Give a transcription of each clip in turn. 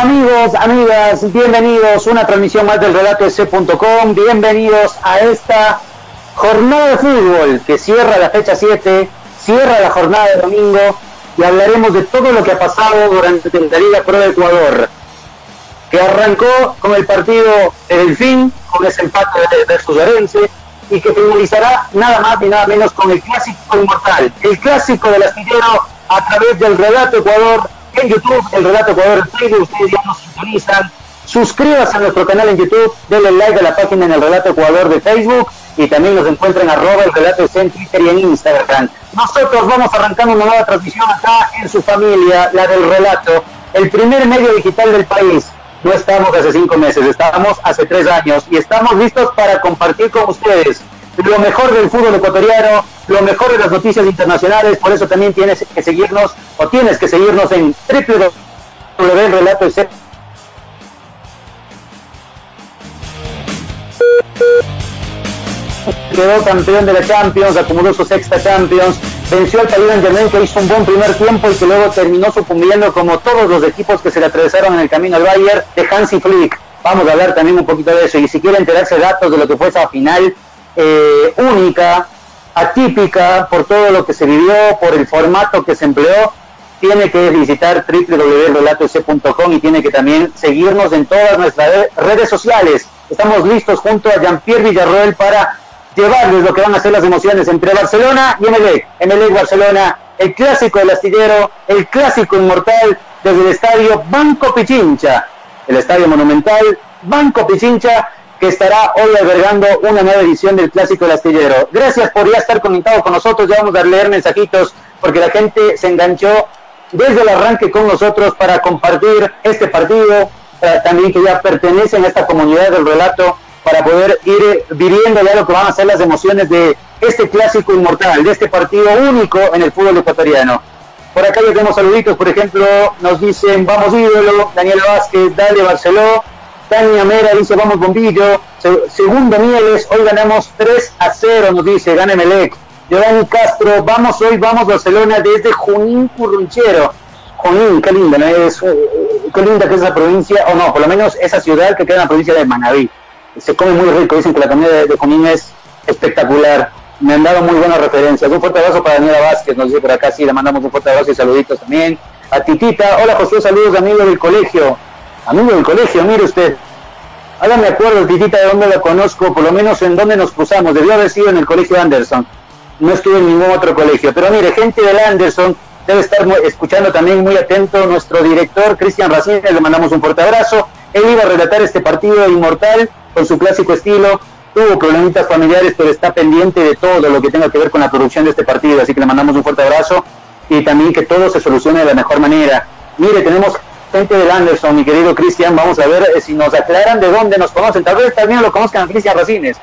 Amigos, amigas, bienvenidos a una transmisión más del relato S.com, bienvenidos a esta jornada de fútbol que cierra la fecha 7, cierra la jornada de domingo y hablaremos de todo lo que ha pasado durante la Liga Pro de Ecuador, que arrancó con el partido del fin, con ese empate de versus Orense, y que finalizará nada más y nada menos con el clásico inmortal, el clásico del astillero a través del relato Ecuador en YouTube, el Relato Ecuador en Facebook, ustedes ya nos sintonizan. Suscríbase a nuestro canal en YouTube, denle like a la página en el Relato Ecuador de Facebook y también nos encuentran arroba el Relato en Twitter y en Instagram. Nosotros vamos arrancando una nueva transmisión acá en su familia, la del Relato, el primer medio digital del país. No estamos hace cinco meses, estamos hace tres años y estamos listos para compartir con ustedes lo mejor del fútbol ecuatoriano, lo mejor de las noticias internacionales, por eso también tienes que seguirnos o tienes que seguirnos en www.relato quedó campeón de la Champions, acumuló su sexta Champions, venció al Paris Saint-Germain que hizo un buen primer tiempo y que luego terminó sucumbiendo como todos los equipos que se le atravesaron en el camino al Bayern de Hansi Flick. Vamos a hablar también un poquito de eso y si quiere enterarse datos de lo que fue esa final eh, única, atípica por todo lo que se vivió, por el formato que se empleó, tiene que visitar www.relatoc.com y tiene que también seguirnos en todas nuestras redes sociales. Estamos listos junto a Jean-Pierre Villarroel para llevarles lo que van a ser las emociones entre Barcelona y Emelec. Emelec Barcelona, el clásico del astillero, el clásico inmortal desde el estadio Banco Pichincha, el estadio monumental Banco Pichincha que estará hoy albergando una nueva edición del Clásico del Astillero. Gracias por ya estar conectado con nosotros, ya vamos a leer mensajitos porque la gente se enganchó desde el arranque con nosotros para compartir este partido, eh, también que ya pertenecen a esta comunidad del relato para poder ir viviendo ya lo que van a ser las emociones de este clásico inmortal, de este partido único en el fútbol ecuatoriano. Por acá ya tenemos saluditos, por ejemplo, nos dicen vamos ídolo, Daniel Vázquez, dale Barceló, Tania Mera dice vamos bombillo, segundo Mieles, hoy ganamos 3 a 0, nos dice, gane Melec. Giovanni Castro, vamos hoy, vamos Barcelona desde Junín Currunchero. Junín, qué linda. Es, eh, qué linda que es esa provincia, o no, por lo menos esa ciudad que queda en la provincia de Manabí. Se come muy rico, dicen que la comida de, de Junín es espectacular. Me han dado muy buenas referencias. Un fuerte abrazo para Daniela Vázquez, nos dice por acá, sí, le mandamos un fuerte abrazo y saluditos también. A Titita, hola José, saludos amigo del colegio. Amigo del colegio, mire usted. Ahora me acuerdo, Titita, de dónde la conozco, por lo menos en dónde nos cruzamos. Debió haber sido en el colegio Anderson. No estuve en ningún otro colegio. Pero mire, gente del Anderson debe estar escuchando también muy atento. Nuestro director, Cristian Racines, le mandamos un fuerte abrazo. Él iba a relatar este partido inmortal con su clásico estilo. Tuvo problemitas familiares, pero está pendiente de todo lo que tenga que ver con la producción de este partido. Así que le mandamos un fuerte abrazo y también que todo se solucione de la mejor manera. Mire, tenemos gente del Anderson, mi querido Cristian. Vamos a ver eh, si nos aclaran de dónde nos conocen. Tal vez también lo conozcan a Cristian Racines,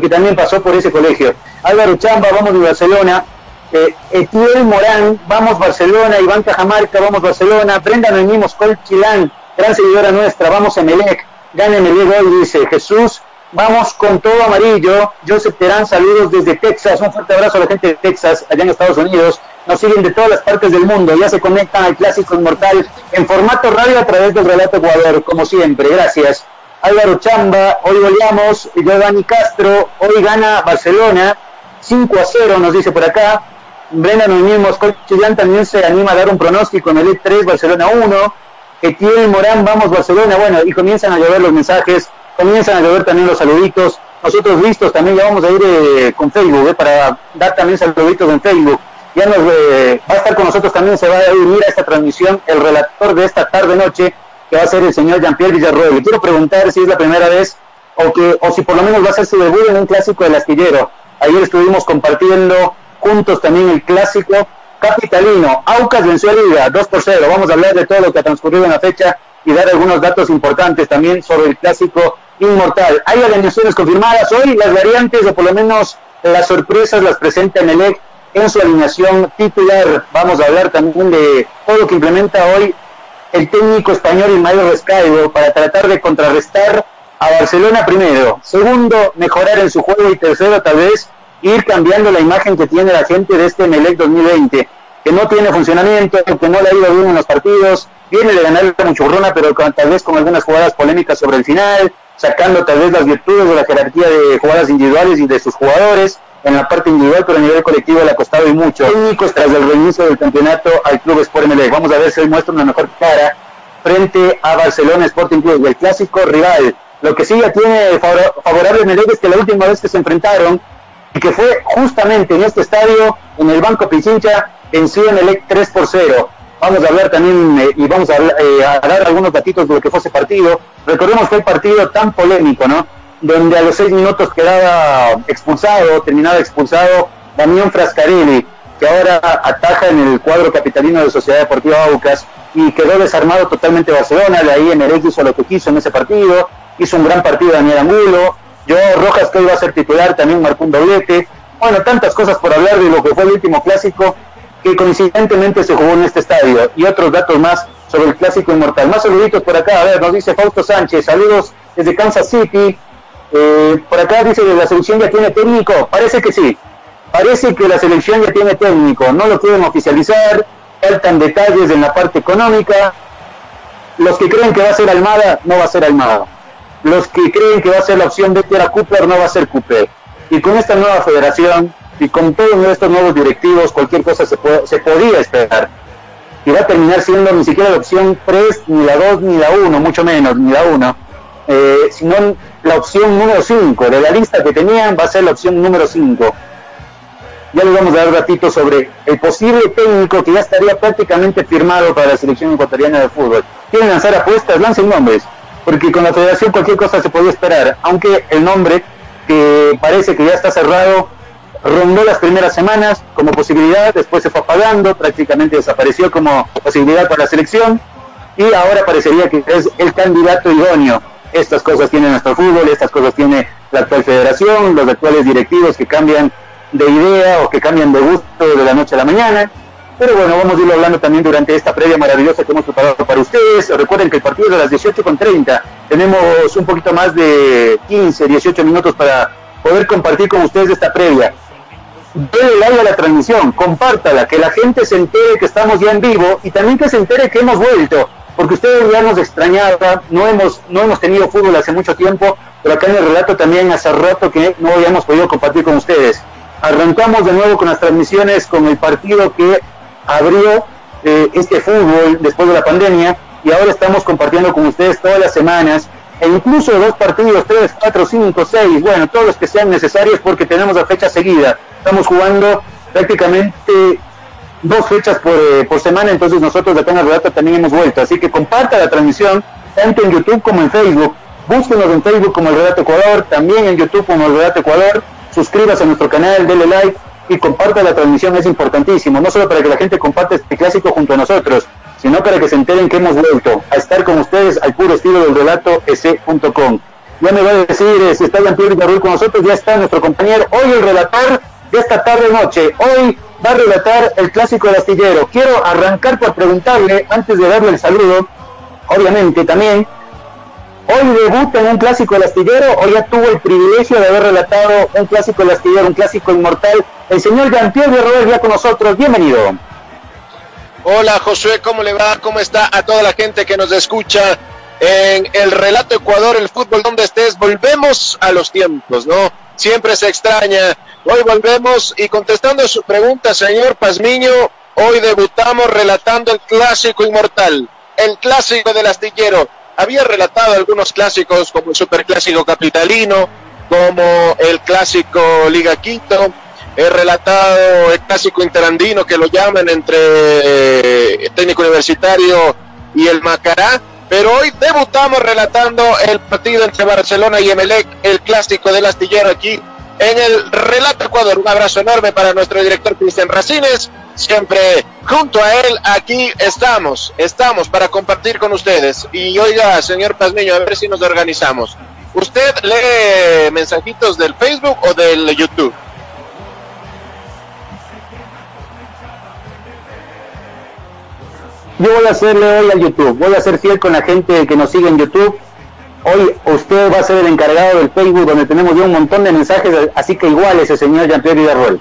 que también pasó por ese colegio. Álvaro Chamba, vamos de Barcelona. Eh, Etiel Morán, vamos Barcelona. Iván Cajamarca, vamos Barcelona. Brenda Noemí Moscol Chilán, gran seguidora nuestra. Vamos Emelec. Gane Emelec hoy, dice Jesús. Vamos con todo amarillo. Joseph Terán, saludos desde Texas. Un fuerte abrazo a la gente de Texas, allá en Estados Unidos. Nos siguen de todas las partes del mundo. Ya se conectan al Clásico Inmortal en formato radio a través del Relato Ecuador, como siempre. Gracias. Álvaro Chamba, hoy goleamos. Giovanni Castro, hoy gana Barcelona. 5 a 0, nos dice por acá. Brendan Muñoz Moscú Chillán también se anima a dar un pronóstico en el E3, Barcelona 1. Etiel Morán, vamos Barcelona. Bueno, y comienzan a llover los mensajes, comienzan a llover también los saluditos. Nosotros listos también ya vamos a ir eh, con Facebook, eh, para dar también saluditos en Facebook. Ya nos eh, va a estar con nosotros también, se va a unir a esta transmisión el relator de esta tarde-noche, que va a ser el señor Jean-Pierre Villarroel. Le quiero preguntar si es la primera vez o, que, o si por lo menos va a ser su debut en un clásico del astillero. Ayer estuvimos compartiendo juntos también el clásico capitalino. Aucas venció a Liga 2 por 0. Vamos a hablar de todo lo que ha transcurrido en la fecha y dar algunos datos importantes también sobre el clásico inmortal. Hay alineaciones confirmadas hoy, las variantes o por lo menos las sorpresas las presenta Melec en su alineación titular. Vamos a hablar también de todo lo que implementa hoy el técnico español Ismael Rescaido para tratar de contrarrestar a Barcelona primero, segundo, mejorar en su juego y tercero, tal vez ir cambiando la imagen que tiene la gente de este Melec 2020, que no tiene funcionamiento, que no le ha ido bien en los partidos, viene de ganar la muchurrona, pero tal vez con algunas jugadas polémicas sobre el final, sacando tal vez las virtudes de la jerarquía de jugadas individuales y de sus jugadores en la parte individual, pero a nivel colectivo le ha costado y mucho. Técnicos tras el reinicio del campeonato al Club Sport Melec. Vamos a ver si hoy muestra una mejor cara frente a Barcelona Sporting Club, el clásico rival. Lo que sí ya tiene favorable Melec es que la última vez que se enfrentaron y que fue justamente en este estadio, en el Banco Pichincha, venció en el 3 por 0. Vamos a hablar también eh, y vamos eh, a, dar algunos datitos de lo que fue ese partido. Recordemos que el partido tan polémico, ¿no? Donde a los seis minutos quedaba expulsado, terminaba expulsado Damián Frascarelli, que ahora ataja en el cuadro capitalino de Sociedad Deportiva Aucas y quedó desarmado totalmente Barcelona. De ahí en el hizo lo que quiso en ese partido. Hizo un gran partido Daniel Angulo yo Rojas que hoy va a ser titular, también marcó un doblete. Bueno, tantas cosas por hablar de lo que fue el último clásico que coincidentemente se jugó en este estadio. Y otros datos más sobre el clásico inmortal. Más saluditos por acá, a ver, nos dice Fausto Sánchez, saludos desde Kansas City. Eh, por acá dice que la selección ya tiene técnico, parece que sí. Parece que la selección ya tiene técnico, no lo quieren oficializar, faltan detalles en la parte económica. Los que creen que va a ser Almada, no va a ser Almada los que creen que va a ser la opción de que era Cooper no va a ser Cooper. Y con esta nueva federación y con todos estos nuevos directivos, cualquier cosa se, se podía esperar. Y va a terminar siendo ni siquiera la opción 3, ni la 2, ni la 1, mucho menos, ni la 1, eh, sino la opción número 5. De la lista que tenían va a ser la opción número 5. Ya les vamos a dar ratito sobre el posible técnico que ya estaría prácticamente firmado para la selección ecuatoriana de fútbol. ¿Quieren lanzar apuestas? Lancen nombres porque con la federación cualquier cosa se podía esperar, aunque el nombre que parece que ya está cerrado rondó las primeras semanas como posibilidad, después se fue apagando, prácticamente desapareció como posibilidad para la selección y ahora parecería que es el candidato idóneo. Estas cosas tiene nuestro fútbol, estas cosas tiene la actual federación, los actuales directivos que cambian de idea o que cambian de gusto de la noche a la mañana. Pero bueno, vamos a irlo hablando también durante esta previa maravillosa que hemos preparado para ustedes. Recuerden que el partido es a las 18.30. Tenemos un poquito más de 15, 18 minutos para poder compartir con ustedes esta previa. Denle like a la transmisión, compártala, que la gente se entere que estamos ya en vivo y también que se entere que hemos vuelto, porque ustedes ya nos extrañaban, no hemos, no hemos tenido fútbol hace mucho tiempo, pero acá en el relato también hace rato que no habíamos podido compartir con ustedes. Arrancamos de nuevo con las transmisiones con el partido que abrió eh, este fútbol después de la pandemia y ahora estamos compartiendo con ustedes todas las semanas e incluso dos partidos, tres, cuatro, cinco, seis, bueno, todos los que sean necesarios porque tenemos la fecha seguida. Estamos jugando prácticamente dos fechas por, eh, por semana, entonces nosotros de en el también hemos vuelto. Así que comparta la transmisión tanto en YouTube como en Facebook. Búsquenos en Facebook como el Relato Ecuador, también en YouTube como el Relato Ecuador. Suscríbase a nuestro canal, denle like y comparta la transmisión, es importantísimo, no solo para que la gente comparte este clásico junto a nosotros, sino para que se enteren que hemos vuelto a estar con ustedes al puro estilo del relato ese.com. Ya me va a decir eh, si está Jean-Pierre Garrul con nosotros, ya está nuestro compañero, hoy el relator de esta tarde noche, hoy va a relatar el clásico del astillero. Quiero arrancar por preguntarle, antes de darle el saludo, obviamente también, Hoy debuta en un clásico del astillero, hoy ya tuvo el privilegio de haber relatado un clásico del astillero, un clásico inmortal. El señor Jean-Pierre Robert ya con nosotros, bienvenido. Hola Josué, ¿cómo le va? ¿Cómo está a toda la gente que nos escucha en el relato Ecuador, el fútbol donde estés, volvemos a los tiempos, ¿no? Siempre se extraña. Hoy volvemos y contestando su pregunta, señor Pazmiño, hoy debutamos relatando el clásico inmortal, el clásico del astillero. Había relatado algunos clásicos como el superclásico capitalino, como el clásico Liga Quito, he relatado el clásico interandino que lo llaman entre eh, técnico universitario y el Macará, pero hoy debutamos relatando el partido entre Barcelona y Emelec, el clásico del astillero aquí en el Relato Ecuador. Un abrazo enorme para nuestro director Cristian Racines. Siempre junto a él aquí estamos, estamos para compartir con ustedes. Y oiga, señor Pazmiño, a ver si nos organizamos. ¿Usted lee mensajitos del Facebook o del YouTube? Yo voy a hacerle hoy a YouTube, voy a ser fiel con la gente que nos sigue en YouTube. Hoy usted va a ser el encargado del Facebook donde tenemos ya un montón de mensajes, así que igual ese señor Jean-Pierre Villarroel.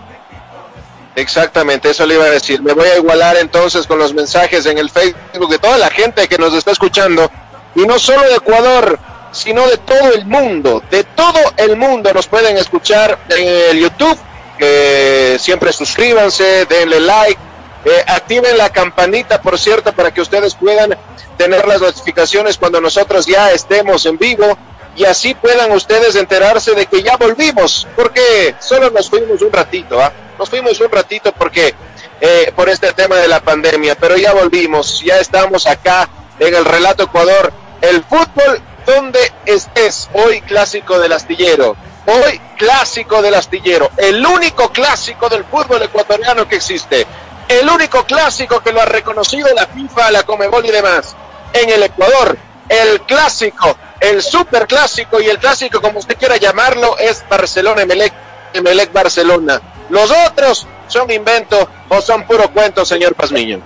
Exactamente, eso le iba a decir. Me voy a igualar entonces con los mensajes en el Facebook de toda la gente que nos está escuchando, y no solo de Ecuador, sino de todo el mundo. De todo el mundo nos pueden escuchar en el YouTube. Que siempre suscríbanse, denle like, eh, activen la campanita, por cierto, para que ustedes puedan tener las notificaciones cuando nosotros ya estemos en vivo y así puedan ustedes enterarse de que ya volvimos, porque solo nos fuimos un ratito, ¿ah? Nos fuimos un ratito porque eh, por este tema de la pandemia, pero ya volvimos, ya estamos acá en el relato Ecuador, el fútbol donde estés, hoy clásico del astillero, hoy clásico del astillero, el único clásico del fútbol ecuatoriano que existe el único clásico que lo ha reconocido la FIFA, la Comebol y demás. En el Ecuador, el clásico, el super clásico y el clásico como usted quiera llamarlo es Barcelona Emelec, Emelec Barcelona. Los otros son inventos o son puro cuento, señor Pazmiño.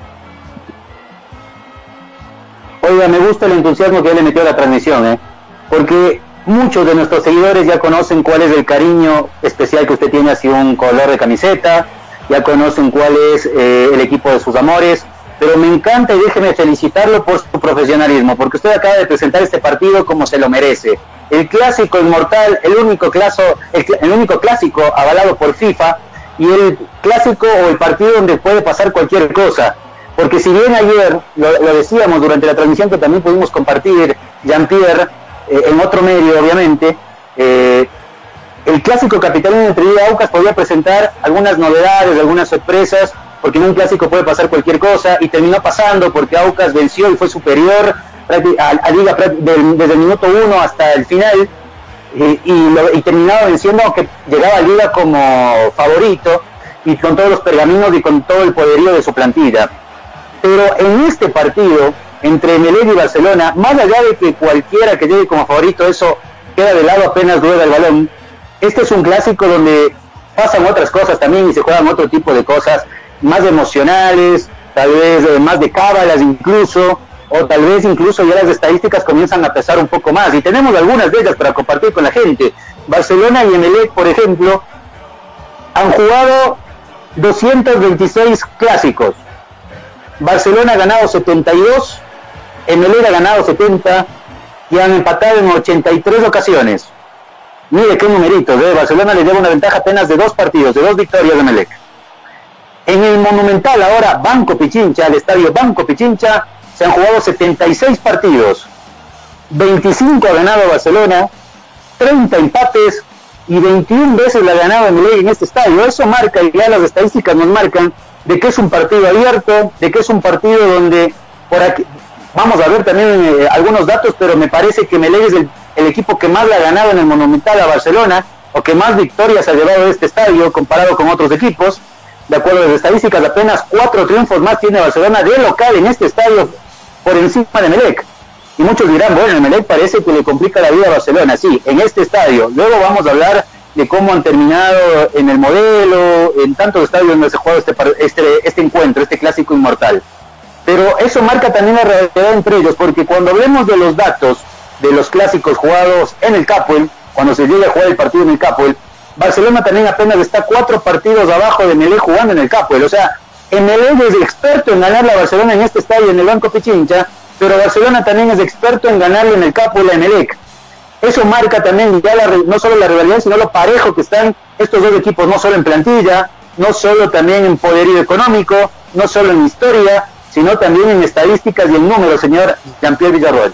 Oiga, me gusta el entusiasmo que le metió a la transmisión, ¿eh? porque muchos de nuestros seguidores ya conocen cuál es el cariño especial que usted tiene hacia un color de camiseta, ya conocen cuál es eh, el equipo de sus amores, pero me encanta y déjeme felicitarlo por su profesionalismo, porque usted acaba de presentar este partido como se lo merece. El clásico inmortal, el único, claso, el, único clásico avalado por FIFA y el clásico o el partido donde puede pasar cualquier cosa. Porque si bien ayer, lo, decíamos durante la transmisión que también pudimos compartir, Jean-Pierre, eh, en otro medio obviamente, eh, el clásico capitalino entre y Aucas podía presentar algunas novedades, algunas sorpresas, porque en un clásico puede pasar cualquier cosa, y terminó pasando porque Aucas venció y fue superior a, Liga desde el minuto uno hasta el final, y, y, terminaba venciendo, aunque llegaba a Liga como favorito, y con todos los pergaminos y con todo el poderío de su plantilla. Pero en este partido, entre Melé y Barcelona, más allá de que cualquiera que llegue como favorito, eso queda de lado apenas rueda el balón, este es un clásico donde pasan otras cosas también y se juegan otro tipo de cosas más emocionales, tal vez eh, más de cábalas incluso, o tal vez incluso ya las estadísticas comienzan a pesar un poco más. Y tenemos algunas de ellas para compartir con la gente. Barcelona y Emelec, por ejemplo, han jugado 226 clásicos. Barcelona ha ganado 72, Emelec ha ganado 70 y han empatado en 83 ocasiones. Mire qué numerito, de Barcelona le lleva una ventaja apenas de dos partidos, de dos victorias de Melec. En el Monumental ahora, Banco Pichincha, el estadio Banco Pichincha, se han jugado 76 partidos. 25 ha ganado Barcelona, 30 empates y 21 veces la ha ganado Melec en este estadio. Eso marca, y ya las estadísticas nos marcan, de que es un partido abierto, de que es un partido donde, por aquí, vamos a ver también eh, algunos datos, pero me parece que Melec es el el equipo que más le ha ganado en el Monumental a Barcelona, o que más victorias ha llevado de este estadio comparado con otros equipos. De acuerdo a las estadísticas, apenas cuatro triunfos más tiene Barcelona de local en este estadio por encima de Melec. Y muchos dirán, bueno, el Melec parece que le complica la vida a Barcelona. Sí, en este estadio. Luego vamos a hablar de cómo han terminado en el modelo, en tantos estadios donde se ha jugado este, este, este encuentro, este clásico inmortal. Pero eso marca también la realidad entre ellos, porque cuando hablemos de los datos de los clásicos jugados en el Capuel, cuando se llega a jugar el partido en el Capuel, Barcelona también apenas está cuatro partidos abajo de Melé jugando en el Capuel. O sea, Melé es experto en ganar la Barcelona en este estadio, en el Banco Pichincha, pero Barcelona también es experto en ganarle en el capo la Emelec. Eso marca también ya no solo la rivalidad, sino lo parejo que están estos dos equipos, no solo en plantilla, no solo también en poderío económico, no solo en historia, sino también en estadísticas y en números, señor Jean-Pierre Villarroel.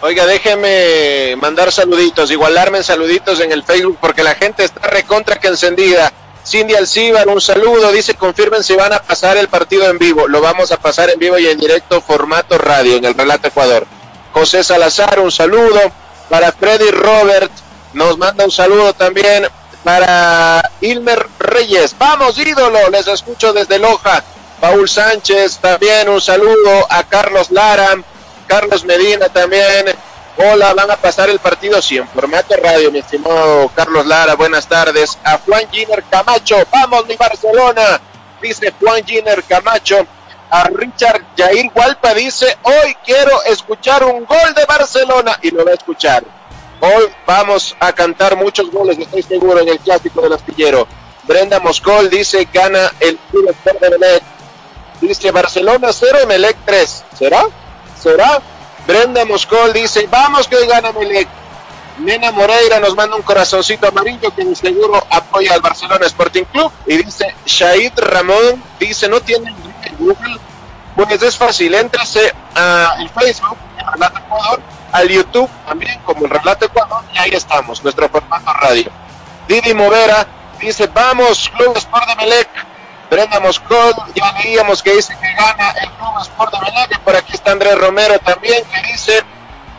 Oiga, déjeme mandar saluditos, igualarme en saluditos en el Facebook porque la gente está recontra que encendida. Cindy Alcibar, un saludo, dice confirmen si van a pasar el partido en vivo. Lo vamos a pasar en vivo y en directo formato radio en el Relato Ecuador. José Salazar, un saludo. Para Freddy Robert, nos manda un saludo también para Ilmer Reyes. Vamos, ídolo, les escucho desde Loja. Paul Sánchez, también un saludo a Carlos Lara, Carlos Medina también. Hola, van a pasar el partido, sí, en formato radio, mi estimado Carlos Lara, buenas tardes. A Juan Giner Camacho, vamos mi Barcelona, dice Juan Giner Camacho. A Richard Jair Hualpa dice, hoy quiero escuchar un gol de Barcelona y lo va a escuchar. Hoy vamos a cantar muchos goles, estoy seguro, en el clásico del astillero. Brenda Moscol dice, gana el Club de. Dice Barcelona 0, Melec 3. ¿Será? ¿Será? Brenda Moscol dice, vamos que hoy gana Melec. Nena Moreira nos manda un corazoncito amarillo que seguro apoya al Barcelona Sporting Club. Y dice, Shahid Ramón dice, no tiene Google. Pues es fácil, éntrese al Facebook, el Relato Ecuador, al YouTube también como el Relato Ecuador y ahí estamos, nuestro formato radio. Didi Movera dice, vamos, Club Sport de Melec. Brenda Moscol, ya veíamos que dice que gana el Club Sport de Melec. Por aquí está Andrés Romero también que dice,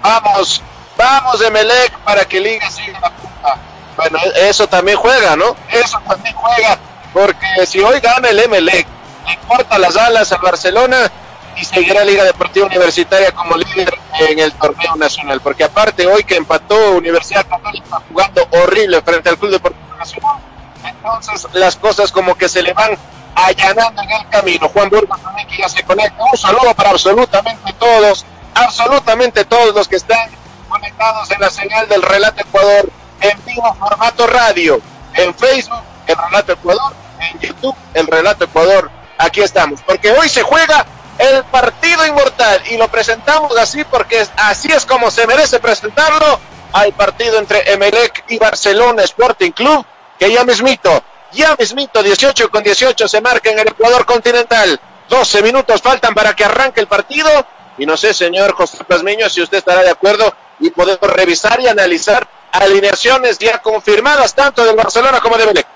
vamos, vamos de Melec para que Liga siga la punta. Bueno, eso también juega, ¿no? Eso también juega, porque si hoy gana el Emelec, le corta las alas al Barcelona, y seguirá Liga Deportiva Universitaria como líder en el torneo nacional. Porque aparte hoy que empató Universidad Católica jugando horrible frente al Club Deportivo Nacional, entonces las cosas como que se le van allanando en el camino. Juan Burgos también que ya se conecta. Un saludo para absolutamente todos, absolutamente todos los que están conectados en la señal del Relato Ecuador en vivo formato radio, en Facebook, el Relato Ecuador, en YouTube, el Relato Ecuador. Aquí estamos, porque hoy se juega el partido inmortal y lo presentamos así porque así es como se merece presentarlo al partido entre Emelec y Barcelona Sporting Club que ya mismito, ya mismito 18 con 18 se marca en el Ecuador continental 12 minutos faltan para que arranque el partido y no sé señor José Pazmiño si usted estará de acuerdo y podemos revisar y analizar alineaciones ya confirmadas tanto del Barcelona como de Emelec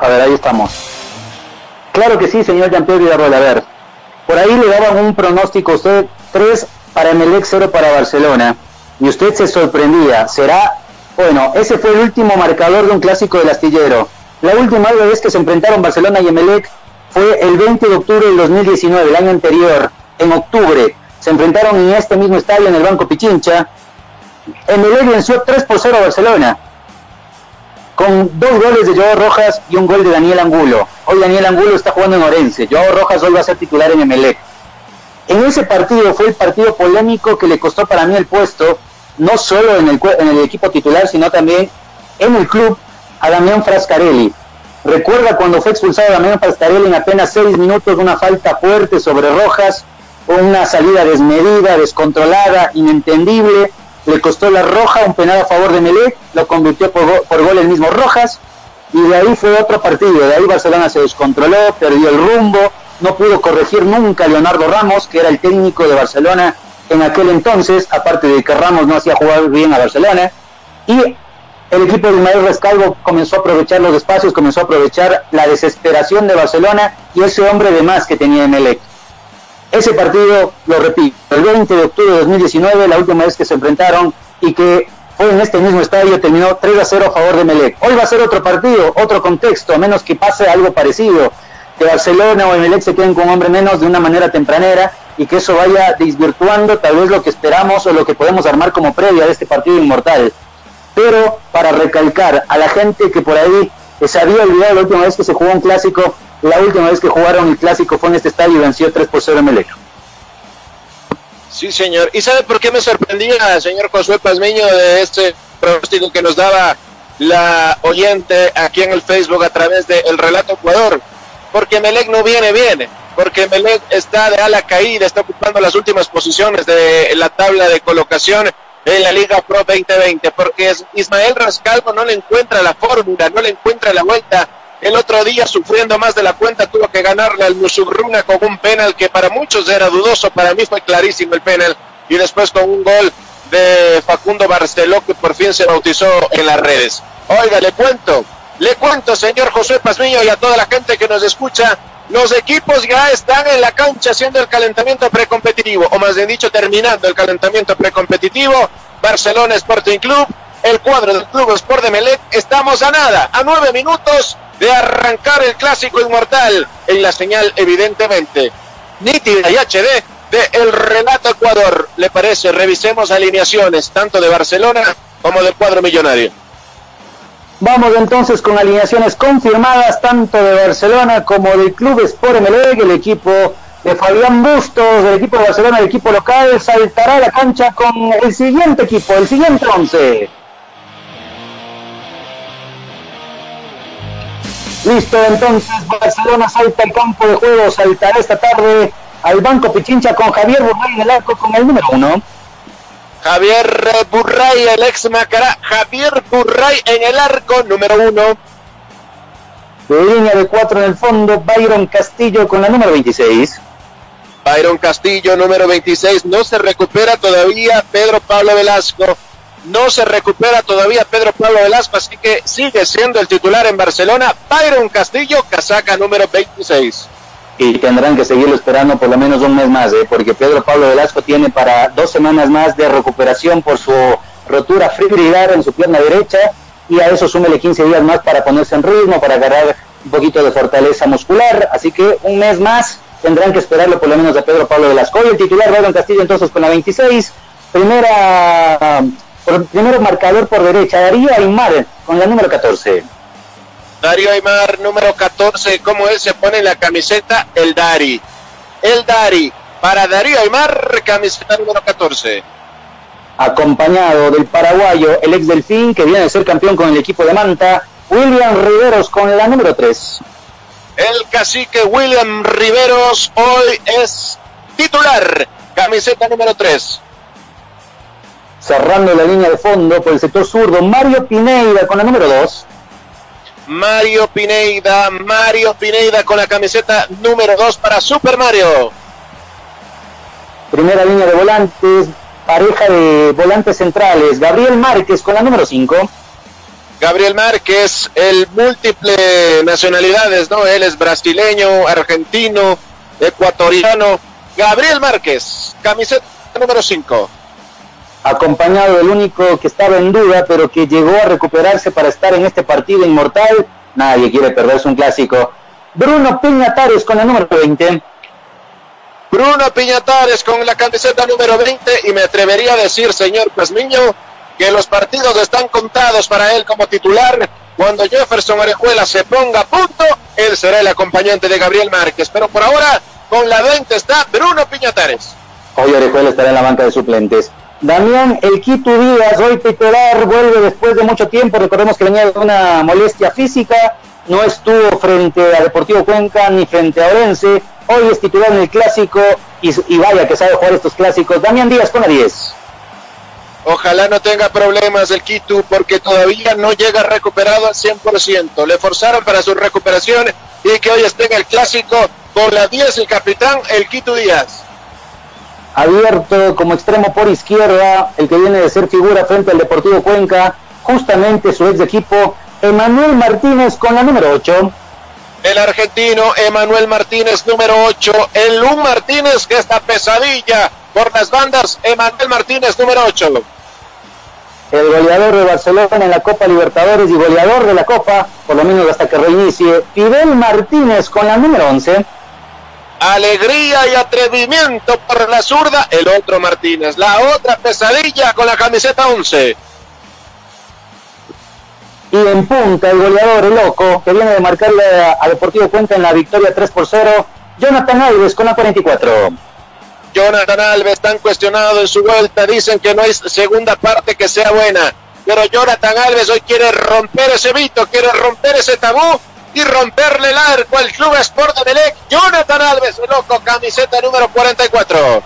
A ver, ahí estamos. Claro que sí, señor Jean-Pierre Villarroel. A ver, por ahí le daban un pronóstico usted, 3 para Emelec, 0 para Barcelona. Y usted se sorprendía. ¿Será? Bueno, ese fue el último marcador de un clásico del astillero. La última vez que se enfrentaron Barcelona y Emelec fue el 20 de octubre del 2019, el año anterior, en octubre. Se enfrentaron en este mismo estadio, en el Banco Pichincha. Emelec venció 3 por 0 a Barcelona con dos goles de Joao Rojas y un gol de Daniel Angulo. Hoy Daniel Angulo está jugando en Orense, Joao Rojas hoy va a ser titular en Emelec. En ese partido fue el partido polémico que le costó para mí el puesto, no solo en el, en el equipo titular, sino también en el club, a Damián Frascarelli. Recuerda cuando fue expulsado Damián Frascarelli en apenas seis minutos una falta fuerte sobre Rojas, una salida desmedida, descontrolada, inentendible, le costó la roja, un penal a favor de Melec, lo convirtió por, gol el mismo Rojas, y de ahí fue otro partido, de ahí Barcelona se descontroló, perdió el rumbo, no pudo corregir nunca Leonardo Ramos, que era el técnico de Barcelona en aquel entonces, aparte de que Ramos no hacía jugar bien a Barcelona, y el equipo de Ismael Rescalvo comenzó a aprovechar los espacios, comenzó a aprovechar la desesperación de Barcelona y ese hombre de más que tenía Emelec. Ese partido, lo repito, el 20 de octubre de 2019, la última vez que se enfrentaron y que fue en este mismo estadio, terminó 3 a 0 a favor de Melec. Hoy va a ser otro partido, otro contexto, a menos que pase algo parecido, que Barcelona o Melec se queden con un hombre menos de una manera tempranera y que eso vaya desvirtuando tal vez lo que esperamos o lo que podemos armar como previa de este partido inmortal. Pero para recalcar a la gente que por ahí se había olvidado la última vez que se jugó un clásico, la última vez que jugaron el clásico fue en este estadio y venció 3 por 0 Melec. Sí, señor. ¿Y sabe por qué me sorprendía, señor Josué Pazmeño, de este pronóstico que nos daba la oyente aquí en el Facebook a través del el relato Ecuador. Porque Melec no viene bien, porque Melec está de ala caída, está ocupando las últimas posiciones de la tabla de colocación en la Liga Pro 2020, porque Ismael Rascalvo no le encuentra la fórmula, no le encuentra la vuelta. El otro día, sufriendo más de la cuenta, tuvo que ganarle al Musurruna con un penal que para muchos era dudoso, para mí fue clarísimo el penal, y después con un gol de Facundo Barceló que por fin se bautizó en las redes. Oiga, le cuento, le cuento, señor José Pazmiño, y a toda la gente que nos escucha, los equipos ya están en la cancha haciendo el calentamiento precompetitivo, o más bien dicho, terminando el calentamiento precompetitivo. Barcelona Sporting Club, el cuadro del Club Sport de. Estamos a nada, a nueve minutos de arrancar el clásico inmortal en la señal, evidentemente, nítida y HD de El Relato Ecuador. ¿Le parece? Revisemos alineaciones tanto de Barcelona como del cuadro millonario. Vamos entonces con alineaciones confirmadas tanto de Barcelona como del Club Sport Emelec, el equipo de Fabián Bustos, del equipo de Barcelona, el equipo local, saltará a la cancha con el siguiente equipo, el siguiente once. Listo, entonces Barcelona salta al campo de juego, saltará esta tarde al Banco Pichincha con Javier Burray en el arco con el número uno. Javier Burray, el ex Macará. Javier Burray en el arco, número uno. De línea de cuatro en el fondo, Byron Castillo con la número 26. Byron Castillo, número 26. No se recupera todavía Pedro Pablo Velasco. No se recupera todavía Pedro Pablo Velasco, así que sigue siendo el titular en Barcelona. Byron Castillo, casaca número 26 y tendrán que seguirlo esperando por lo menos un mes más, ¿eh? porque Pedro Pablo Velasco tiene para dos semanas más de recuperación por su rotura fibrilar en su pierna derecha y a eso súmele 15 días más para ponerse en ritmo, para agarrar un poquito de fortaleza muscular, así que un mes más tendrán que esperarlo por lo menos a Pedro Pablo Velasco. Y el titular Rodon Castillo entonces con la 26, primera, primero marcador por derecha, Darío Aymar con la número 14. Darío Aymar, número 14, como él se pone en la camiseta, el Dari. El Dari. Para Darío Aymar, camiseta número 14. Acompañado del paraguayo, el ex Delfín, que viene de ser campeón con el equipo de Manta, William Riveros con la número 3. El cacique William Riveros hoy es titular, camiseta número 3. Cerrando la línea de fondo por el sector zurdo, Mario Pineida con la número 2. Mario Pineida, Mario Pineida con la camiseta número 2 para Super Mario. Primera línea de volantes, pareja de volantes centrales, Gabriel Márquez con la número 5. Gabriel Márquez, el múltiple nacionalidades, ¿no? Él es brasileño, argentino, ecuatoriano. Gabriel Márquez, camiseta número 5 acompañado del único que estaba en duda, pero que llegó a recuperarse para estar en este partido inmortal. Nadie quiere perderse un clásico. Bruno Piñatares con la número 20. Bruno Piñatares con la camiseta número 20 y me atrevería a decir, señor Plasmiño, que los partidos están contados para él como titular. Cuando Jefferson Orejuela se ponga a punto, él será el acompañante de Gabriel Márquez. Pero por ahora, con la 20 está Bruno Piñatares. Hoy Orejuela estará en la banca de suplentes. Damián El Quito Díaz, hoy titular, vuelve después de mucho tiempo. Recordemos que venía de una molestia física, no estuvo frente a Deportivo Cuenca ni frente a Orense. Hoy es titular en el clásico y, vaya que sabe jugar estos clásicos. Damián Díaz con la 10. Ojalá no tenga problemas el Quito porque todavía no llega recuperado al 100%. Le forzaron para su recuperación y que hoy esté en el clásico con la 10 el capitán El Quito Díaz abierto como extremo por izquierda, el que viene de ser figura frente al Deportivo Cuenca, justamente su ex equipo, Emanuel Martínez con la número 8. El argentino Emanuel Martínez, número 8. El Lum Martínez, que está pesadilla por las bandas. Emanuel Martínez, número 8. El goleador de Barcelona en la Copa Libertadores y goleador de la Copa, por lo menos hasta que reinicie, Fidel Martínez con la número 11 alegría y atrevimiento por la zurda, el otro Martínez. La otra pesadilla con la camiseta 11. Y en punta el goleador, loco, que viene de marcarle a, Deportivo Cuenta en la victoria 3 por 0, Jonathan Alves con la 44. Jonathan Alves tan cuestionado en su vuelta, dicen que no hay segunda parte que sea buena. pero Jonathan Alves hoy quiere romper ese mito, quiere romper ese tabú y romperle el arco al Club Sport de Melec. Jonathan Alves, el loco, camiseta número 44.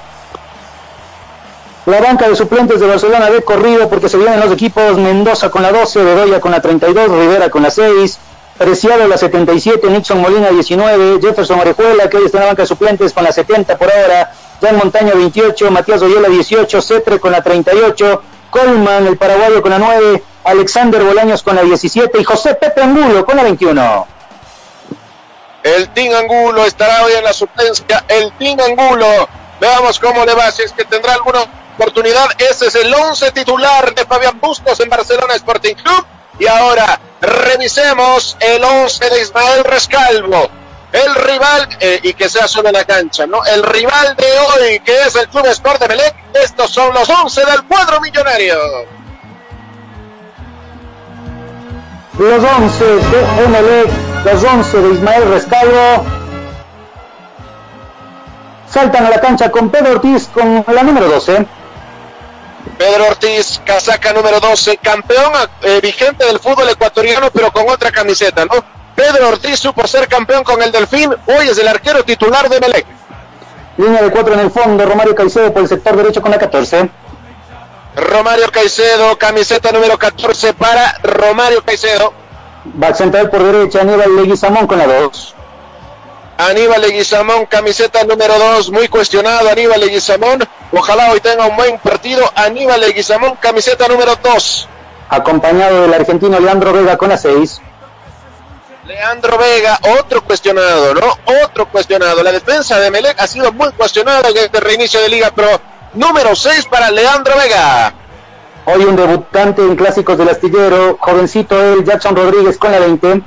La banca de suplentes de Barcelona ve corrido porque se vienen los equipos Mendoza con la 12, Bedoya con la 32, Rivera con la 6, Preciado la 77, Nixon Molina 19, Jefferson Orejuela que hoy está en la banca de suplentes con la 70 por ahora, Jan Montaño 28, Matías Oyola 18, Cetre con la 38, Colman el paraguayo con la 9, Alexander Bolaños con la 17 y José Pepe Angulo con la 21. El Team Angulo estará hoy en la suplencia. El Team Angulo. Veamos cómo le va, si es que tendrá alguna oportunidad. Ese es el 11 titular de Fabián Bustos en Barcelona Sporting Club. Y ahora revisemos el 11 de Ismael Rescalvo. El rival, eh, y que sea solo la cancha, ¿no? El rival de hoy, que es el Club Sport de Melec. Estos son los 11 del cuadro millonario. Los 11 de Emelec, los 11 de Ismael Rescalvo. Saltan a la cancha con Pedro Ortiz con la número 12. Pedro Ortiz, casaca número 12, campeón eh, vigente del fútbol ecuatoriano, pero con otra camiseta, ¿no? Pedro Ortiz supo ser campeón con el Delfín, hoy es el arquero titular de Melec. Línea de 4 en el fondo, Romario Caicedo por el sector derecho con la 14. Romario Caicedo, camiseta número 14 para Romario Caicedo. Back central por derecha, Aníbal Leguizamón con la 2. Aníbal Leguizamón, camiseta número 2, muy cuestionado Aníbal Leguizamón. Ojalá hoy tenga un buen partido. Aníbal Leguizamón, camiseta número 2. Acompañado del argentino Leandro Vega con la 6. Leandro Vega, otro cuestionado, ¿no? Otro cuestionado. La defensa de Melec ha sido muy cuestionada en este reinicio de liga, pero número 6 para Leandro Vega. Hoy un debutante en clásicos del astillero, jovencito él, Jackson Rodríguez con la 20.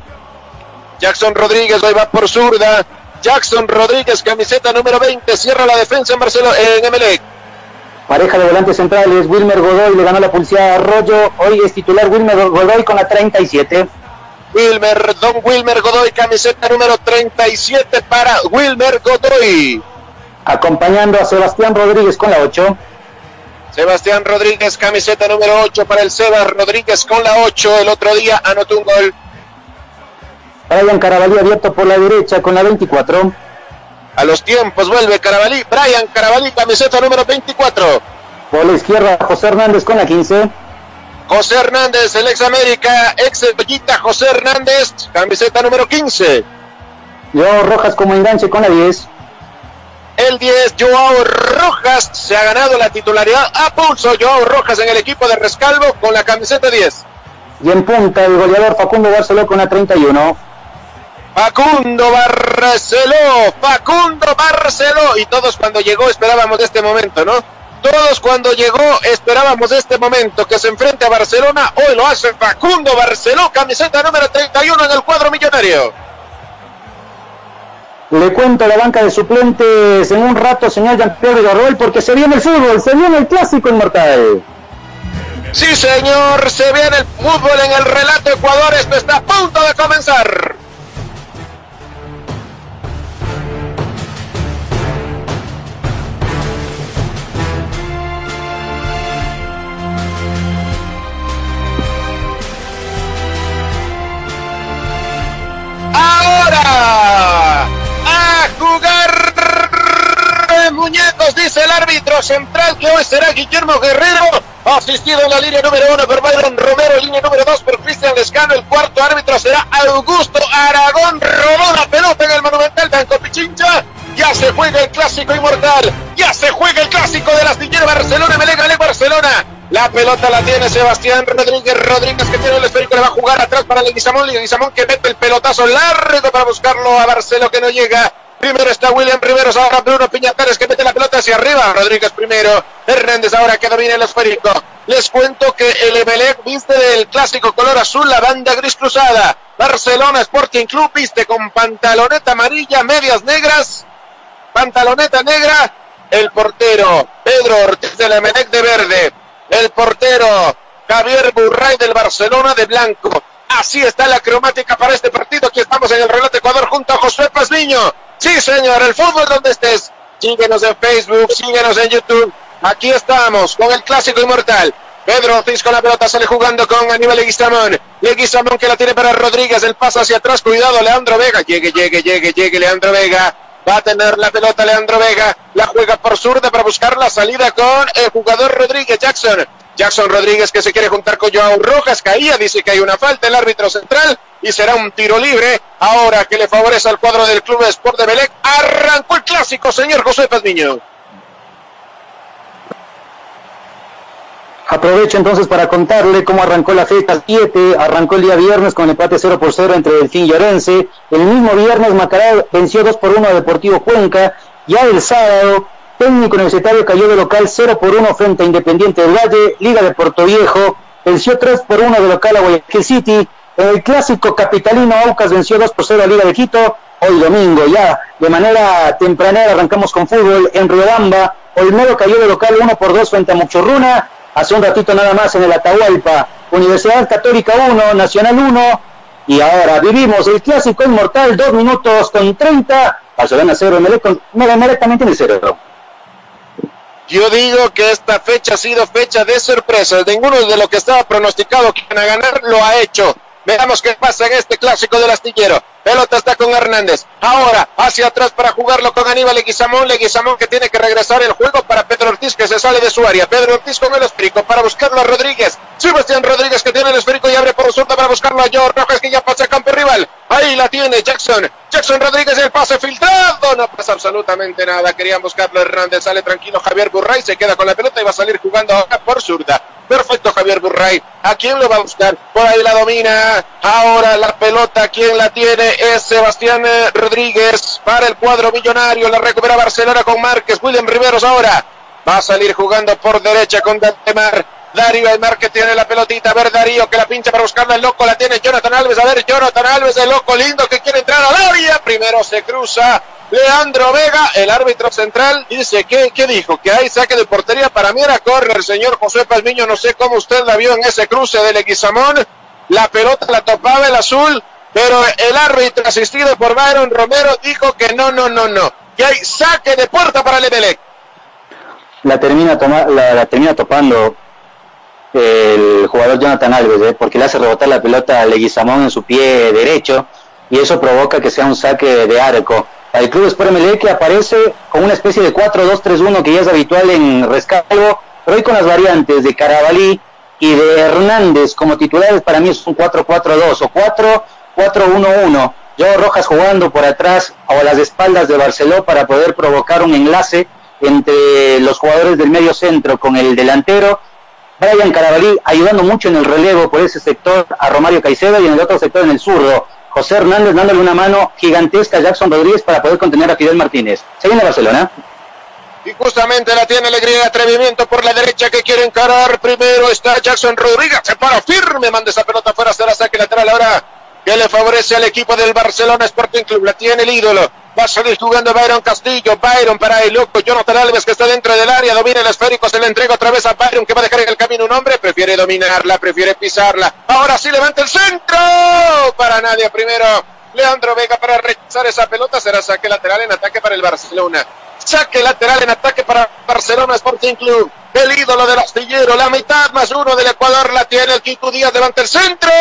Jackson Rodríguez hoy va por zurda. Jackson Rodríguez, camiseta número 20, cierra la defensa en Barcelona, en Emelec. Pareja de volantes centrales, Wilmer Godoy le ganó la pulsada a Arroyo, hoy es titular Wilmer Godoy con la 37. Wilmer, Don Wilmer Godoy, camiseta número 37 para Wilmer Godoy. Acompañando a Sebastián Rodríguez con la 8. Sebastián Rodríguez, camiseta número 8 para el Sebas Rodríguez con la 8. El otro día anotó un gol. Brian Carabalí abierto por la derecha con la 24. A los tiempos vuelve Carabalí. Brian Carabalí, camiseta número 24. Por la izquierda, José Hernández con la 15. José Hernández, el ex América, ex Bellita José Hernández, camiseta número 15. Joao Rojas como enganche con la 10. El 10, Joao Rojas, se ha ganado la titularidad a pulso. Joao Rojas en el equipo de Rescalvo con la camiseta 10. Y en punta el goleador Facundo Barceló con la 31. Facundo Barceló, Facundo Barceló. Y todos cuando llegó esperábamos este momento, ¿no? Todos cuando llegó esperábamos este momento que se enfrente a Barcelona. Hoy lo hace Facundo Barceló, camiseta número 31 en el cuadro millonario. Le cuento la banca de suplentes en un rato, señor Jean-Pierre porque se viene el fútbol, se viene el clásico inmortal. Sí, señor, se viene el fútbol en el relato Ecuador. Esto está a punto de comenzar. Ahora, muñecos, dice el árbitro central que hoy será Guillermo Guerrero, asistido en la línea número uno por Byron Romero, línea número dos por Cristian Lescano, el cuarto árbitro será Augusto Aragón, robó la pelota en el Monumental Banco Pichincha, ya se juega el clásico inmortal, ya se juega el clásico del astillero Barcelona, Melega de Barcelona, la pelota la tiene Sebastián Rodríguez. Rodríguez que tiene el esférico, le va a jugar atrás para Leguizamón. Leguizamón que mete el pelotazo largo para buscarlo a Barcelona que no llega. Primero está William Riveros, ahora Bruno Piñatares que mete la pelota hacia arriba. Rodríguez primero. Hernández ahora que domina el esférico. Les cuento que el Emelec viste del clásico color azul, la banda gris cruzada. Barcelona Sporting Club viste con pantaloneta amarilla, medias negras, pantaloneta negra. El portero Pedro Ortiz del Emelec de verde. El portero Javier Burray del Barcelona de blanco. Así está la cromática para este partido. Aquí estamos en el relato Ecuador junto a Josué Pazmiño. Sí, señor, el fútbol donde estés. Síguenos en Facebook, síguenos en YouTube. Aquí estamos con el clásico inmortal. Pedro Ortiz con la pelota sale jugando con Aníbal Leguizamón. Leguizamón que la tiene para Rodríguez. El paso hacia atrás. Cuidado, Leandro Vega. Llegue, llegue, llegue, llegue, Leandro Vega. Va a tener la pelota Leandro Vega. La juega por zurda para buscar la salida con el jugador Rodríguez Jackson. Jackson Rodríguez que se quiere juntar con Joao Rojas. Caía, dice que hay una falta el árbitro central y será un tiro libre. Ahora que le favorece al cuadro del Club de Sport de Belec. Arrancó el clásico, señor José Pazmiño. Aprovecho entonces para contarle cómo arrancó la fecha 7. Arrancó el día viernes con el empate 0 por 0 entre Delfín y Orense. El mismo viernes Macará venció 2 por 1 a Deportivo Cuenca. Ya el sábado, técnico universitario cayó de local 0 por 1 frente a Independiente del Valle. Liga de Puerto Viejo venció 3 por 1 de local a Guayaquil City. En el clásico capitalino Aucas venció 2 por 0 a Liga de Quito. Hoy domingo ya de manera tempranera arrancamos con fútbol en Riobamba. Olmedo cayó de local 1 por 2 frente a Muchorruna hace un ratito nada más en el Atahualpa, Universidad Católica 1, Nacional 1, y ahora vivimos el clásico inmortal, 2 minutos con 30, Barcelona 0, Melec también tiene 0. Yo digo que esta fecha ha sido fecha de sorpresas. Ninguno de los que estaba pronosticado que iban a ganar lo ha hecho. Veamos qué pasa en este clásico del astillero. Pelota está con Hernández. Ahora hacia atrás para jugarlo con Aníbal Leguizamón. Leguizamón que tiene que regresar el juego para Pedro Ortiz que se sale de su área. Pedro Ortiz con el esférico para buscarlo a Rodríguez. Sebastián Rodríguez que tiene el esférico y abre por zurda para buscarlo a Joe Rojas que ya pasa a campo rival. Ahí la tiene Jackson. Jackson Rodríguez el pase filtrado. No pasa absolutamente nada. Querían buscarlo Hernández. Sale tranquilo Javier Burray. Se queda con la pelota y va a salir jugando ahora por zurda. Perfecto Javier Burray. ¿A quién lo va a buscar? Por ahí la domina. Ahora la pelota. ¿Quién la tiene? Es Sebastián eh, Rodríguez para el cuadro millonario. La recupera Barcelona con Márquez. William Riveros ahora. Va a salir jugando por derecha con Dantemar. Darío Aymar que tiene la pelotita. A ver, Darío que la pincha para buscarla. El loco la tiene Jonathan Alves. A ver, Jonathan Alves, el loco lindo que quiere entrar al área. Primero se cruza Leandro Vega, el árbitro central, dice que, ¿qué dijo? Que hay saque de portería. Para mí era correr, señor José Palmiño. No sé cómo usted la vio en ese cruce del Leguizamón. La pelota la topaba el azul, pero el árbitro asistido por Byron Romero dijo que no, no, no, no. Que hay saque de puerta para Lebelec. La termina, toma, la, termina topando el jugador Jonathan Alves, ¿eh? porque le hace rebotar la pelota a Leguizamón en su pie derecho y eso provoca que sea un saque de arco. El Club Sport que aparece con una especie de 4-2-3-1 que ya es habitual en Rescalvo, pero hoy con las variantes de Carabalí y de Hernández como titulares, para mí es un 4-4-2 o 4-4-1-1. Yo Rojas jugando por atrás o a las espaldas de Barceló para poder provocar un enlace entre los jugadores del medio centro con el delantero Brian Carabalí ayudando mucho en el relevo por ese sector a Romario Caicedo y en el otro sector en el zurdo. José Hernández dándole una mano gigantesca a Jackson Rodríguez para poder contener a Fidel Martínez. Se viene Barcelona. Y justamente la tiene alegría de atrevimiento por la derecha que quiere encarar. Primero está Jackson Rodríguez. Se para firme. Manda esa pelota fuera. Será saque lateral ahora que le favorece al equipo del Barcelona Sporting Club. La tiene el ídolo. Va a salir jugando Byron Castillo. Byron para el loco. Jonathan Alves que está dentro del área. Domina el esférico. Se le entrega otra vez a Byron que va a dejar en el camino un hombre. Prefiere dominarla. Prefiere pisarla. Ahora sí levanta el centro. Para nadie primero. Leandro Vega para rechazar esa pelota. Será saque lateral en ataque para el Barcelona. Saque lateral en ataque para Barcelona Sporting Club. El ídolo del astillero. La mitad más uno del Ecuador la tiene el Kiko Díaz delante el centro.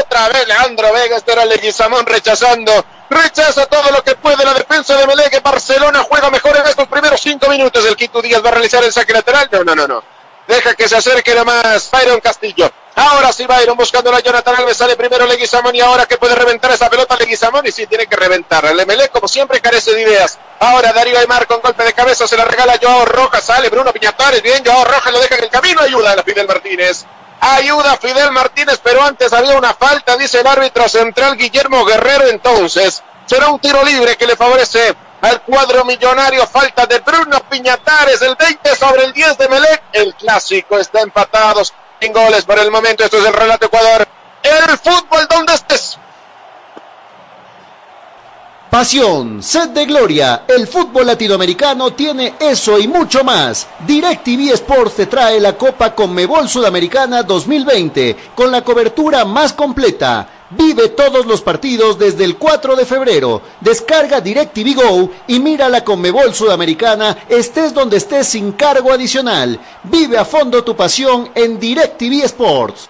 Otra vez Leandro Vega. Este era Leguizamón rechazando. Rechaza todo lo que puede la defensa de Meleque. Barcelona juega mejor en estos primeros cinco minutos. El Quito Díaz va a realizar el saque lateral. No, no, no, no. Deja que se acerque nomás Byron Castillo. Ahora sí Byron buscando a Jonathan Alves. Sale primero Leguizamón y ahora que puede reventar esa pelota Leguizamón y sí tiene que reventar. El Emelec como siempre carece de ideas. Ahora Darío Aymar con golpe de cabeza se la regala Joao Rojas. Sale Bruno Piñatares. Bien, Joao Rojas lo deja en el camino. Ayuda a Fidel Martínez. Ayuda Fidel Martínez, pero antes había una falta, dice el árbitro central Guillermo Guerrero. Entonces, será un tiro libre que le favorece al cuadro millonario. Falta de Bruno Piñatares, el 20 sobre el 10 de Melec. El clásico está empatado sin goles por el momento. Esto es el relato Ecuador. El fútbol donde estés. Pasión, sed de gloria, el fútbol latinoamericano tiene eso y mucho más. DirecTV Sports te trae la Copa Conmebol Sudamericana 2020 con la cobertura más completa Vive todos los partidos desde el 4 de febrero. Descarga DirecTV Go y mira la Conmebol Sudamericana, estés donde estés sin cargo adicional. Vive a fondo tu pasión en DirecTV Sports.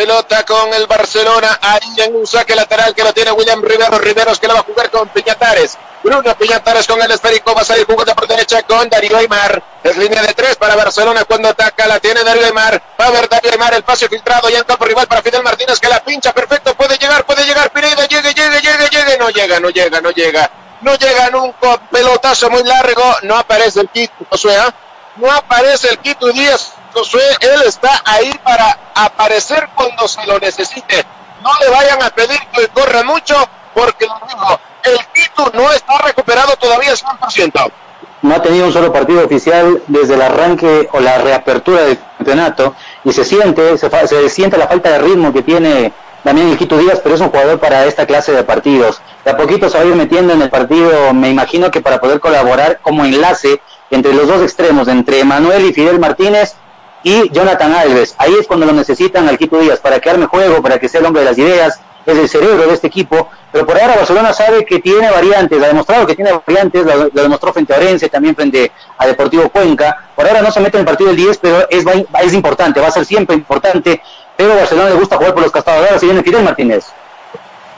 Pelota con el Barcelona, ahí en un saque lateral que lo tiene William Rivero. Riveros que lo va a jugar con Piñatares. Bruno Piñatares con el esférico, va a salir jugando por derecha con Darío Aymar. Es línea de tres para Barcelona cuando ataca, la tiene Darío Aymar. Va a ver Darío Aymar, el pase filtrado ya en campo rival para Fidel Martínez que la pincha, perfecto, puede llegar, puede llegar, Pineda, llegue, llegue, llegue, llegue, no llega, no llega, no llega. No llega nunca, pelotazo muy largo, no aparece el Quito, Josué, ¿ah? no aparece el Quito Díaz, Josué, él está ahí para aparecer cuando se lo necesite. No le vayan a pedir que corra mucho, porque lo mismo, el Quito no está recuperado todavía 100%. No ha tenido un solo partido oficial desde el arranque o la reapertura del campeonato y se siente, se, se siente la falta de ritmo que tiene también el Quito Díaz, pero es un jugador para esta clase de partidos. De a poquito se va a ir metiendo en el partido, me imagino que para poder colaborar como enlace entre los dos extremos, entre Manuel y Fidel Martínez y Jonathan Alves. Ahí es cuando lo necesitan al Quito Díaz, para que arme juego, para que sea el hombre de las ideas, es el cerebro de este equipo, pero por ahora Barcelona sabe que tiene variantes, ha demostrado que tiene variantes, lo, demostró frente a Orense, también frente a Deportivo Cuenca, por ahora no se mete en el partido del 10, pero es, es importante, va a ser siempre importante, pero Barcelona le gusta jugar por los castadores, y viene Fidel Martínez.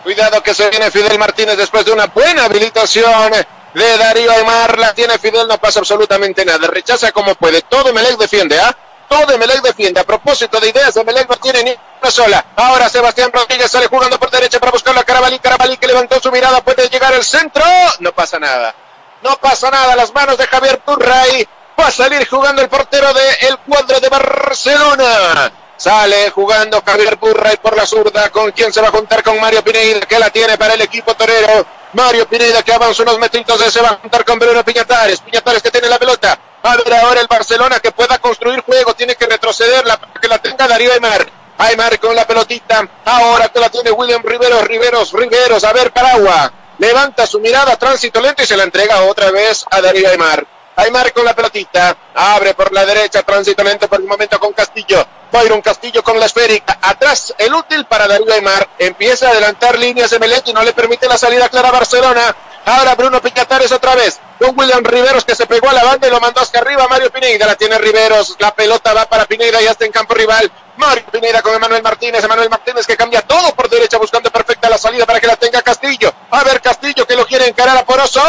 Cuidado que se viene Fidel Martínez después de una buena habilitación de Darío Aymar, la tiene Fidel, no pasa absolutamente nada, rechaza como puede, todo Melec defiende, ¿ah? Todo Melec defiende. A propósito de ideas, Melec no tiene ni una sola. Ahora Sebastián Rodríguez sale jugando por derecha para buscar a Carabalí. Carabalí que levantó su mirada, puede llegar al centro. No pasa nada. No pasa nada. Las manos de Javier Turray. Va a salir jugando el portero del el cuadro de Barcelona. Sale jugando Javier Purray por la zurda. ¿Con quién se va a juntar? Con Mario Pineda, que la tiene para el equipo torero. Mario Pineda que avanza unos metritos. Se va a juntar con Bruno Piñatares. Piñatares que tiene la pelota. A ver ahora el Barcelona que pueda construir juego. Tiene que retrocederla para que la tenga Darío Aymar. Aymar con la pelotita. Ahora que la tiene William Riveros. Riveros, Riveros. A ver, Paragua. Levanta su mirada, tránsito lento y se la entrega otra vez a Darío Aymar. Aymar con la pelotita. Abre por la derecha, tránsito lento por el momento con Castillo. Byron Castillo con la esférica. Atrás el útil para Darío Aymar. Empieza a adelantar líneas de Melec y no le permite la salida clara a Barcelona. Ahora Bruno Piñatares otra vez. Con William Riveros que se pegó a la banda y lo mandó hacia arriba. Mario Pineda la tiene Riveros. La pelota va para Pineda y está en campo rival. Mario Pineda con Emanuel Martínez. Emanuel Martínez que cambia todo por derecha buscando perfecta la salida para que la tenga Castillo. A ver Castillo que lo quiere encarar a Poroso.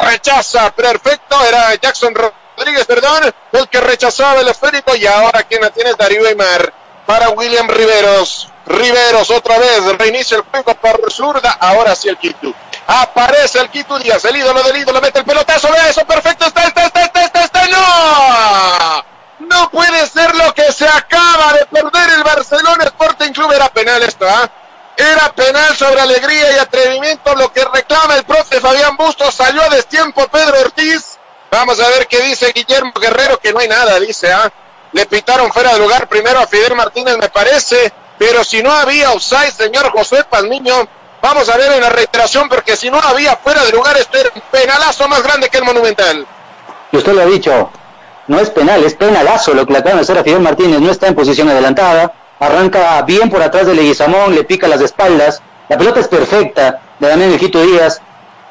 Rechaza. Perfecto. Era Jackson Rodríguez, perdón. El que rechazaba el esférico. Y ahora quien la tiene es Darío Aymar. Para William Riveros. Riveros otra vez. Reinicia el juego por zurda. Ahora sí el Quito. Aparece el Quito Díaz, el ídolo del ídolo, mete el pelotazo, vea eso, perfecto, está, está, está, está, está, está, no. No puede ser lo que se acaba de perder el Barcelona Sporting Club. Era penal esto, ¿ah? Era penal sobre alegría y atrevimiento lo que reclama el profe Fabián Bustos. Salió a destiempo Pedro Ortiz. Vamos a ver qué dice Guillermo Guerrero, que no hay nada, dice, ¿ah? Le pitaron fuera de lugar primero a Fidel Martínez, me parece. Pero si no había offside, señor José Palmiño, Vamos a ver en la reiteración, porque si no había fuera de lugar, este penalazo más grande que el Monumental. Y usted lo ha dicho, no es penal, es penalazo lo que le acaban de hacer a Fidel Martínez, no está en posición adelantada, arranca bien por atrás de Leguizamón, le pica las espaldas, la pelota es perfecta de Damián Hijito Díaz,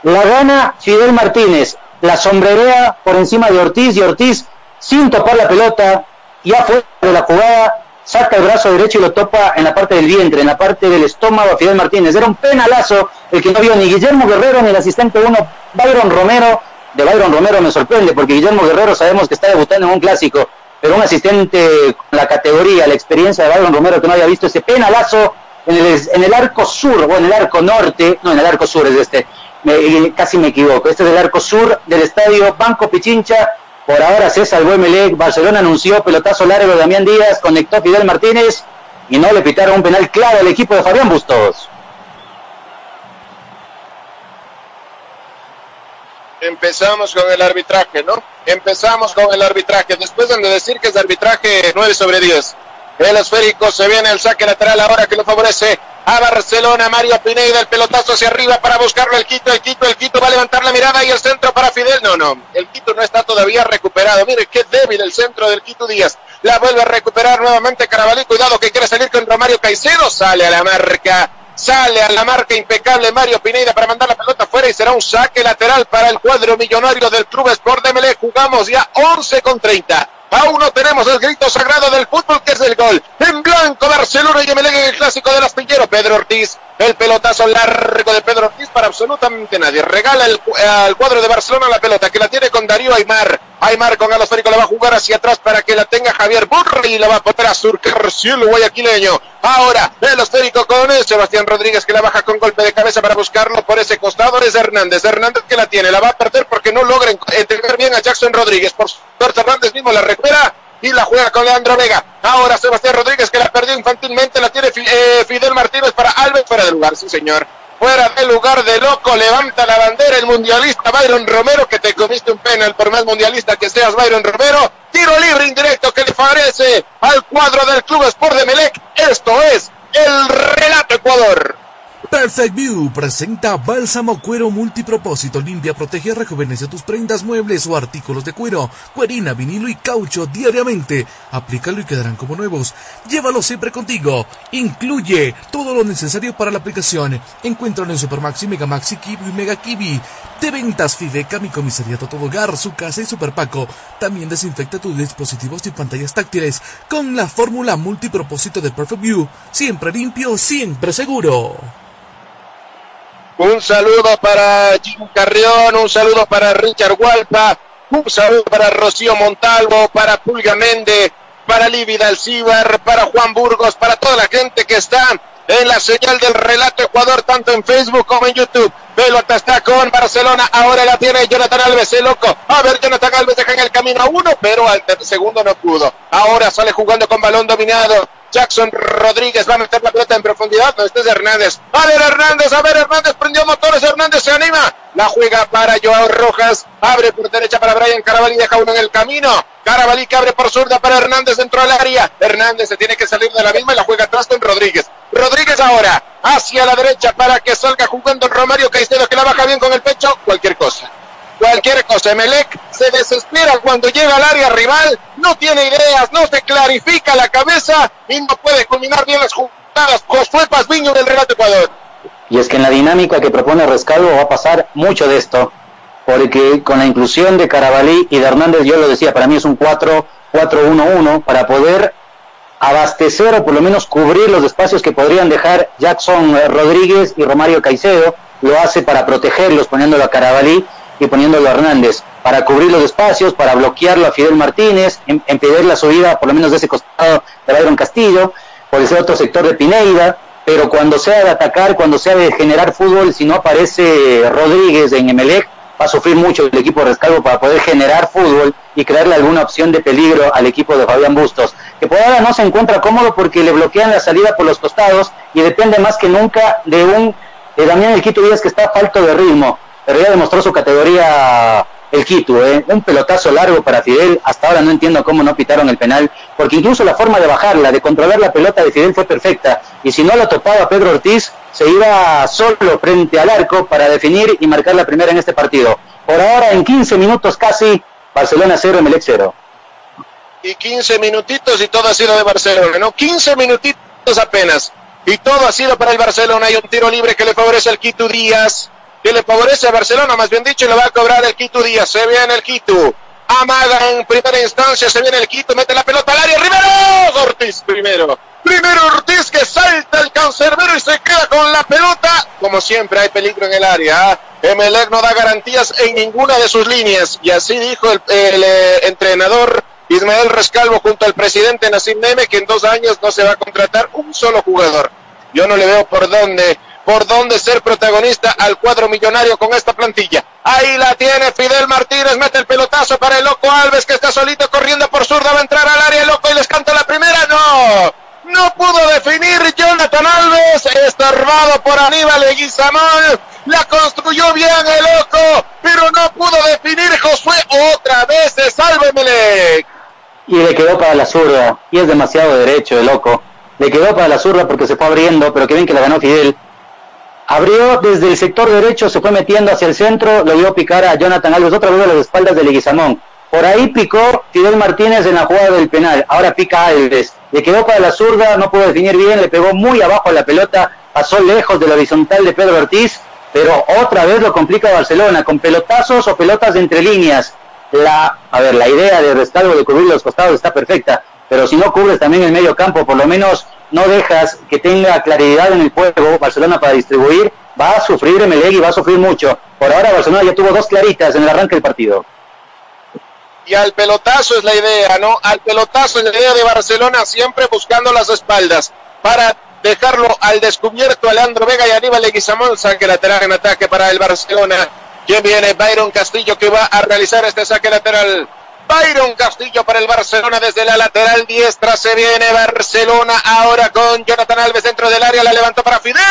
la gana Fidel Martínez, la sombrerea por encima de Ortiz y Ortiz sin topar la pelota, ya fuera de la jugada, saca el brazo derecho y lo topa en la parte del vientre, en la parte del estómago a Fidel Martínez. Era un penalazo el que no vio ni Guillermo Guerrero ni el asistente uno, Byron Romero. De Byron Romero me sorprende porque Guillermo Guerrero sabemos que está debutando en un clásico, pero un asistente con la categoría, la experiencia de Byron Romero que no había visto ese penalazo en el, en el arco sur o en el arco norte, no en el arco sur es este, me, casi me equivoco, este es el arco sur del estadio Banco Pichincha por ahora se salvó Emelec. Barcelona anunció pelotazo largo de Damián Díaz, conectó Fidel Martínez y no le pitaron un penal claro al equipo de Fabián Bustos. Empezamos con el arbitraje, ¿no? Empezamos con el arbitraje. Después de decir que es arbitraje 9 sobre 10. El esférico se viene el saque lateral ahora que lo favorece a Barcelona. Mario Pineda, el pelotazo hacia arriba para buscarlo. El Quito, el Quito, el Quito va a levantar la mirada y el centro para Fidel. No, no, el Quito no está todavía recuperado. Mire qué débil el centro del Quito Díaz. La vuelve a recuperar nuevamente Carabalí. Cuidado que quiere salir con Romario Caicedo. Sale a la marca. Sale a la marca impecable Mario Pineda para mandar la pelota afuera y será un saque lateral para el cuadro millonario del Club Sport de Melé. Jugamos ya 11 con 30. Aún no tenemos el grito sagrado del fútbol que es el gol. En blanco Barcelona y Emelec en el clásico del astillero. Pedro Ortiz, el pelotazo largo de Pedro Ortiz para absolutamente nadie. Regala el, al cuadro de Barcelona la pelota que la tiene con Darío Aymar. Aymar con Alosférico la va a jugar hacia atrás para que la tenga Javier Burri y la va a poner a surcar cielo guayaquileño. Ahora el esférico con el Sebastián Rodríguez que la baja con golpe de cabeza para buscarlo por ese costado. Es Hernández. Hernández que la tiene, la va a perder porque no logra entender bien a Jackson Rodríguez. Por suerte Hernández mismo la recupera y la juega con Leandro Vega. Ahora Sebastián Rodríguez que la perdió infantilmente, la tiene eh, Fidel Martínez para Alves fuera de lugar, sí señor. Fuera del lugar de loco, levanta la bandera el mundialista Byron Romero, que te comiste un penal por más mundialista que seas Byron Romero. Tiro libre indirecto que le favorece al cuadro del Club Sport de Melec. Esto es el relato Ecuador. Perfect View presenta Bálsamo Cuero Multipropósito. Limpia, protege, rejuvenece tus prendas, muebles o artículos de cuero, cuerina, vinilo y caucho diariamente. Aplícalo y quedarán como nuevos. Llévalo siempre contigo. Incluye todo lo necesario para la aplicación. Encuéntralo en Supermaxi, Megamaxi, Kiwi y Mega Kiwi. De ventas Fideca, mi comisariato todo hogar, su casa y Superpaco. También desinfecta tus dispositivos y pantallas táctiles con la fórmula multipropósito de Perfect View. Siempre limpio, siempre seguro. Un saludo para Jim Carrión, un saludo para Richard Hualpa, un saludo para Rocío Montalvo, para Pulga Méndez, para Livi Dalcíbar, para Juan Burgos, para toda la gente que está en la señal del relato Ecuador, tanto en Facebook como en YouTube. Pelota está con Barcelona, ahora la tiene Jonathan Alves, el loco. A ver, Jonathan Alves deja en el camino a uno, pero al segundo no pudo. Ahora sale jugando con balón dominado. Jackson Rodríguez va a meter la pelota en profundidad. No, este es Hernández. A ver, Hernández, a ver, Hernández prendió motores. Hernández se anima. La juega para Joao Rojas. Abre por derecha para Brian Carabalí. Deja uno en el camino. Carabalí que abre por zurda para Hernández dentro del área. Hernández se tiene que salir de la misma y la juega atrás con Rodríguez. Rodríguez ahora hacia la derecha para que salga jugando Romario Caicedo que la baja bien con el pecho. Cualquier cosa cualquier cosa. Emelec se desespera cuando llega al área rival, no tiene ideas, no se clarifica la cabeza y no puede culminar bien las jugadas. Josué Pazviño del Real Ecuador. Y es que en la dinámica que propone Rescalvo va a pasar mucho de esto, porque con la inclusión de Carabalí y de Hernández, yo lo decía, para mí es un 4-4-1-1 para poder abastecer o por lo menos cubrir los espacios que podrían dejar Jackson Rodríguez y Romario Caicedo. Lo hace para protegerlos poniéndolo a Carabalí y poniéndolo a Hernández para cubrir los espacios, para bloquearlo a Fidel Martínez, impedir la subida por lo menos de ese costado de Byron Castillo, por ese otro sector de Pineida, pero cuando sea de atacar, cuando sea de generar fútbol, si no aparece Rodríguez en Emelec, va a sufrir mucho el equipo de Rescalvo para poder generar fútbol y crearle alguna opción de peligro al equipo de Fabián Bustos, que por ahora no se encuentra cómodo porque le bloquean la salida por los costados y depende más que nunca de un de Damián El Quito Díaz que está falto de ritmo pero ya demostró su categoría el Quito, ¿eh? un pelotazo largo para Fidel, hasta ahora no entiendo cómo no pitaron el penal, porque incluso la forma de bajarla, de controlar la pelota de Fidel fue perfecta, y si no la topaba Pedro Ortiz, se iba solo frente al arco para definir y marcar la primera en este partido. Por ahora, en 15 minutos casi, Barcelona 0, Melec 0. Y 15 minutitos y todo ha sido de Barcelona, ¿no? 15 minutitos apenas. Y todo ha sido para el Barcelona. Hay un tiro libre que le favorece al Quito Díaz que le favorece a Barcelona, más bien dicho, le va a cobrar el Quito Díaz. Se viene el Quito. Amaga en primera instancia, se viene el Quito, mete la pelota al área. Rivero Ortiz primero. Primero Ortiz que salta el cancerbero y se queda con la pelota. Como siempre hay peligro en el área. Emelec no da garantías en ninguna de sus líneas. Y así dijo el, eh, entrenador Ismael Rescalvo junto al presidente Nassim Neme que en dos años no se va a contratar un solo jugador. Yo no le veo por dónde por dónde ser protagonista al cuadro millonario con esta plantilla. Ahí la tiene Fidel Martínez, mete el pelotazo para el loco Alves que está solito corriendo por zurda, va a entrar al área el loco y les canta la primera, no. No pudo definir Jonathan Alves, estorbado por Aníbal Eguizamón. La construyó bien el loco, pero no pudo definir Josué. Otra vez salve. Y le quedó para la zurda, y es demasiado derecho el loco. Le quedó para la zurda porque se fue abriendo, pero que bien que la ganó Fidel. Abrió desde el sector derecho, se fue metiendo hacia el centro, lo vio picar a Jonathan Alves, otra vez a las espaldas de Leguizamón. Por ahí picó Fidel Martínez en la jugada del penal. Ahora pica Alves. Le quedó para la zurda, no pudo definir bien, le pegó muy abajo a la pelota, pasó lejos de la horizontal de Pedro Ortiz, pero otra vez lo complica Barcelona, con pelotazos o pelotas de entre líneas. La, a ver, la idea de rescalvo de cubrir los costados está perfecta, pero si no cubres también el medio campo, por lo menos no dejas que tenga claridad en el juego Barcelona para distribuir, va a sufrir Emelec y va a sufrir mucho. Por ahora Barcelona ya tuvo dos claritas en el arranque del partido y al pelotazo es la idea, ¿no? Al pelotazo es la idea de Barcelona, siempre buscando las espaldas para dejarlo al descubierto a Leandro Vega y Aníbal Leguizamón, saque lateral en ataque para el Barcelona. ¿Quién viene? Byron Castillo que va a realizar este saque lateral. Byron Castillo para el Barcelona desde la lateral diestra. Se viene Barcelona ahora con Jonathan Alves dentro del área. La levantó para Fidel.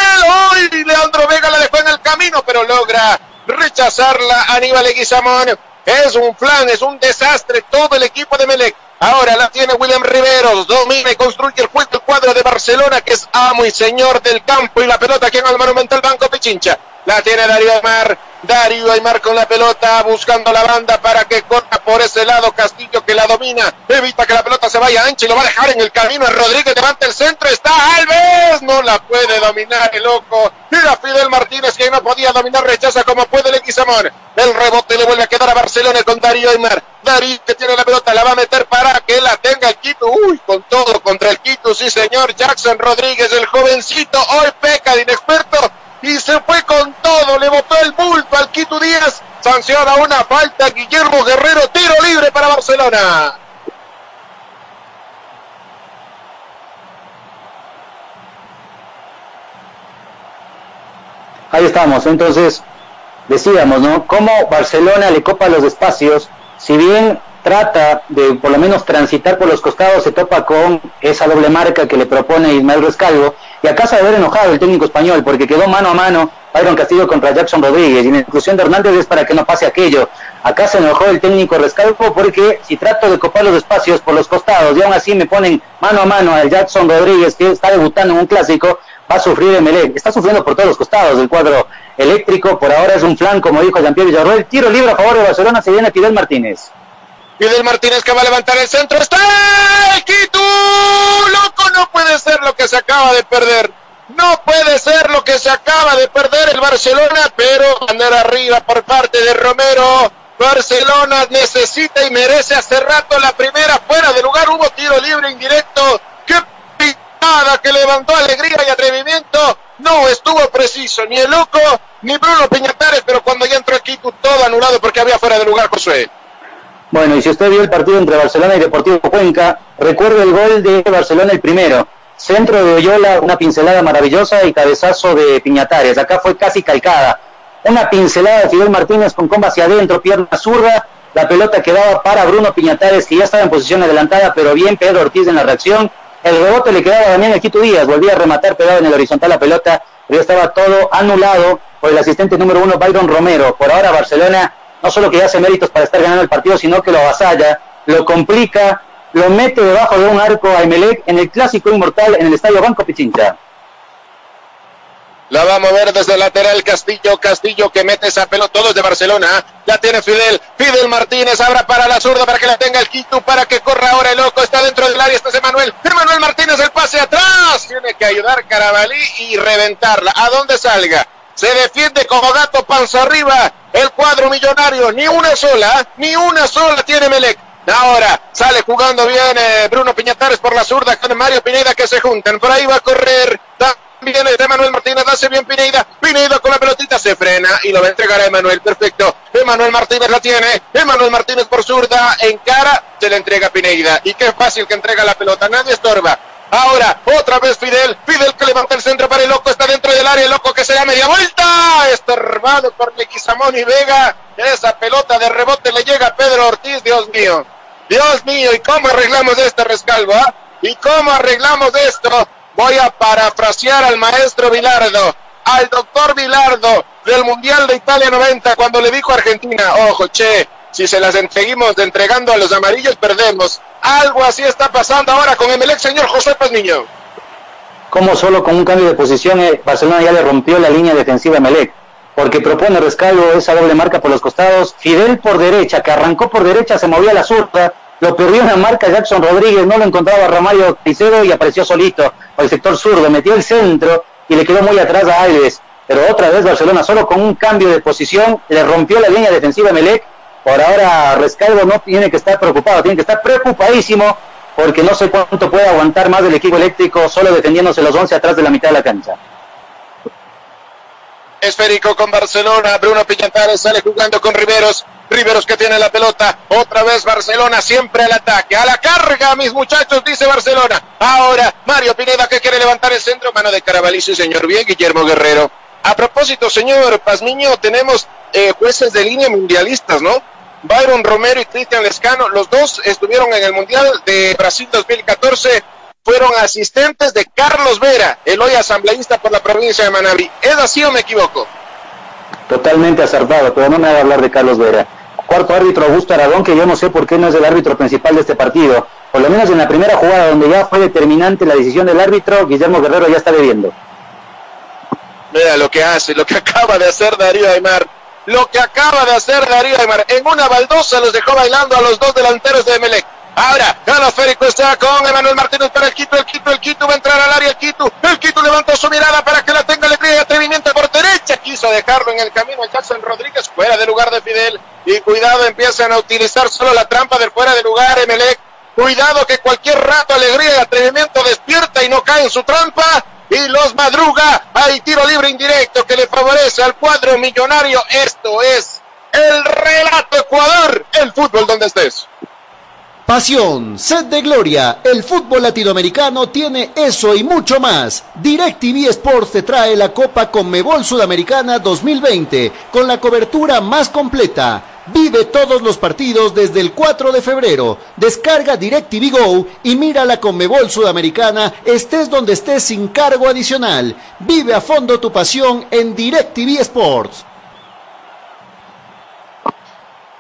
¡Uy! Leandro Vega la dejó en el camino, pero logra rechazarla Aníbal Leguizamón. Es un flan, es un desastre todo el equipo de Melec. Ahora la tiene William Riveros, domina y construye el juego cuadro de Barcelona, que es amo y señor del campo y la pelota que en el Monumental Banco Pichincha. La tiene Darío Aymar. Darío Aymar con la pelota buscando la banda para que corta por ese lado. Castillo que la domina. Evita que la pelota se vaya ancha y lo va a dejar en el camino. Rodríguez levanta el centro. Está Alves. No la puede dominar el loco. Mira Fidel Martínez que no podía dominar. Rechaza como puede el Equisamón. El rebote le vuelve a quedar a Barcelona con Darío Aymar. Darío que tiene la pelota. La va a meter para que la tenga el Quito. Uy, con todo contra el Quito. Sí, señor. Jackson Rodríguez, el jovencito. Hoy peca de inexperto y se fue con todo, le botó el bulto al Quito Díaz, sanciona una falta, Guillermo Guerrero, tiro libre para Barcelona. Ahí estamos, entonces decíamos, ¿no? Cómo Barcelona le copa los espacios, si bien trata de por lo menos transitar por los costados, se topa con esa doble marca que le propone Ismael Rescalvo, y acá se haber enojado el técnico español, porque quedó mano a mano Byron Castillo contra Jackson Rodríguez, y la inclusión de Hernández es para que no pase aquello. Acá se enojó el técnico Rescalvo porque si trato de copar los espacios por los costados y aún así me ponen mano a mano al Jackson Rodríguez que está debutando en un clásico, va a sufrir Emelec. Está sufriendo por todos los costados del cuadro eléctrico, por ahora es un flan, como dijo Jean-Pierre Villarroel. Tiro libre a favor de Barcelona, se viene Fidel Martínez. Fidel Martínez que va a levantar el centro. ¡Está! ¡Quito! ¡Loco! No puede ser lo que se acaba de perder. No puede ser lo que se acaba de perder el Barcelona, pero ganar arriba por parte de Romero. Barcelona necesita y merece hace rato la primera fuera de lugar. Hubo tiro libre indirecto. ¡Qué picada que levantó alegría y atrevimiento! No estuvo preciso ni el loco ni Bruno Piñatares, pero cuando ya entró aquí todo anulado porque había fuera de lugar Josué. Bueno, y si usted vio el partido entre Barcelona y Deportivo Cuenca, recuerde el gol de Barcelona el primero. Centro de Oyola, una pincelada maravillosa y cabezazo de Piñatares. Acá fue casi calcada. Una pincelada de Fidel Martínez con comba hacia adentro, pierna zurda. La pelota quedaba para Bruno Piñatares, que ya estaba en posición adelantada, pero bien Pedro Ortiz en la reacción. El rebote le quedaba a Damián Quito Díaz, volvía a rematar pegado en el horizontal la pelota, pero ya estaba todo anulado por el asistente número uno, Byron Romero. Por ahora Barcelona no solo que hace méritos para estar ganando el partido, sino que lo avasalla, lo complica, lo mete debajo de un arco a Emelec en el clásico inmortal en el estadio Banco Pichincha. La va a mover desde el lateral Castillo, Castillo que mete esa pelota, todos de Barcelona, ¿ah? la tiene Fidel, Fidel Martínez, abra para la zurda para que la tenga el Quito, para que corra ahora el loco, está dentro del área, está Emanuel, Emanuel Martínez, el pase atrás, tiene que ayudar Carabalí y reventarla, a donde salga, se defiende como gato panza arriba el cuadro millonario. Ni una sola, ni una sola tiene Melec. Ahora sale jugando bien eh, Bruno Piñatares por la zurda con Mario Pineda que se juntan. Por ahí va a correr también Emanuel Martínez. Hace bien Pineda. Pineda con la pelotita se frena y lo va a entregar a Emanuel. Perfecto. Emanuel Martínez la tiene. Emanuel Martínez por zurda en cara. Se le entrega Pineda. Y qué fácil que entrega la pelota. Nadie estorba. Ahora, otra vez Fidel. Fidel que levanta el centro para el loco. Está dentro del área. El loco que se da media vuelta. Estorbado por Leguizamón y Vega. Esa pelota de rebote le llega a Pedro Ortiz. Dios mío. Dios mío. ¿Y cómo arreglamos este rescalvo? Ah? ¿Y cómo arreglamos esto? Voy a parafrasear al maestro Vilardo. Al doctor Vilardo del Mundial de Italia 90 cuando le dijo a Argentina, ojo, che, si se las seguimos entregando a los amarillos, perdemos. Algo así está pasando ahora con Emelec, señor José Paz. Como solo con un cambio de posición eh, Barcelona ya le rompió la línea defensiva a Emelec. porque propone Rescalvo esa doble marca por los costados. Fidel por derecha, que arrancó por derecha, se movía a la zurda, lo perdió en la marca Jackson Rodríguez, no lo encontraba Ramario Caicedo y apareció solito por el sector zurdo, metió el centro y le quedó muy atrás a Alves. Pero otra vez Barcelona solo con un cambio de posición le rompió la línea defensiva a Melec. Por ahora Rescalvo no tiene que estar preocupado, tiene que estar preocupadísimo porque no sé cuánto puede aguantar más del equipo eléctrico solo defendiéndose los 11 atrás de la mitad de la cancha. Esférico con Barcelona, Bruno Pillantares sale jugando con Riveros, Riveros que tiene la pelota. Otra vez Barcelona, siempre al ataque. A la carga, mis muchachos, dice Barcelona. Ahora Mario Pineda que quiere levantar el centro. Mano de Caravalizo, señor. Bien, Guillermo Guerrero. A propósito, señor Pazmiño, tenemos eh, jueces de línea mundialistas, ¿no? Byron Romero y Cristian Lescano, los dos estuvieron en el Mundial de Brasil 2014, fueron asistentes de Carlos Vera, el hoy asambleísta por la provincia de Manabí. ¿Es así o me equivoco? Totalmente acertado, pero no me haga hablar de Carlos Vera. Cuarto árbitro Augusto Aragón, que yo no sé por qué no es el árbitro principal de este partido. Por lo menos en la primera jugada donde ya fue determinante la decisión del árbitro, Guillermo Guerrero ya está bebiendo. Mira lo que hace, lo que acaba de hacer Darío Aymar. Lo que acaba de hacer Darío Aymar. En una baldosa los dejó bailando a los dos delanteros de Melec. Ahora, Férico está con Emanuel Martínez para el Quito, el Quito, el Quito va a entrar al área, el Quito, el Quito levanta su mirada para que la tenga alegría y atrevimiento por derecha, quiso dejarlo en el camino el Jackson Rodríguez fuera de lugar de Fidel, y cuidado, empiezan a utilizar solo la trampa del fuera de lugar, Emelec, cuidado que cualquier rato alegría y atrevimiento despierta y no cae en su trampa, y los madruga, hay tiro libre indirecto que le favorece al cuadro millonario, esto es el relato Ecuador, el fútbol donde estés. Pasión, sed de gloria, el fútbol latinoamericano tiene eso y mucho más. DirecTV Sports te trae la Copa Conmebol Sudamericana 2020 con la cobertura más completa. Vive todos los partidos desde el 4 de febrero. Descarga DirecTV Go y mira la Conmebol Sudamericana estés donde estés sin cargo adicional. Vive a fondo tu pasión en DirecTV Sports.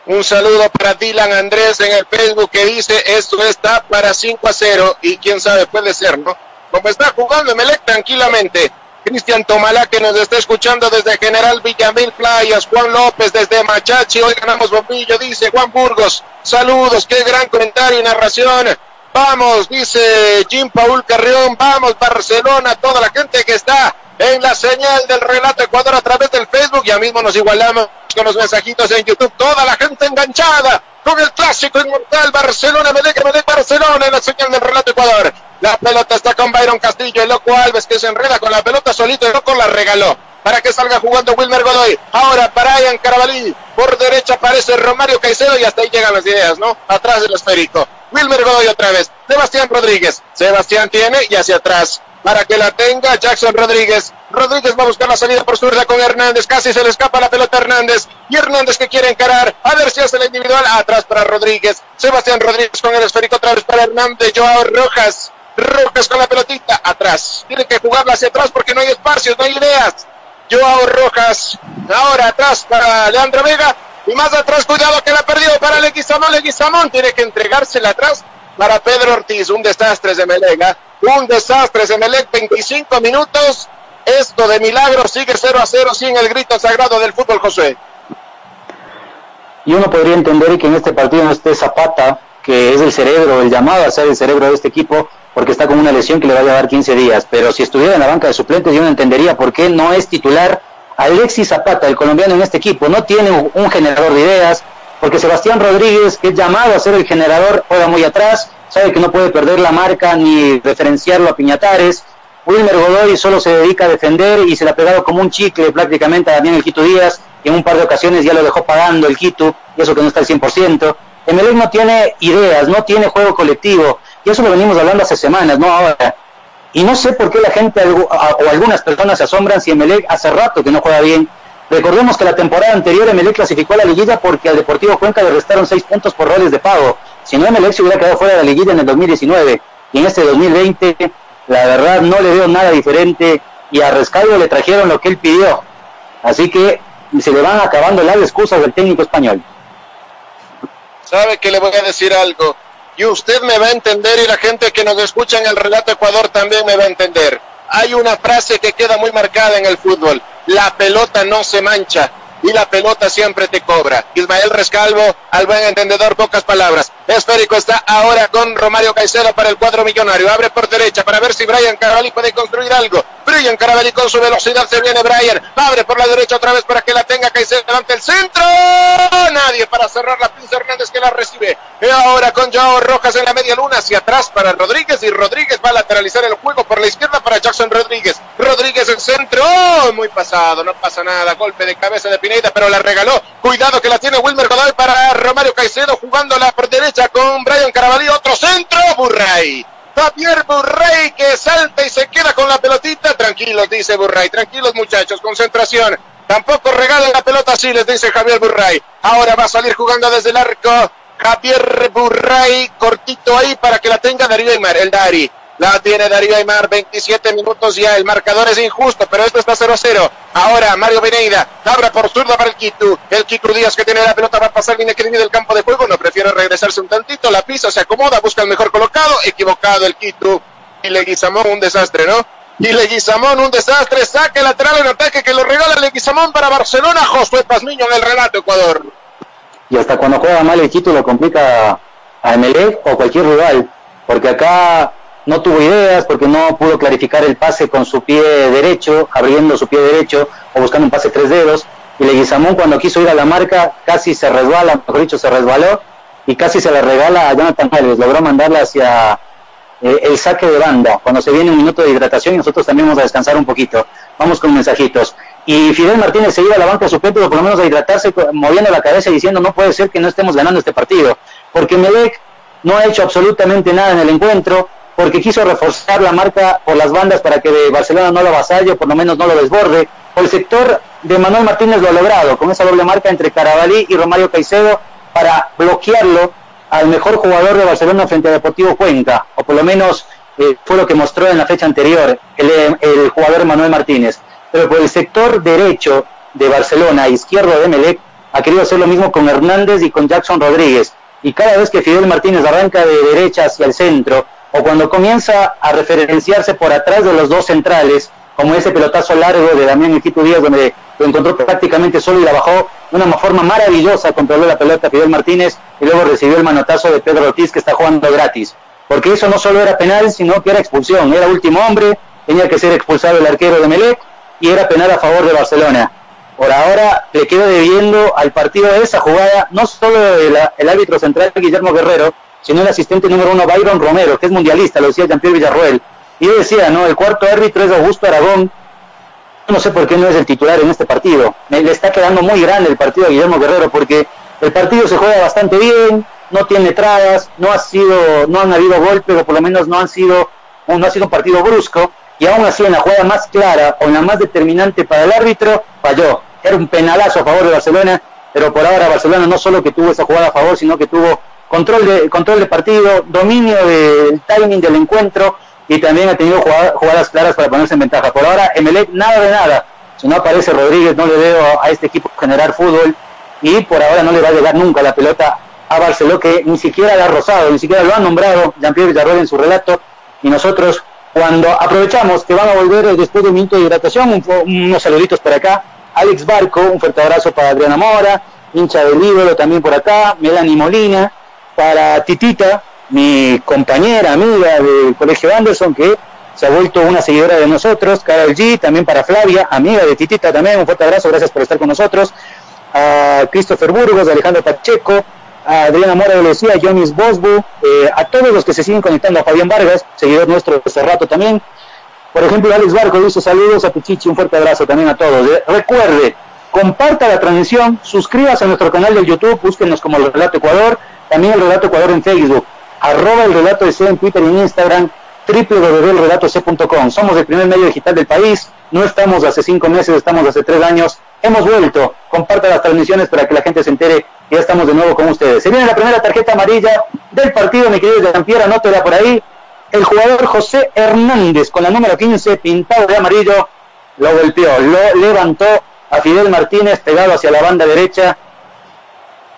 Un saludo para Dylan Andrés en el Facebook que dice esto está para 5 a 0 y quién sabe puede ser, ¿no? Como está jugando Melec tranquilamente. Cristian Tomalá que nos está escuchando desde General Villamil Playas, Juan López desde Machachi, hoy ganamos bombillo, dice Juan Burgos, saludos, qué gran comentario y narración. Vamos, dice Jim Paul Carrión, vamos Barcelona, toda la gente que está en la señal del relato Ecuador a través del Facebook. Ya mismo nos igualamos con los mensajitos en YouTube. Toda la gente enganchada con el clásico inmortal Barcelona, Medellín, Medellín, Barcelona en la señal del relato Ecuador. La pelota está con Byron Castillo, el loco Alves que se enreda con la pelota solito, el loco la regaló para que salga jugando Wilmer Godoy. Ahora Brian Carabalí, por derecha aparece Romario Caicedo y hasta ahí llegan las ideas, ¿no? Atrás del esférico. Wilmer Godoy otra vez. Sebastián Rodríguez. Sebastián tiene y hacia atrás para que la tenga Jackson Rodríguez. Rodríguez va a buscar la salida por zurda con Hernández. Casi se le escapa la pelota a Hernández. Y Hernández que quiere encarar. A ver si hace la individual. Atrás para Rodríguez. Sebastián Rodríguez con el esférico otra vez para Hernández. Joao Rojas. Rojas con la pelotita. Atrás. Tiene que jugarla hacia atrás porque no hay espacios, no hay ideas. Joao Rojas. Ahora atrás para Leandro Vega. Y más atrás, cuidado que la ha perdido para Leguizamón. Leguizamón tiene que entregársela atrás para Pedro Ortiz. Un desastre de Melega. Un desastre de Melec. 25 minutos. Esto de milagro sigue 0 a 0 sin el grito sagrado del fútbol, José. Y uno podría entender que en este partido no esté Zapata, que es el cerebro, el llamado a ser el cerebro de este equipo, porque está con una lesión que le va a llevar 15 días. Pero si estuviera en la banca de suplentes, yo no entendería por qué no es titular Alexis Zapata, el colombiano en este equipo. No tiene un generador de ideas, porque Sebastián Rodríguez, que es llamado a ser el generador, juega muy atrás, sabe que no puede perder la marca ni referenciarlo a Piñatares. Wilmer Godoy solo se dedica a defender y se le ha pegado como un chicle prácticamente a Damián El Quito Díaz, y en un par de ocasiones ya lo dejó pagando el Quito, y eso que no está al 100%. Emelec no tiene ideas, no tiene juego colectivo, y eso lo venimos hablando hace semanas, no ahora. Y no sé por qué la gente o algunas personas se asombran si Emelec hace rato que no juega bien. Recordemos que la temporada anterior Emelec clasificó a la liguilla porque al Deportivo Cuenca le restaron seis puntos por roles de pago. Si no, Emelec se hubiera quedado fuera de la liguilla en el 2019. Y en este 2020, la verdad, no le veo nada diferente. Y a Rescalvo le trajeron lo que él pidió. Así que se le van acabando las excusas del técnico español. ¿Sabe que le voy a decir algo? Y usted me va a entender y la gente que nos escucha en el relato Ecuador también me va a entender. hay una frase que queda muy marcada en el fútbol. La pelota no se mancha y la pelota siempre te cobra. Ismael Rescalvo, al buen entendedor, pocas palabras. Esférico está ahora con Romario Caicedo para el cuadro millonario. Abre por derecha para ver si Brian Carabalí puede construir algo. Brian Carabalí con su velocidad se viene Brian. Abre por la derecha otra vez para que la tenga Caicedo delante el centro. Nadie para cerrar la pinza Hernández que la recibe. Y ahora con Joao Rojas en la media luna hacia atrás para Rodríguez y Rodríguez va a lateralizar el juego por la izquierda para Jackson Rodríguez. Rodríguez el centro. Oh, muy pasado, no pasa nada. Golpe de cabeza de Pineda, pero la regaló. Cuidado que la tiene Wilmer Godoy para Romario Caicedo jugándola por derecha con Brian Carabalí. Otro centro. Burray. Javier Burray que salta y se queda con la pelotita. Tranquilos, dice Burray. Tranquilos, muchachos. Concentración. Tampoco regalan la pelota así, les dice Javier Burray. Ahora va a salir jugando desde el arco. Javier Burray, cortito ahí para que la tenga Darío Aymar, el Dari. La tiene Darío Aymar, 27 minutos ya. El marcador es injusto, pero esto está 0 a 0. Ahora Mario Veneida, abra por zurda para el Quito. El Quito Díaz que tiene la pelota va a pasar línea que del campo de juego. No prefiere regresarse un tantito. La pisa, se acomoda, busca el mejor colocado. Equivocado el Quito. Y Leguizamón, un desastre, ¿no? Y Leguizamón, un desastre. Saque lateral en ataque que lo regala Leguizamón para Barcelona. Josué Pazmiño en el relato, Ecuador. Y hasta cuando juega mal el Quito lo complica a Emelec o cualquier rival. Porque acá no tuvo ideas porque no pudo clarificar el pase con su pie derecho, abriendo su pie derecho o buscando un pase tres dedos. Y Leguizamón cuando quiso ir a la marca casi se resbala, mejor dicho, se resbaló y casi se la regala a Jonathan Álvarez. Logró mandarla hacia eh, el saque de banda. Cuando se viene un minuto de hidratación y nosotros también vamos a descansar un poquito. Vamos con mensajitos. Y Fidel Martínez se iba a la banca suplente, por lo menos a hidratarse, moviendo la cabeza y diciendo no puede ser que no estemos ganando este partido. Porque Melec no ha hecho absolutamente nada en el encuentro, porque quiso reforzar la marca por las bandas para que Barcelona no lo avasalle, por lo menos no lo desborde. Por el sector de Manuel Martínez lo ha logrado, con esa doble marca entre Carabalí y Romario Caicedo para bloquearlo al mejor jugador de Barcelona frente a Deportivo Cuenca, o por lo menos eh, fue lo que mostró en la fecha anterior el, el jugador Manuel Martínez. Pero por el sector derecho de Barcelona, izquierdo de Melec, ha querido hacer lo mismo con Hernández y con Jackson Rodríguez. Y cada vez que Fidel Martínez arranca de derecha hacia el centro, o cuando comienza a referenciarse por atrás de los dos centrales, como ese pelotazo largo de Damián Equito Díaz, donde lo encontró prácticamente solo y la bajó de una forma maravillosa, controló la pelota Fidel Martínez y luego recibió el manotazo de Pedro Ortiz que está jugando gratis. Porque eso no solo era penal, sino que era expulsión, era último hombre, tenía que ser expulsado el arquero de Melec y era penal a favor de Barcelona. Por ahora le quedo debiendo al partido de esa jugada, no solo el, el árbitro central Guillermo Guerrero, sino el asistente número uno Byron Romero, que es mundialista, lo decía Jean-Pierre Villarroel. Y decía, no, el cuarto árbitro es Augusto Aragón. No sé por qué no es el titular en este partido. Le está quedando muy grande el partido a Guillermo Guerrero porque el partido se juega bastante bien, no tiene trabas, no ha sido, no han habido golpes, o por lo menos no han sido, no ha sido un partido brusco, y aún así en la jugada más clara o en la más determinante para el árbitro, falló. Era un penalazo a favor de Barcelona, pero por ahora Barcelona no solo que tuvo esa jugada a favor, sino que tuvo control de, control de partido, dominio del timing del encuentro y también ha tenido jugadas, claras para ponerse en ventaja. Por ahora, Emelec nada de nada. Si no aparece Rodríguez, no le veo a este equipo generar fútbol y por ahora no le va a llegar nunca la pelota a Barcelona, que ni siquiera la ha rozado, ni siquiera lo ha nombrado Jean-Pierre Villarroel en su relato. Y nosotros, cuando aprovechamos que van a volver después de un minuto de hidratación, unos saluditos por acá. Alex Barco, un fuerte abrazo para Adriana Mora, hincha del ídolo también por acá, Melanie Molina, para Titita, mi compañera, amiga del Colegio Anderson, que se ha vuelto una seguidora de nosotros, Carol G, también para Flavia, amiga de Titita también, un fuerte abrazo, gracias por estar con nosotros, a Christopher Burgos, a Alejandro Pacheco, a Adriana Mora de Lucía, a Jonis Bosbu, eh, a todos los que se siguen conectando, a Fabián Vargas, seguidor nuestro este rato también, por ejemplo, Alex Barco dice saludos a Pichichi, un fuerte abrazo también a todos. Eh, recuerde, comparta la transmisión, suscríbase a nuestro canal de YouTube, búsquenos como el Relato Ecuador, también el Relato Ecuador en Facebook, arroba el Relato C en Twitter y en Instagram, www.relatoc.com. Somos el primer medio digital del país, no estamos hace cinco meses, estamos hace tres años, hemos vuelto. Comparta las transmisiones para que la gente se entere que ya estamos de nuevo con ustedes. Se viene la primera tarjeta amarilla del partido, mi querido Jean-Pierre, anótela por ahí. El jugador José Hernández, con la número 15, pintado de amarillo, lo golpeó, lo levantó a Fidel Martínez pegado hacia la banda derecha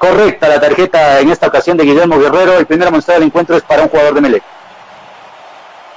correcta la tarjeta en esta ocasión de Guillermo Guerrero. El primer amonestado del encuentro es para un jugador de Melec.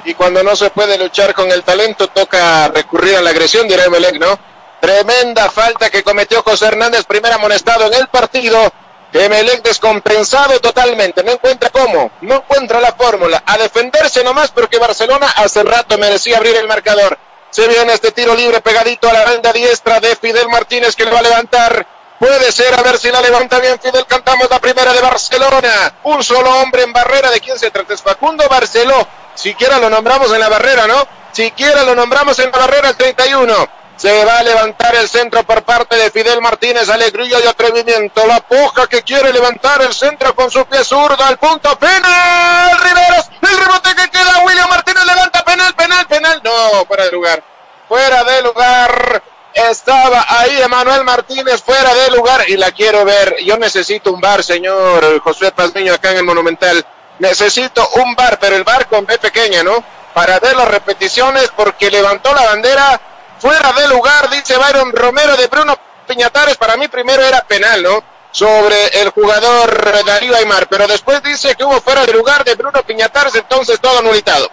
y cuando no se puede luchar con el talento toca recurrir a la agresión, dirá Emelec, ¿no? Tremenda falta que cometió José Hernández, primer amonestado en el partido. Emelec descompensado totalmente, no encuentra cómo, no encuentra la fórmula, a defenderse nomás porque Barcelona hace rato merecía abrir el marcador. Se viene este tiro libre pegadito a la banda diestra de Fidel Martínez que lo va a levantar. Puede ser, a ver si la levanta bien Fidel. Cantamos la primera de Barcelona. Un solo hombre en barrera. ¿De quién se trata? Es Facundo Barceló. Siquiera lo nombramos en la barrera, ¿no? Siquiera lo nombramos en la barrera el 31. Se va a levantar el centro por parte de Fidel Martínez, alegría y atrevimiento. La puja que quiere levantar el centro con su pie zurdo al punto penal. Riveros, el rebote que queda. William Martínez levanta penal, penal, penal. No, fuera de lugar. Fuera de lugar. Estaba ahí Emanuel Martínez fuera de lugar y la quiero ver. Yo necesito un bar, señor José Pazmiño, acá en el Monumental. Necesito un bar, pero el bar con B pequeña, ¿no? Para ver las repeticiones porque levantó la bandera fuera de lugar, dice Byron Romero de Bruno Piñatares. Para mí primero era penal, ¿no? Sobre el jugador Darío Aymar, pero después dice que hubo fuera de lugar de Bruno Piñatares, entonces todo anulitado.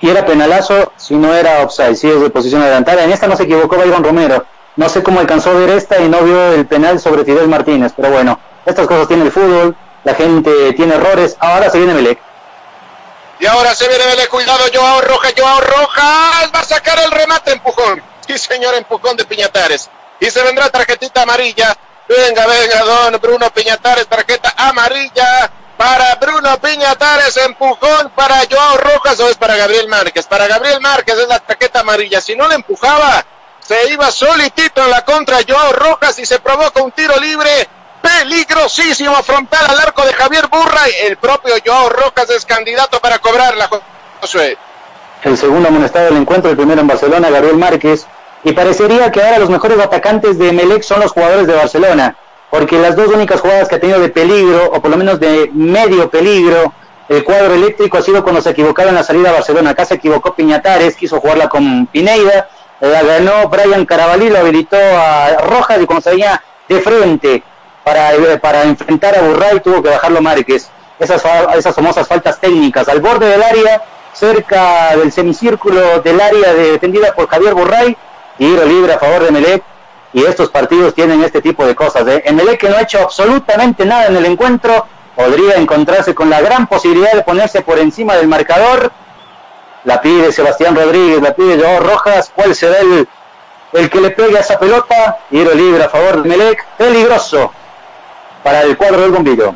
Y era penalazo si no era offside, si es de posición adelantada. En esta no se equivocó Byron Romero. No sé cómo alcanzó a ver esta y no vio el penal sobre Fidel Martínez, pero bueno, estas cosas tiene el fútbol, la gente tiene errores. Ahora se viene Melec. Y ahora se viene Melec, cuidado, Joao Rojas, Joao Rojas, va a sacar el remate, empujón. Sí, señor, empujón de Piñatares. Y se vendrá tarjetita amarilla. Venga, venga, don Bruno Piñatares, tarjeta amarilla para Bruno Piñatares, empujón para Joao Rojas o es para Gabriel Márquez. Para Gabriel Márquez es la tarjeta amarilla. Si no le empujaba, se iba solitito en la contra Joao Rojas y se provoca un tiro libre peligrosísimo frontal al arco de Javier Burray. El propio Joao Rojas es candidato para cobrarla, Josué. El segundo amonestado del encuentro, el primero en Barcelona, Gabriel Márquez. Y parecería que ahora los mejores atacantes de Melec son los jugadores de Barcelona porque las dos únicas jugadas que ha tenido de peligro, o por lo menos de medio peligro, el cuadro eléctrico ha sido cuando se equivocaron la salida a Barcelona. Acá se equivocó Piñatares, quiso jugarla con Pineida, la ganó Brian Carabalí, lo habilitó a Rojas y cuando venía de frente para, para enfrentar a Burray tuvo que bajarlo Márquez. Esas, esas famosas faltas técnicas al borde del área, cerca del semicírculo del área defendida por Javier Burray, tiro libre a favor de Melec y estos partidos tienen este tipo de cosas. ¿eh? Emelec que no ha hecho absolutamente nada en el encuentro, podría encontrarse con la gran posibilidad de ponerse por encima del marcador. La pide Sebastián Rodríguez, la pide Joao Rojas, ¿cuál será el, el que le pegue a esa pelota? Tiro libre a favor de Melec, peligroso para el cuadro del bombillo.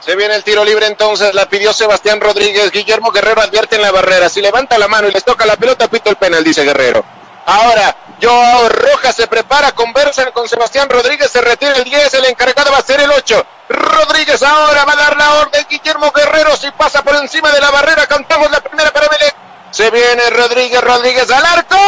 Se viene el tiro libre entonces, la pidió Sebastián Rodríguez. Guillermo Guerrero advierte en la barrera. Si levanta la mano y les toca la pelota, pito el penal, dice Guerrero. Ahora, Joao Rojas se prepara, conversa con Sebastián Rodríguez, se retira el 10, el encargado va a ser el 8. Rodríguez ahora va a dar la orden, Guillermo Guerrero si pasa por encima de la barrera, cantamos la primera para Melec. Se viene Rodríguez, Rodríguez al arco,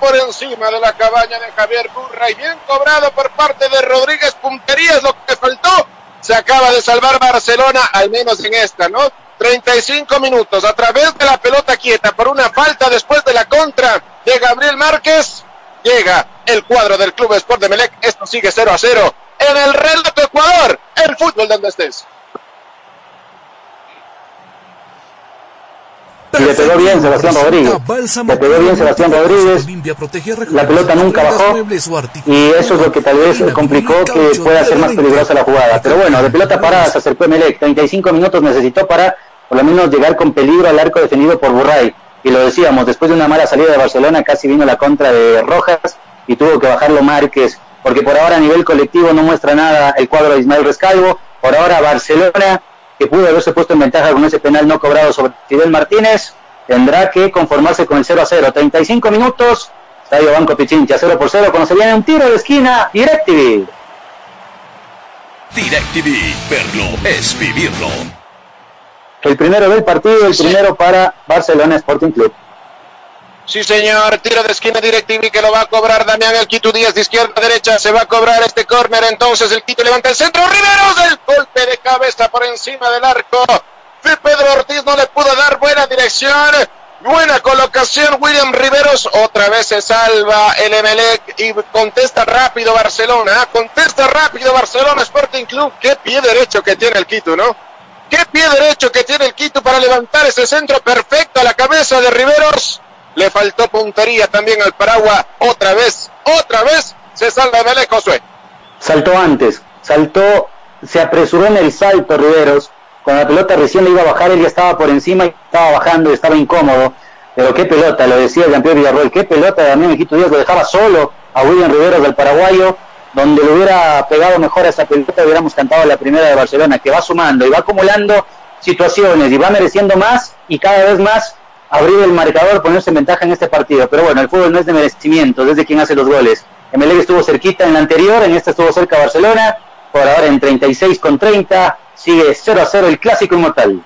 por encima de la cabaña de Javier Burra y bien cobrado por parte de Rodríguez, puntería es lo que faltó. Se acaba de salvar Barcelona, al menos en esta, ¿no? 35 minutos a través de la pelota quieta por una falta después de la contra de Gabriel Márquez. Llega el cuadro del Club Sport de Melec. Esto sigue 0 a 0 en el relato Ecuador, el fútbol donde estés. Y le pegó bien Sebastián Rodríguez. Le pegó bien Sebastián Rodríguez. La pelota nunca bajó. Y eso es lo que tal vez complicó que pueda ser más peligrosa la jugada. Pero bueno, de pelota parada se acercó Melec. 35 minutos necesitó para por lo menos llegar con peligro al arco defendido por Burray. Y lo decíamos, después de una mala salida de Barcelona casi vino la contra de Rojas y tuvo que bajarlo Márquez, porque por ahora a nivel colectivo no muestra nada el cuadro de Ismael Rescalvo. Por ahora Barcelona, que pudo haberse puesto en ventaja con ese penal no cobrado sobre Fidel Martínez, tendrá que conformarse con el 0 a 0. 35 minutos, Estadio Banco Pichincha 0 por 0, cuando un tiro de esquina, DirecTV. DirecTV, verlo es vivirlo. El primero del partido, el primero para Barcelona Sporting Club. Sí, señor, tiro de esquina DirecTV que lo va a cobrar Damián El Quito Díaz de izquierda a derecha. Se va a cobrar este córner. Entonces el Quito levanta el centro. Riveros, el golpe de cabeza por encima del arco. Pedro Ortiz no le pudo dar buena dirección. Buena colocación, William Riveros. Otra vez se salva el Emelec y contesta rápido Barcelona. Contesta rápido Barcelona Sporting Club. Qué pie derecho que tiene el Quito, ¿no? Qué pie derecho que tiene el Quito para levantar ese centro perfecto a la cabeza de Riveros. Le faltó puntería también al Paragua. Otra vez, otra vez se salva de Josué. Saltó antes, saltó, se apresuró en el salto Riveros. Cuando la pelota recién le iba a bajar, él ya estaba por encima y estaba bajando y estaba incómodo. Pero qué pelota, lo decía el campeón Villarroel, qué pelota de Quito Díaz, lo dejaba solo a William Riveros del paraguayo, donde le hubiera pegado mejor a esa pelota, hubiéramos cantado la primera de Barcelona, que va sumando y va acumulando situaciones y va mereciendo más y cada vez más abrir el marcador, ponerse en ventaja en este partido. Pero bueno, el fútbol no es de merecimiento, es de quien hace los goles. MLE estuvo cerquita en la anterior, en esta estuvo cerca Barcelona, por ahora en 36 con 30, sigue 0 a 0 el clásico inmortal.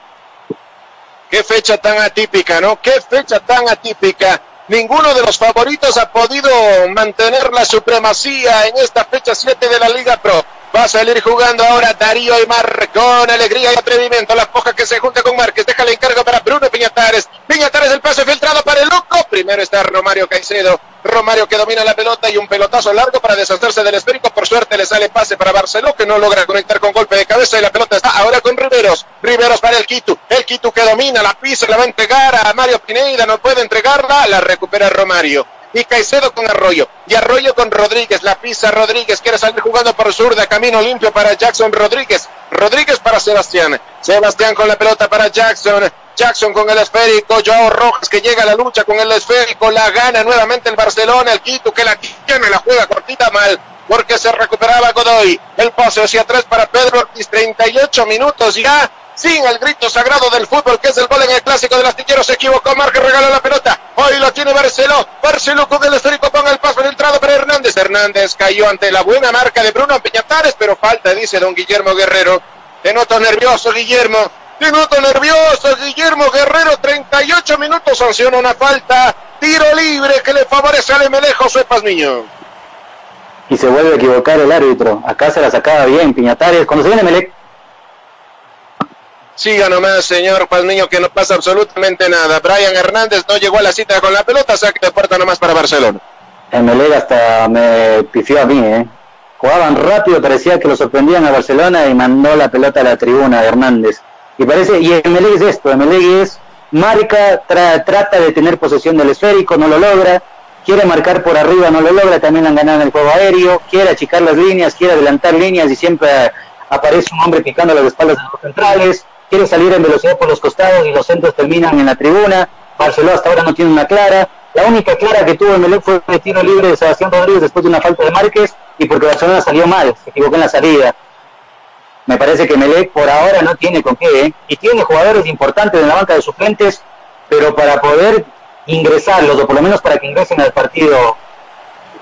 Qué fecha tan atípica, ¿no? Qué fecha tan atípica. Ninguno de los favoritos ha podido mantener la supremacía en esta fecha 7 de la Liga Pro. Va a salir jugando ahora Darío Aymar con alegría y atrevimiento. La foja que se junta con Márquez. Deja el encargo para Bruno Piñatares. Piñatares el pase filtrado para el loco. Primero está Romario Caicedo. Romario que domina la pelota y un pelotazo largo para deshacerse del esférico. Por suerte le sale pase para Barceló que no logra conectar con golpe de cabeza y la pelota está ahora con Riveros. Riveros para el Quito. El Quito que domina la pisa, la va a entregar a Mario Pineida. No puede entregarla. La recupera Romario y Caicedo con Arroyo. Y Arroyo con Rodríguez. La pisa Rodríguez. Quiere salir jugando por zurda. Camino limpio para Jackson Rodríguez. Rodríguez para Sebastián. Sebastián con la pelota para Jackson. Jackson con el esférico, Joao Rojas que llega a la lucha con el esférico, la gana nuevamente el Barcelona, el Quito que la tiene, la juega cortita mal, porque se recuperaba Godoy. El pase hacia atrás para Pedro Ortiz, 38 minutos ya, sin el grito sagrado del fútbol, que es el gol en el clásico del astillero. Se equivocó, Marque regaló la pelota. Hoy lo tiene Barceló. Barceló con el esférico, con el paso en entrada para Hernández. Hernández cayó ante la buena marca de Bruno Peñatares, pero falta, dice don Guillermo Guerrero. Te noto nervioso, Guillermo. Minuto nervioso, Guillermo Guerrero, 38 minutos, sanciona una falta, tiro libre que le favorece al Emelejo José Niño. Y se vuelve a equivocar el árbitro, acá se la sacaba bien, Piñatares, cuando se viene Melec. Siga nomás, señor Niño, que no pasa absolutamente nada. Brian Hernández no llegó a la cita con la pelota, saque de puerta nomás para Barcelona. El hasta me pifió a mí, ¿eh? Jugaban rápido, parecía que lo sorprendían a Barcelona y mandó la pelota a la tribuna de Hernández. Y parece, y Emelec es esto, Emelec es marca, trata de tener posesión del esférico, no lo logra, quiere marcar por arriba, no lo logra, también han ganado en el juego aéreo, quiere achicar las líneas, quiere adelantar líneas y siempre aparece un hombre picando las espaldas de los centrales, quiere salir en velocidad por los costados y los centros terminan en la tribuna, Barcelona hasta ahora no tiene una clara, la única clara que tuvo Emelec fue el tiro libre de Sebastián Rodríguez después de una falta de Márquez y porque Barcelona salió mal, se equivocó en la salida. Me parece que Melec por ahora no tiene con qué, ¿eh? y tiene jugadores importantes en la banca de suplentes, pero para poder ingresarlos, o por lo menos para que ingresen al partido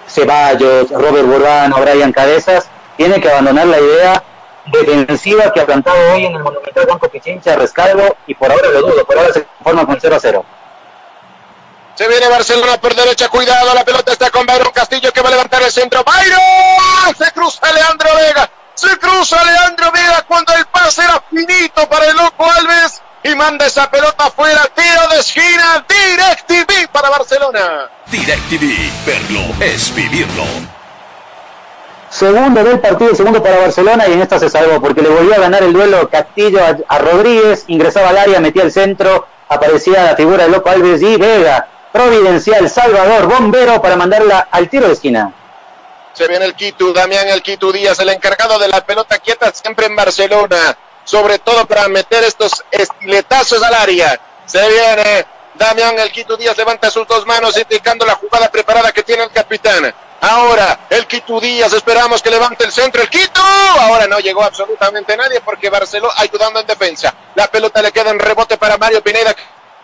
Ceballos, Robert Burbano, Brian Cabezas, tiene que abandonar la idea defensiva que ha plantado hoy en el Monumental Banco Pichincha, Rescalvo, y por ahora lo dudo, por ahora se conforma con 0 a 0. Se viene Barcelona por derecha, cuidado, la pelota está con Byron Castillo que va a levantar el centro. ¡Byron! Se cruza Leandro Vega se cruza Leandro Vega cuando el pase era finito para el loco Alves y manda esa pelota afuera. Tiro de esquina. DirecTV para Barcelona. DirecTV. Verlo es vivirlo. Segundo del partido, segundo para Barcelona y en esta se salvó porque le volvió a ganar el duelo Castillo a, Rodríguez, ingresaba al área, metía el centro, aparecía la figura del Loco Alves y Vega, Providencial, Salvador, Bombero para mandarla al tiro de esquina. Se viene el Quito, Damián el Quito Díaz, el encargado de la pelota quieta siempre en Barcelona, sobre todo para meter estos estiletazos al área. Se viene Damián el Quito Díaz, levanta sus dos manos indicando la jugada preparada que tiene el capitán. Ahora el Quito Díaz, esperamos que levante el centro, el Quito. Ahora no llegó absolutamente nadie porque Barcelona ayudando en defensa. La pelota le queda en rebote para Mario Pineda,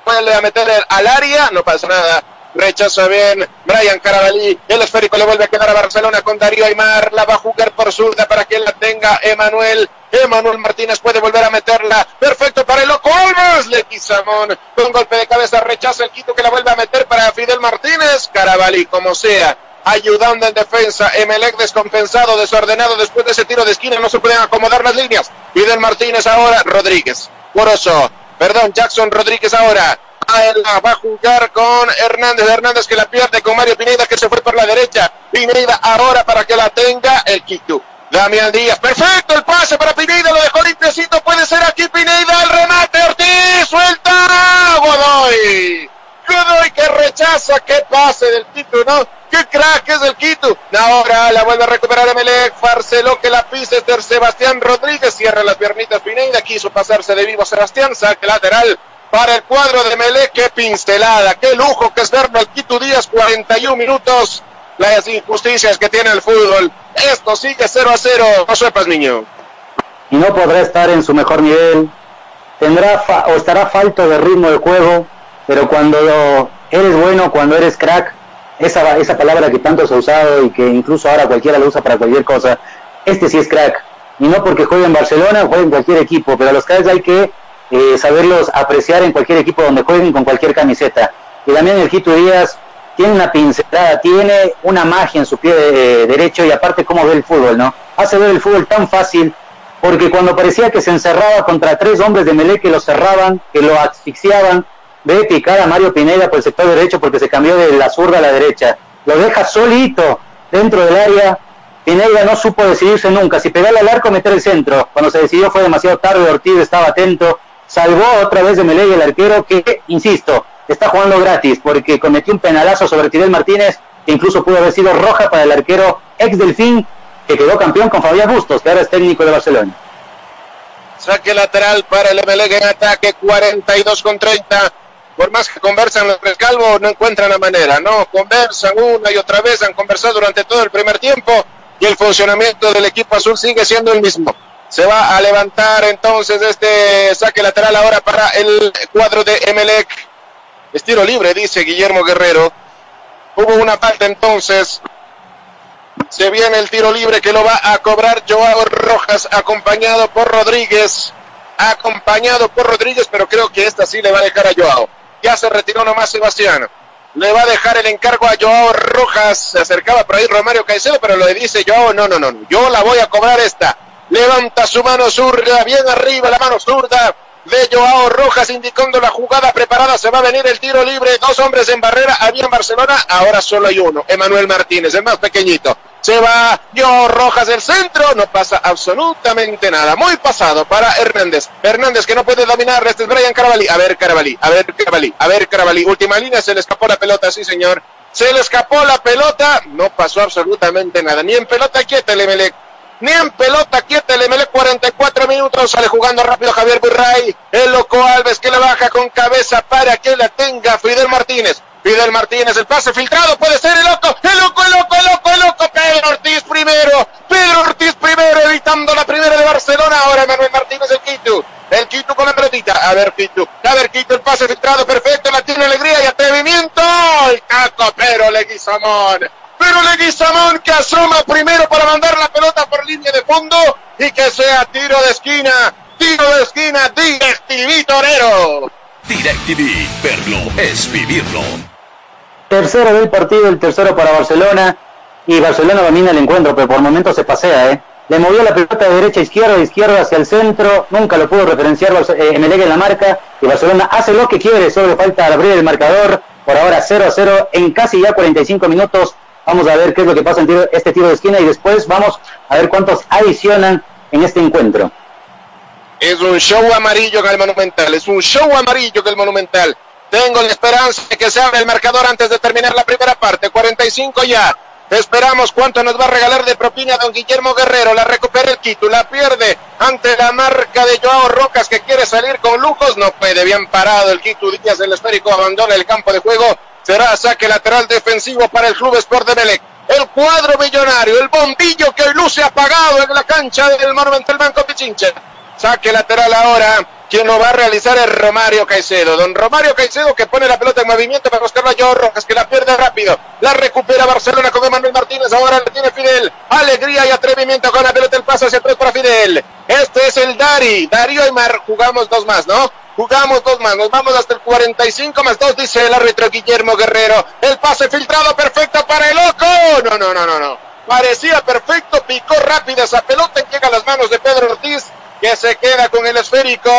puede meter al área, no pasa nada rechaza bien Brian Carabalí, el esférico le vuelve a quedar a Barcelona con Darío Aymar, la va a jugar por zurda para que la tenga Emanuel, Emanuel Martínez puede volver a meterla, perfecto para el loco Olmos, Leguizamón, con golpe de cabeza rechaza el quito que la vuelve a meter para Fidel Martínez, Carabalí como sea, ayudando en defensa. Emelec descompensado, desordenado después de ese tiro de esquina. No se pueden acomodar las líneas. Fidel Martínez ahora. Rodríguez. Poroso. Perdón, Jackson Rodríguez ahora va a jugar con Hernández. Hernández que la pierde con Mario Pineda que se fue por la derecha. Pineda ahora para que la tenga el Quito. Damián Díaz, perfecto el pase para Pineda, lo dejó limpiecito, puede ser aquí Pineda, el remate, Ortiz, suelta, Godoy. Godoy que rechaza, qué pase del Quito, ¿no? Qué crack es el Quito. Ahora la vuelve a recuperar Emelec, Farceló que la pisa Esther Sebastián Rodríguez, cierra las piernitas Pineda, quiso pasarse de vivo Sebastián, saque lateral, para el cuadro de Melec. Qué pincelada, qué lujo que es verlo al Quito Díaz. 41 minutos. Las injusticias que tiene el fútbol. Esto sigue 0 a 0. No sepas, niño. Y no podrá estar en su mejor nivel. Tendrá o estará falto de ritmo de juego. Pero cuando eres bueno, cuando eres crack, esa, esa palabra que tanto se ha usado y que incluso ahora cualquiera la usa para cualquier cosa, este sí es crack. Y no porque juegue en Barcelona juegue en cualquier equipo, pero a los cracks hay que eh, saberlos apreciar en cualquier equipo donde jueguen con cualquier camiseta. Y también el Quito Díaz tiene una pincelada, tiene una magia en su pie eh, derecho y aparte cómo ve el fútbol, ¿no? Hace ver el fútbol tan fácil porque cuando parecía que se encerraba contra tres hombres de Melé que lo cerraban, que lo asfixiaban, ve picar a Mario Pineda por el sector derecho porque se cambió de la zurda a la derecha. Lo deja solito dentro del área. Pineda no supo decidirse nunca. Si pegaba al arco, meter el centro. Cuando se decidió fue demasiado tarde. Ortiz estaba atento. Salvó otra vez de Melé el arquero que, insisto, está jugando gratis porque cometió un penalazo sobre Tirel Martínez que incluso pudo haber sido roja para el arquero ex Delfín que quedó campeón con Fabián Bustos, que ahora es técnico de Barcelona. Saque lateral para el MLG en ataque, 42 con 30 por más que conversan los tres calvos, no encuentran la manera, ¿no? Conversan una y otra vez, han conversado durante todo el primer tiempo y el funcionamiento del equipo azul sigue siendo el mismo. Se va a levantar entonces este saque lateral ahora para el cuadro de Emelec. Estilo libre, dice Guillermo Guerrero. Hubo una falta entonces. Se viene el tiro libre que lo va a cobrar Joao Rojas, acompañado por Rodríguez. Acompañado por Rodríguez, pero creo que esta sí le va a dejar a Joao. Ya se retiró nomás Sebastián. Le va a dejar el encargo a Joao Rojas. Se acercaba por ahí Romario Caicedo, pero le dice Joao, no, no, no, yo la voy a cobrar esta. Levanta su mano zurda, bien arriba la mano zurda de Joao Rojas indicando la jugada preparada. Se va a venir el tiro libre. Dos hombres en barrera. Había en Barcelona. Ahora solo hay uno. Emanuel Martínez, el más pequeñito. Se va Joao Rojas del centro. No pasa absolutamente nada. Muy pasado para Hernández. Hernández que no puede dominar. Este es Brian Carabalí. A ver, Carabalí. A ver, Carabalí. A ver, Carabalí. Última línea. Se le escapó la pelota. Sí, señor. Se le escapó la pelota. No pasó absolutamente nada. Ni en pelota quieta el ni en pelota quieta el ML 44 minutos, sale jugando rápido Javier Burray, el loco Alves que le baja con cabeza para que la tenga Fidel Martínez. Fidel Martínez, el pase filtrado, puede ser el loco, el loco, el loco, el loco, el loco, Pedro Ortiz primero, Pedro Ortiz primero, evitando la primera de Barcelona, ahora Manuel Martínez el Quito, el Quito con la pelotita, a ver Quito, a ver Quito, el pase filtrado, perfecto, la tiene alegría y atrevimiento, el caco, pero Leguizamón, pero Leguizamón que asoma primero para mandar la pelota por línea de fondo y que sea tiro de esquina, tiro de esquina, DirecTV Torero. DirecTV, verlo es vivirlo. Tercero del partido, el tercero para Barcelona y Barcelona domina el encuentro, pero por momentos se pasea, ¿eh? Le movió la pelota de derecha a izquierda, de izquierda hacia el centro, nunca lo pudo referenciar eh, en la marca y Barcelona hace lo que quiere, solo falta abrir el marcador, por ahora 0 a 0 en casi ya 45 minutos Vamos a ver qué es lo que pasa en este tiro de esquina y después vamos a ver cuántos adicionan en este encuentro. Es un show amarillo que el Monumental, es un show amarillo que el Monumental. Tengo la esperanza de que se abra el marcador antes de terminar la primera parte. 45 ya. Esperamos cuánto nos va a regalar de propina don Guillermo Guerrero. La recupera el Quito, la pierde ante la marca de Joao Rocas que quiere salir con lujos. No puede, bien parado el Quito Díaz, el esférico abandona el campo de juego Será saque lateral defensivo para el Club Sport de Melec. El cuadro millonario, el bombillo que hoy luce apagado en la cancha del Monumental Banco Pichincha. Saque lateral ahora. Quien lo va a realizar es Romario Caicedo. Don Romario Caicedo que pone la pelota en movimiento para buscarla a Rojas, que la pierde rápido. La recupera Barcelona con Emanuel Martínez. Ahora la tiene Fidel. Alegría y atrevimiento con la pelota. El paso hacia atrás para Fidel. Este es el Dari. Darío y Mar. Jugamos dos más, ¿no? Jugamos dos más, nos vamos hasta el 45 más dos, dice el árbitro Guillermo Guerrero. El pase filtrado perfecto para el loco. No, no, no, no, no. Parecía perfecto, picó rápida esa pelota, llega a las manos de Pedro Ortiz, que se queda con el esférico.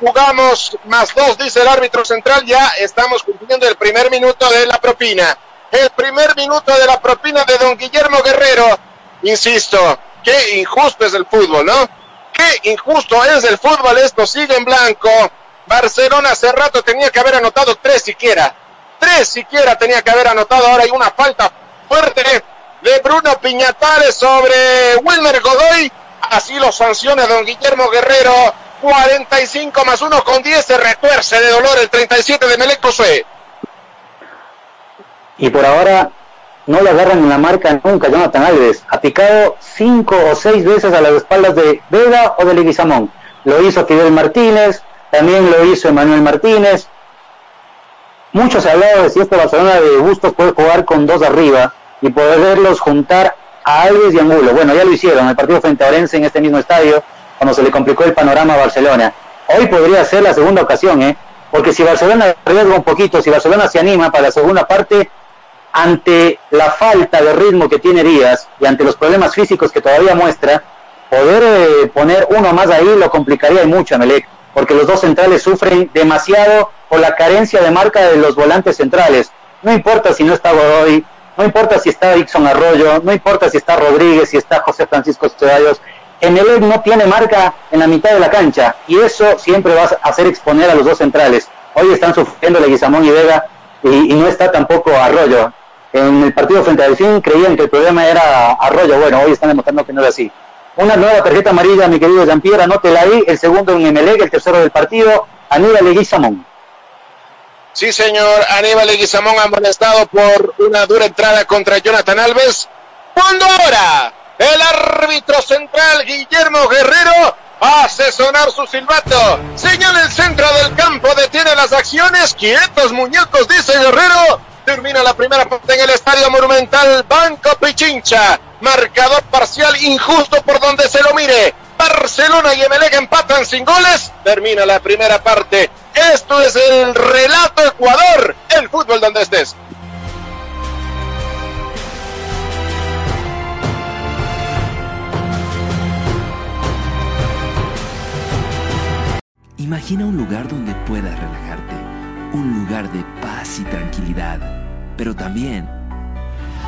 Jugamos más dos, dice el árbitro central. Ya estamos cumpliendo el primer minuto de la propina. El primer minuto de la propina de don Guillermo Guerrero. Insisto, qué injusto es el fútbol, ¿no? Qué injusto es el fútbol. Esto sigue en blanco. Barcelona hace rato tenía que haber anotado tres siquiera. tres siquiera tenía que haber anotado. Ahora hay una falta fuerte de Bruno Piñatales sobre Wilmer Godoy. Así lo sanciona don Guillermo Guerrero. 45 más 1 con 10 se retuerce de dolor el 37 de Melec Josué. Y por ahora no le agarran en la marca nunca Jonathan Alves. Ha picado cinco o seis veces a las espaldas de Vega o de Leguizamón. Lo hizo Fidel Martínez, también lo hizo Emanuel Martínez. Muchos hablado de si esta Barcelona de Bustos puede jugar con dos arriba y poderlos juntar a Alves y Angulo. Bueno, ya lo hicieron, el partido frente a Orense en este mismo estadio, cuando se le complicó el panorama a Barcelona. Hoy podría ser la segunda ocasión, ¿eh? Porque si Barcelona arriesga un poquito, si Barcelona se anima para la segunda parte, ante la falta de ritmo que tiene Díaz y ante los problemas físicos que todavía muestra, poder eh, poner uno más ahí lo complicaría mucho a Melec, porque los dos centrales sufren demasiado por la carencia de marca de los volantes centrales. No importa si no está Godoy, no importa si está Dixon Arroyo, no importa si está Rodríguez, si está José Francisco Ceballos, Emelec no tiene marca en la mitad de la cancha y eso siempre va a hacer exponer a los dos centrales. Hoy están sufriendo Leguizamón y Vega y, no está tampoco Arroyo. En el partido frente a Delfín creían que el problema era Arroyo. Bueno, hoy están demostrando que no es así. Una nueva tarjeta amarilla, mi querido Jean-Pierre, anótela ahí. El segundo en Emelec, el tercero del partido, Aníbal Leguizamón. Sí, señor. Aníbal Leguizamón amonestado por una dura entrada contra Jonathan Alves. Cuando ahora el árbitro central Guillermo Guerrero hace sonar su silbato. Señala el centro del campo, detiene las acciones. Quietos, muñecos, dice Guerrero. Termina la primera parte en el Estadio Monumental Banco Pichincha. Marcador parcial injusto por donde se lo mire. Barcelona y Emelec empatan sin goles. Termina la primera parte. Esto es el relato Ecuador. El fútbol donde estés. Imagina un lugar donde puedas relajarte, un lugar de paz y tranquilidad, pero también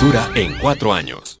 Licenciatura en cuatro años.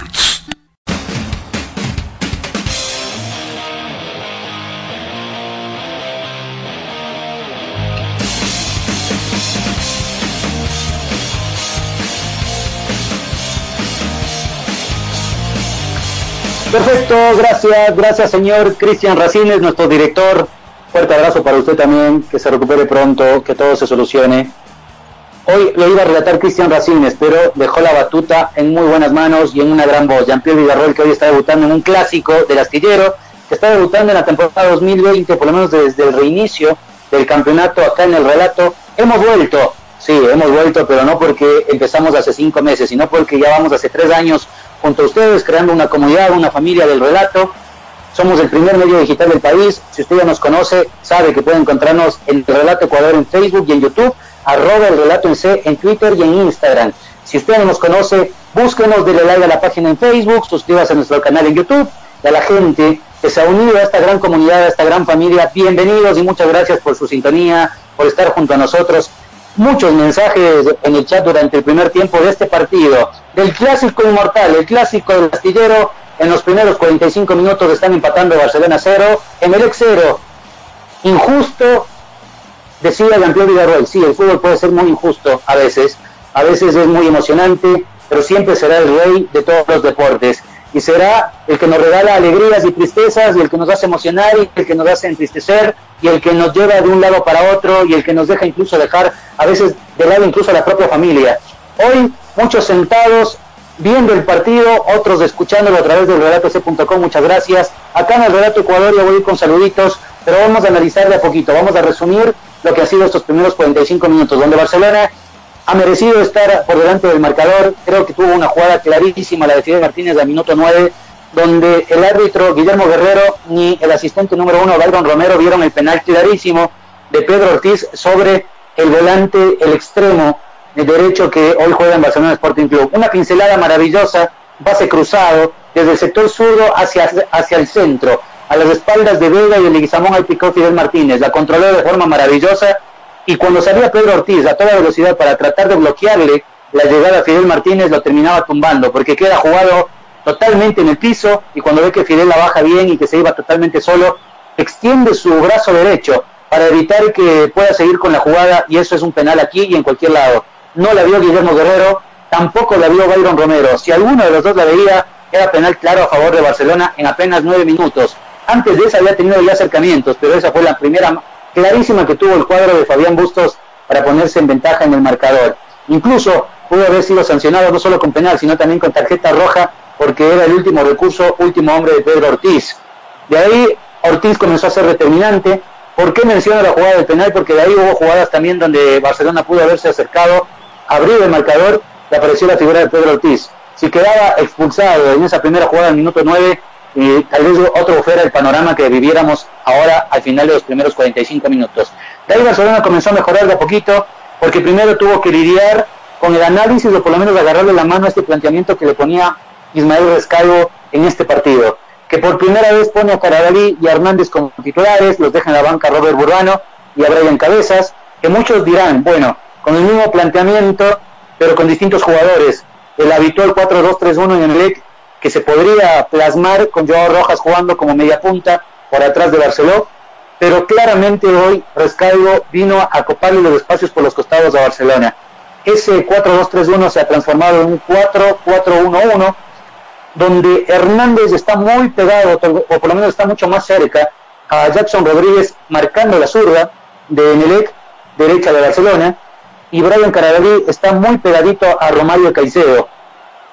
Perfecto, gracias, gracias señor Cristian Racines, nuestro director. Fuerte abrazo para usted también, que se recupere pronto, que todo se solucione. Hoy lo iba a relatar Cristian Racines, pero dejó la batuta en muy buenas manos y en una gran voz. Jean-Pierre Villarroel, que hoy está debutando en un clásico del astillero, que está debutando en la temporada 2020, por lo menos desde el reinicio del campeonato acá en el relato. Hemos vuelto, sí, hemos vuelto, pero no porque empezamos hace cinco meses, sino porque ya vamos hace tres años junto a ustedes, creando una comunidad, una familia del relato. Somos el primer medio digital del país. Si usted ya nos conoce, sabe que puede encontrarnos en el Relato Ecuador en Facebook y en YouTube, arroba el relato en C en Twitter y en Instagram. Si usted no nos conoce, búsquenos, dele like a la página en Facebook, suscríbase a nuestro canal en YouTube y a la gente que se ha unido a esta gran comunidad, a esta gran familia. Bienvenidos y muchas gracias por su sintonía, por estar junto a nosotros. Muchos mensajes en el chat durante el primer tiempo de este partido, del clásico inmortal, el clásico del astillero. En los primeros 45 minutos están empatando Barcelona 0, Emelec 0. Injusto, decía Jean-Pierre Villarroel. Sí, el fútbol puede ser muy injusto a veces, a veces es muy emocionante, pero siempre será el rey de todos los deportes y será el que nos regala alegrías y tristezas y el que nos hace emocionar y el que nos hace entristecer y el que nos lleva de un lado para otro y el que nos deja incluso dejar a veces de lado incluso a la propia familia. Hoy muchos sentados viendo el partido, otros escuchándolo a través del relato.c.com, muchas gracias. Acá en el Relato Ecuador ya voy a ir con saluditos, pero vamos a analizar de a poquito, vamos a resumir lo que ha sido estos primeros 45 minutos, donde Barcelona ha merecido estar por delante del marcador. Creo que tuvo una jugada clarísima la de Fidel Martínez al minuto 9, donde el árbitro Guillermo Guerrero ni el asistente número uno, Byron Romero, vieron el penal clarísimo de Pedro Ortiz sobre el volante, el extremo de derecho que hoy juega en Barcelona Sporting Club. Una pincelada maravillosa, base cruzado, desde el sector zurdo hacia, hacia el centro, a las espaldas de Vega y de Leguizamón al picó Fidel Martínez. La controló de forma maravillosa y cuando salía Pedro Ortiz a toda velocidad para tratar de bloquearle la llegada a Fidel Martínez, lo terminaba tumbando, porque queda jugado totalmente en el piso y cuando ve que Fidel la baja bien y que se iba totalmente solo, extiende su brazo derecho para evitar que pueda seguir con la jugada y eso es un penal aquí y en cualquier lado. No la vio Guillermo Guerrero, tampoco la vio Byron Romero. Si alguno de los dos la veía, era penal claro a favor de Barcelona en apenas nueve minutos. Antes de esa había tenido ya acercamientos, pero esa fue la primera clarísima que tuvo el cuadro de Fabián Bustos para ponerse en ventaja en el marcador. Incluso pudo haber sido sancionado no solo con penal, sino también con tarjeta roja, porque era el último recurso, último hombre de Pedro Ortiz. De ahí Ortiz comenzó a ser determinante. ¿Por qué menciona la jugada del penal? Porque de ahí hubo jugadas también donde Barcelona pudo haberse acercado, abrir el marcador y apareció la figura de Pedro Ortiz. Si quedaba expulsado en esa primera jugada en minuto 9, y tal vez otro fuera el panorama que viviéramos ahora al final de los primeros 45 minutos. De ahí Barcelona comenzó a mejorar de a poquito, porque primero tuvo que lidiar con el análisis o por lo menos agarrarle la mano a este planteamiento que le ponía Ismael Rescalvo en este partido, que por primera vez pone a Carabalí y a Hernández como titulares, los deja en la banca Robert Burbano y a Brian Cabezas, que muchos dirán, bueno, con el mismo planteamiento, pero con distintos jugadores, el habitual 4-2-3-1 en el EC que se podría plasmar con Joao Rojas jugando como media punta por atrás de Barceló, pero claramente hoy Rescalvo vino a coparle los espacios por los costados a Barcelona. Ese 4-2-3-1 se ha transformado en un 4-4-1-1, donde Hernández está muy pegado, o por lo menos está mucho más cerca, a Jackson Rodríguez marcando la zurda de Melec, derecha de Barcelona, y Brian Carabalí está muy pegadito a Romario Caicedo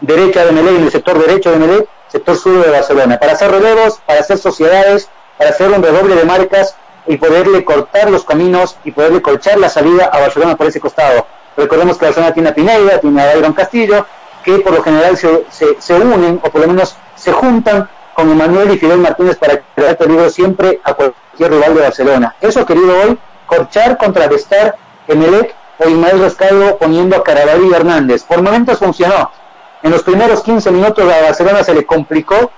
derecha de Melé, en el sector derecho de Melé, sector sur de Barcelona, para hacer relevos, para hacer sociedades, para hacer un redoble de marcas y poderle cortar los caminos y poderle colchar la salida a Barcelona por ese costado. Recordemos que Barcelona tiene a Pineda, tiene a Iron Castillo, que por lo general se, se, unen o por lo menos se juntan con Emanuel y Fidel Martínez para crear peligro siempre a cualquier rival de Barcelona. Eso querido hoy, corchar, contrarrestar Emelec o Ismael Rescalvo poniendo a Carabalí y Hernández. Por momentos funcionó, en los primeros 15 minutos a Barcelona se le complicó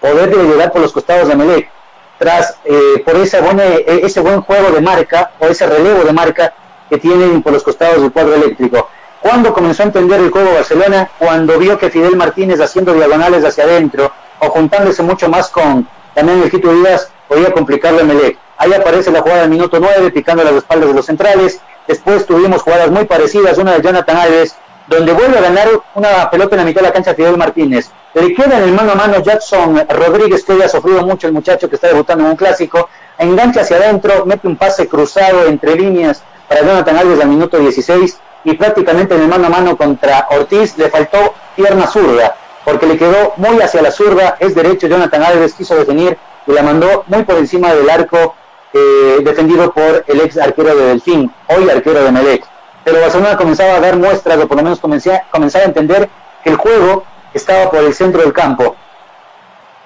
poder llegar por los costados de Melec, tras eh, por ese buen, eh, ese buen juego de marca o ese relevo de marca que tienen por los costados del cuadro eléctrico. Cuando comenzó a entender el juego Barcelona? Cuando vio que Fidel Martínez haciendo diagonales hacia adentro o juntándose mucho más con también el Quito Díaz podía complicarle a Melec. Ahí aparece la jugada del minuto 9 picando las espaldas de los centrales. Después tuvimos jugadas muy parecidas, una de Jonathan Alves donde vuelve a ganar una pelota en la mitad de la cancha Fidel Martínez. Le queda en el mano a mano Jackson Rodríguez, que hoy ha sufrido mucho el muchacho que está debutando en un clásico, engancha hacia adentro, mete un pase cruzado entre líneas para Jonathan Alves al minuto 16 y prácticamente en el mano a mano contra Ortiz le faltó pierna zurda, porque le quedó muy hacia la zurda, es derecho, Jonathan Alves quiso definir y la mandó muy por encima del arco eh, defendido por el ex arquero de Delfín, hoy arquero de Melec pero Barcelona comenzaba a dar muestras, o por lo menos comenzaba a entender que el juego estaba por el centro del campo.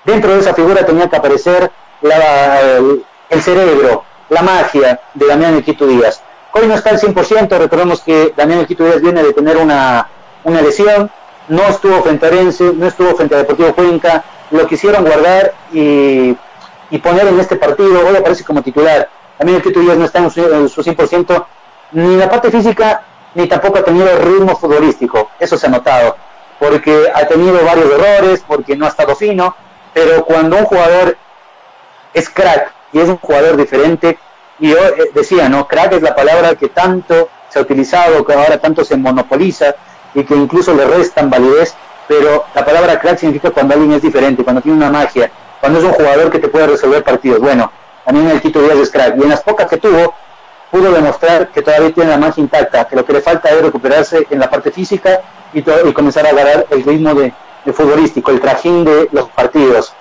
Dentro de esa figura tenía que aparecer el, cerebro, la magia de Damián Equito Díaz. Hoy no está al 100%, recordemos que Damián Equito Díaz viene de tener una, una lesión, no estuvo frente a Arense, no estuvo frente a Deportivo Cuenca, lo quisieron guardar y, poner en este partido, hoy aparece como titular. También el Díaz no está en su, en su 100%, ni la parte física, ni tampoco ha tenido ritmo futbolístico, eso se ha notado, porque ha tenido varios errores, porque no ha estado fino, pero cuando un jugador es crack y es un jugador diferente, y yo eh, decía, ¿no? Crack es la palabra que tanto se ha utilizado, que ahora tanto se monopoliza y que incluso le restan validez, pero la palabra crack significa cuando alguien es diferente, cuando tiene una magia, cuando es un jugador que te puede resolver partidos. Bueno, también el Quito Díaz es crack, y en las pocas que tuvo, pudo demostrar que todavía tiene la magia intacta, que lo que le falta es recuperarse en la parte física y, comenzar a agarrar el ritmo de, futbolístico, el trajín de los partidos.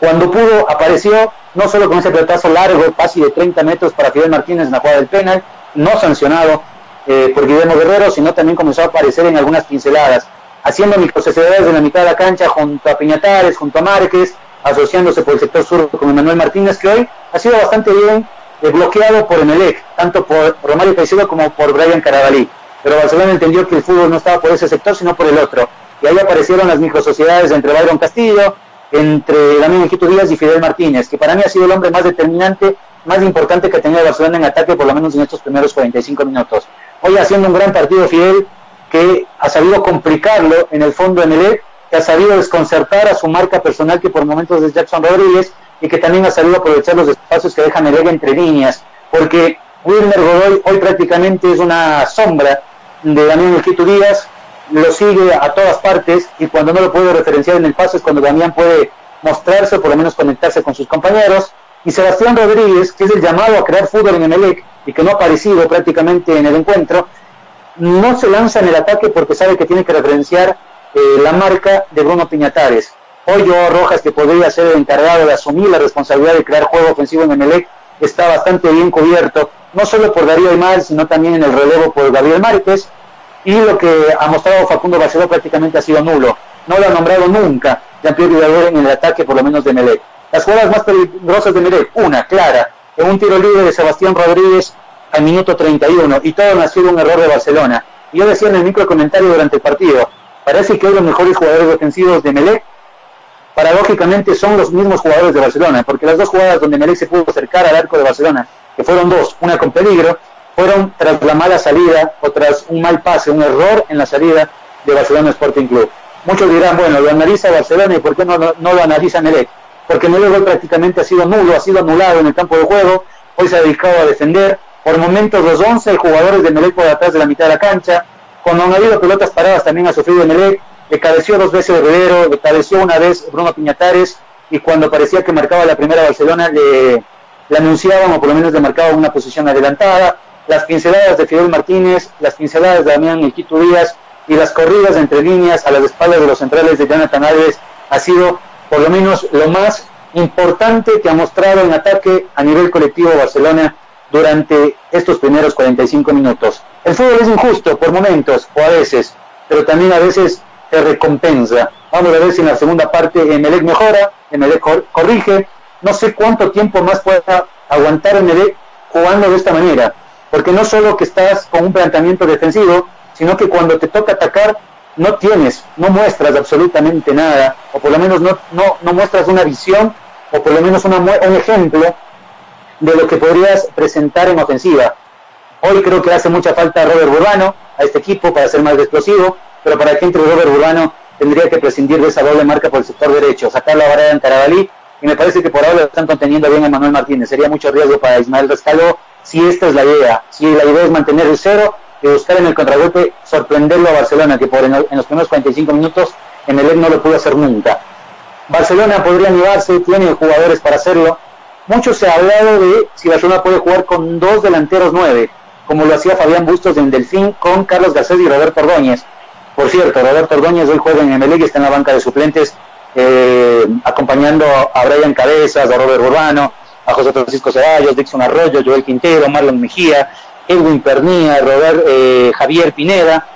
Cuando pudo, apareció no solo con ese pelotazo largo, casi de 30 metros para Fidel Martínez en la jugada del penal, no sancionado eh, por Guillermo Guerrero, sino también comenzó a aparecer en algunas pinceladas, haciendo microcesiedades en la mitad de la cancha junto a Piñatares, junto a Márquez, asociándose por el sector sur con Emanuel Martínez, que hoy ha sido bastante bien bloqueado por Emelec, tanto por Romario Caicedo como por Brian Carabalí. Pero Barcelona entendió que el fútbol no estaba por ese sector, sino por el otro. Y ahí aparecieron las microsociedades entre Byron Castillo, entre Damián Equito Díaz y Fidel Martínez, que para mí ha sido el hombre más determinante, más importante que ha tenido Barcelona en ataque, por lo menos en estos primeros 45 minutos. Hoy haciendo un gran partido Fidel, que ha sabido complicarlo en el fondo Emelec, que ha sabido desconcertar a su marca personal, que por momentos es Jackson Rodríguez, y que también ha sabido aprovechar los espacios que deja Emelec entre líneas, porque Wilmer Godoy hoy prácticamente es una sombra de Damián Equito Díaz, lo sigue a todas partes y cuando no lo puede referenciar en el paso es cuando Damián puede mostrarse o por lo menos conectarse con sus compañeros. Y Sebastián Rodríguez, que es el llamado a crear fútbol en Emelec y que no ha aparecido prácticamente en el encuentro, no se lanza en el ataque porque sabe que tiene que referenciar eh, la marca de Bruno Piñatares. Yo Rojas, que podría ser el encargado de asumir la responsabilidad de crear juego ofensivo en Emelec, está bastante bien cubierto, no solo por Darío Aymar, sino también en el relevo por Gabriel Márquez, y lo que ha mostrado Facundo Barceló prácticamente ha sido nulo. No lo ha nombrado nunca Jean-Pierre en el ataque, por lo menos de Melec. Las jugadas más peligrosas de Melec, una clara, en un tiro libre de Sebastián Rodríguez al minuto 31, y todo nació de un error de Barcelona. Yo decía en el micro comentario durante el partido, parece que hoy los mejores jugadores defensivos de Melec, paradójicamente son los mismos jugadores de Barcelona, porque las dos jugadas donde Melec se pudo acercar al arco de Barcelona, que fueron dos, una con peligro, fueron tras la mala salida o tras un mal pase, un error en la salida de Barcelona Sporting Club. Muchos dirán, bueno, lo analiza Barcelona y ¿por qué no, lo analiza Melec? Porque Melec prácticamente ha sido nulo, ha sido anulado en el campo de juego, hoy se ha dedicado a defender, por momentos los 11 jugadores de Melec por atrás de la mitad de la cancha, cuando han habido pelotas paradas también ha sufrido Melec, le careció dos veces Rivero, le careció una vez Bruno Piñatares, y cuando parecía que marcaba la primera Barcelona le, anunciaban o por lo menos le marcaban una posición adelantada, las pinceladas de Fidel Martínez, las pinceladas de Damián Iquito Díaz y las corridas entre líneas a las espaldas de los centrales de Jonathan Alves ha sido por lo menos lo más importante que ha mostrado en ataque a nivel colectivo Barcelona durante estos primeros 45 minutos. El fútbol es injusto por momentos o a veces, pero también a veces se recompensa. Vamos a ver si en la segunda parte Emelec mejora, Emelec corrige. No sé cuánto tiempo más pueda aguantar Emelec jugando de esta manera porque no solo que estás con un planteamiento defensivo, sino que cuando te toca atacar no tienes, no muestras absolutamente nada, o por lo menos no, no, muestras una visión, o por lo menos una, un ejemplo de lo que podrías presentar en ofensiva. Hoy creo que hace mucha falta Robert Burbano a este equipo para ser más explosivo, pero para que entre Robert Burbano tendría que prescindir de esa doble marca por el sector derecho, sacar a en Carabalí, y me parece que por ahora lo están conteniendo bien a Manuel Martínez. Sería mucho riesgo para Ismael Rescaló si esta es la idea, si la idea es mantener el cero y buscar en el contragolpe sorprenderlo a Barcelona, que por en, los primeros 45 minutos en el no lo pudo hacer nunca. Barcelona podría animarse, tiene jugadores para hacerlo. Mucho se ha hablado de si Barcelona puede jugar con dos delanteros nueve, como lo hacía Fabián Bustos en Delfín con Carlos Garcés y Roberto Ordóñez. Por cierto, Roberto Ordóñez hoy juega en Emelec está en la banca de suplentes, eh, acompañando a Brian Cabezas, a Robert Urbano, a José Francisco Ceballos, Dixon Arroyo, Joel Quintero, Marlon Mejía, Edwin Pernía, Robert, eh, Javier Pineda.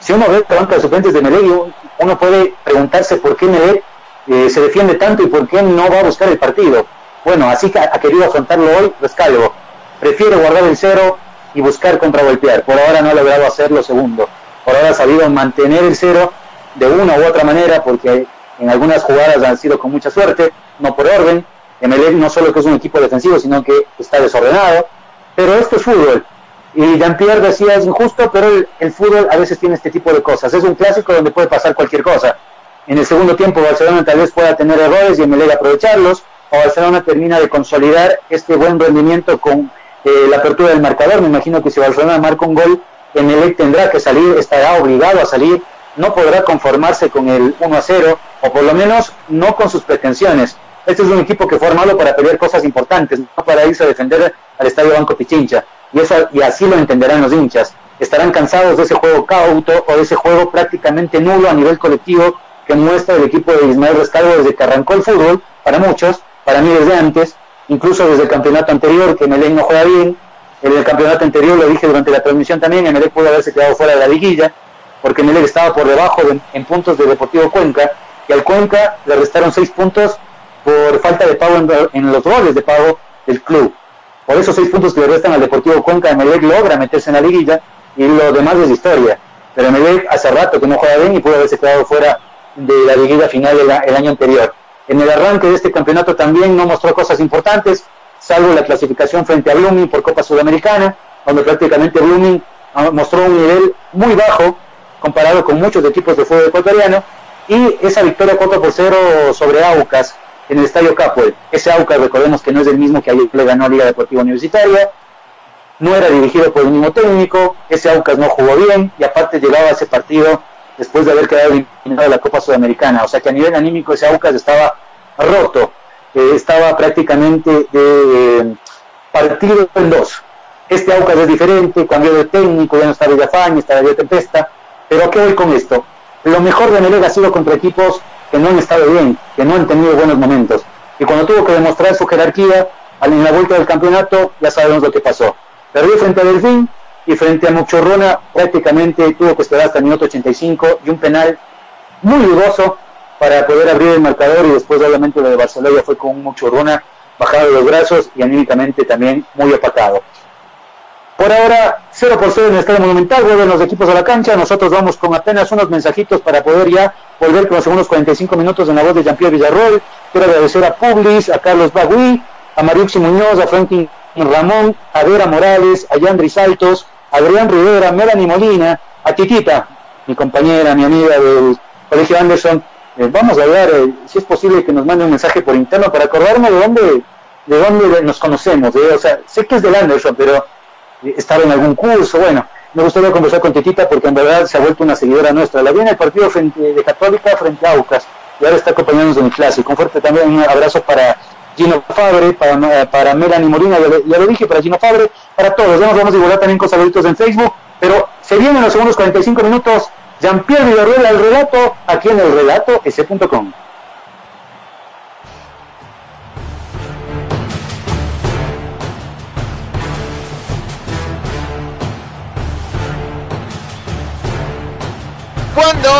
Si uno ve la banca de suplentes de Melego, uno puede preguntarse por qué Melec eh, se defiende tanto y por qué no va a buscar el partido. Bueno, así que ha, querido afrontarlo hoy Rescalvo. Prefiere guardar el cero y buscar contragolpear. Por ahora no ha logrado hacer lo segundo. Ahora ha sabido mantener el cero de una u otra manera porque en algunas jugadas han sido con mucha suerte, no por orden. Emelec no solo que es un equipo defensivo, sino que está desordenado. Pero esto es fútbol. Y Jean-Pierre decía es injusto, pero el, fútbol a veces tiene este tipo de cosas. Es un clásico donde puede pasar cualquier cosa. En el segundo tiempo Barcelona tal vez pueda tener errores y Emelec aprovecharlos, o Barcelona termina de consolidar este buen rendimiento con eh, la apertura del marcador. Me imagino que si Barcelona marca un gol, Emelec tendrá que salir, estará obligado a salir, no podrá conformarse con el 1 a 0, o por lo menos no con sus pretensiones. Este es un equipo que fue armado para pelear cosas importantes, no para irse a defender al Estadio Banco Pichincha. Y, eso, y así lo entenderán los hinchas. Estarán cansados de ese juego cauto o de ese juego prácticamente nulo a nivel colectivo que muestra el equipo de Ismael Rescalvo desde que arrancó el fútbol, para muchos, para mí desde antes, incluso desde el campeonato anterior, que Melec no juega bien. En el campeonato anterior, lo dije durante la transmisión también, Melec pudo haberse quedado fuera de la liguilla, porque Melec estaba por debajo en puntos de Deportivo Cuenca, y al Cuenca le restaron seis puntos por falta de pago en, los goles de pago del club. Por esos seis puntos que le restan al Deportivo Cuenca, Melec logra meterse en la liguilla y lo demás es historia. Pero Melec hace rato que no juega bien y pudo haberse quedado fuera de la liguilla final el, año anterior. En el arranque de este campeonato también no mostró cosas importantes, salvo la clasificación frente a Blooming por Copa Sudamericana, donde prácticamente Blooming ah, mostró un nivel muy bajo comparado con muchos equipos de fútbol ecuatoriano, y esa victoria 4 por 0 sobre Aucas en el Estadio Capoel. Ese Aucas, recordemos que no es el mismo que ayer le ganó a Liga Deportiva Universitaria, no era dirigido por el mismo técnico, ese Aucas no jugó bien y aparte llegaba a ese partido después de haber quedado eliminado de la Copa Sudamericana. O sea que a nivel anímico ese Aucas estaba roto, estaba prácticamente eh, partido en dos. Este Aucas es diferente, cambió de técnico, ya no está Villafán, está de Tempesta. Pero ¿a qué voy con esto? Lo mejor de Melec ha sido contra equipos que no han estado bien, que no han tenido buenos momentos. Y cuando tuvo que demostrar su jerarquía en la vuelta del campeonato, ya sabemos lo que pasó. Perdió frente a Delfín, y frente a Muchorrona prácticamente tuvo que esperar hasta el minuto 85 y un penal muy dudoso para poder abrir el marcador y después obviamente lo de Barcelona fue con un Muchorrona bajado de los brazos y anímicamente también muy opacado. Por ahora, 0 por 0 en el Estadio Monumental, vuelven los equipos a la cancha, nosotros vamos con apenas unos mensajitos para poder ya volver con los segundos 45 minutos en la voz de Jean-Pierre Villarroel. Quiero agradecer a Publis, a Carlos Bagui, a Mariuxi Muñoz, a Franklin Ramón, a Vera Morales, a Yandri Saltos, Adrián Rivera, Melanie Molina, a Titita, mi compañera, mi amiga del Colegio Anderson. Eh, vamos a ver eh, si es posible que nos mande un mensaje por interno para acordarme de dónde, de dónde nos conocemos. Eh. O sea, sé que es del Anderson, pero estar en algún curso, bueno, me gustaría conversar con Titita porque en verdad se ha vuelto una seguidora nuestra. La vi en el partido frente, de Católica frente a Aucas y ahora está acompañándonos en el clásico. Un fuerte también un abrazo para Gino Fabre, para, para Melanie Molina, ya, lo dije, para Gino Fabre, para todos. Nos vamos a divulgar también con saluditos en Facebook, pero se vienen los segundos 45 minutos. Jean-Pierre Villarreal al relato, aquí en el relato s.com. Cuando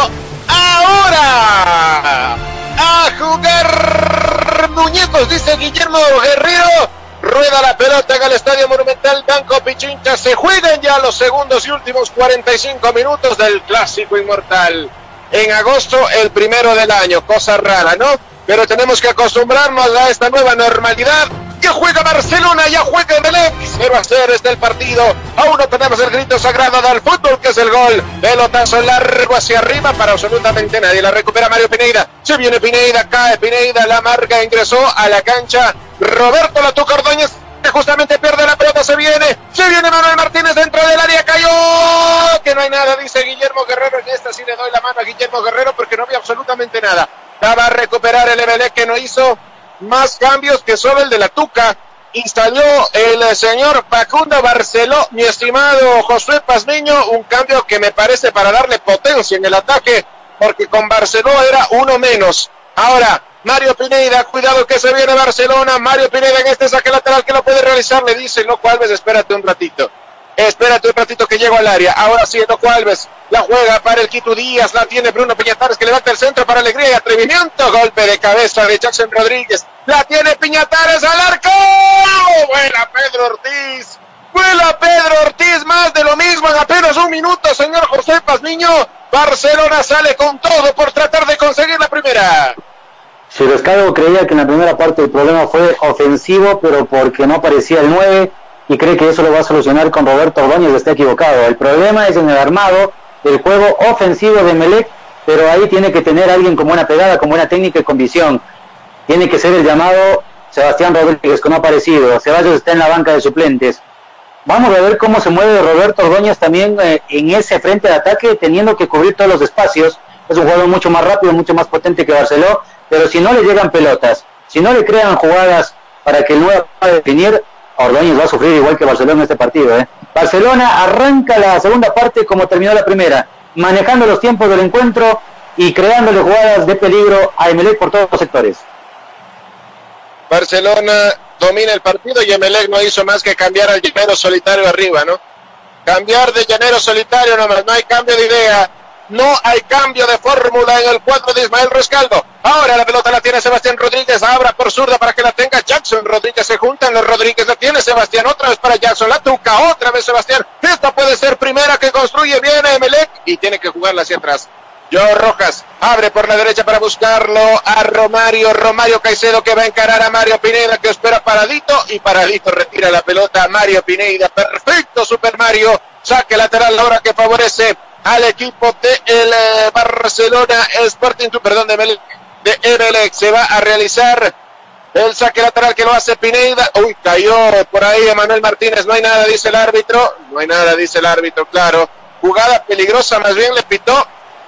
ahora a jugar muñecos, dice Guillermo Guerrero. Rueda la pelota en el Estadio Monumental Banco Pichincha. Se juegan ya los segundos y últimos 45 minutos del Clásico Inmortal. En agosto, el primero del año. Cosa rara, ¿no? Pero tenemos que acostumbrarnos a esta nueva normalidad ya juega Barcelona, ya juega Melec. 0 a 0 está el partido. Aún no tenemos el grito sagrado del fútbol, que es el gol. Pelotazo largo hacia arriba para absolutamente nadie. La recupera Mario Pineida. Se viene Pineida, cae Pineida. La marca ingresó a la cancha. Roberto Latuca Ordóñez que justamente pierde la pelota, se viene, se viene Manuel Martínez dentro del área, cayó, que no hay nada, dice Guillermo Guerrero, en esta sí le doy la mano a Guillermo Guerrero porque no había absolutamente nada. Va a recuperar el Emelec que no hizo, más cambios que solo el de la Tuca. Instaló el señor Facundo Barceló, mi estimado Josué Pazmiño, un cambio que me parece para darle potencia en el ataque, porque con Barceló era uno menos. Ahora, Mario Pineda, cuidado que se viene Barcelona. Mario Pineda en este saque lateral que lo puede realizar, le dice Loco Alves, espérate un ratito. Espérate un ratito que llego al área. Ahora sí, Loco Alves la juega para el Quito Díaz. La tiene Bruno Piñatares que levanta el centro para alegría y atrevimiento. Golpe de cabeza de Jackson Rodríguez. La tiene Piñatares al arco. Buena Pedro Ortiz. Vuela Pedro Ortiz, más de lo mismo en apenas un minuto, señor José Pazmiño. Barcelona sale con todo por tratar de conseguir la primera. Si Rescalvo creía que en la primera parte el problema fue ofensivo, pero porque no aparecía el 9 y cree que eso lo va a solucionar con Roberto Ordóñez, está equivocado. El problema es en el armado del juego ofensivo de Melec, pero ahí tiene que tener alguien con buena pegada, con buena técnica y con visión. Tiene que ser el llamado Sebastián Rodríguez, que no ha aparecido. Ceballos está en la banca de suplentes. Vamos a ver cómo se mueve Roberto Ordóñez también eh, en ese frente de ataque, teniendo que cubrir todos los espacios. Es un jugador mucho más rápido, mucho más potente que Barceló, pero si no le llegan pelotas, si no le crean jugadas para que el nuevo pueda definir, Ordóñez va a sufrir igual que Barcelona en este partido. ¿eh? Barcelona arranca la segunda parte como terminó la primera, manejando los tiempos del encuentro y creándole jugadas de peligro a Emelec por todos los sectores. Barcelona domina el partido y Emelec no hizo más que cambiar al llanero solitario arriba, ¿no? Cambiar de llanero solitario nomás, no hay cambio de idea. No hay cambio de fórmula en el cuadro de Ismael Rescaldo. Ahora la pelota la tiene Sebastián Rodríguez. Abra por zurda para que la tenga Jackson. Rodríguez se juntan. Los Rodríguez la tiene Sebastián. Otra vez para Jackson. La tuca. Otra vez Sebastián. Esta puede ser primera que construye bien Emelec. Y tiene que jugarla hacia atrás. Joe Rojas abre por la derecha para buscarlo a Romario, Romario Caicedo que va a encarar a Mario Pineda que espera paradito y paradito retira la pelota a Mario Pineda. Perfecto Super Mario, saque lateral ahora que favorece al equipo de el eh, Barcelona Sporting, perdón, de, Mel, de Emelec. Se va a realizar el saque lateral que lo hace Pineda. Uy, cayó por ahí Emanuel Martínez. No hay nada, dice el árbitro. No hay nada, dice el árbitro, claro. Jugada peligrosa, más bien le pitó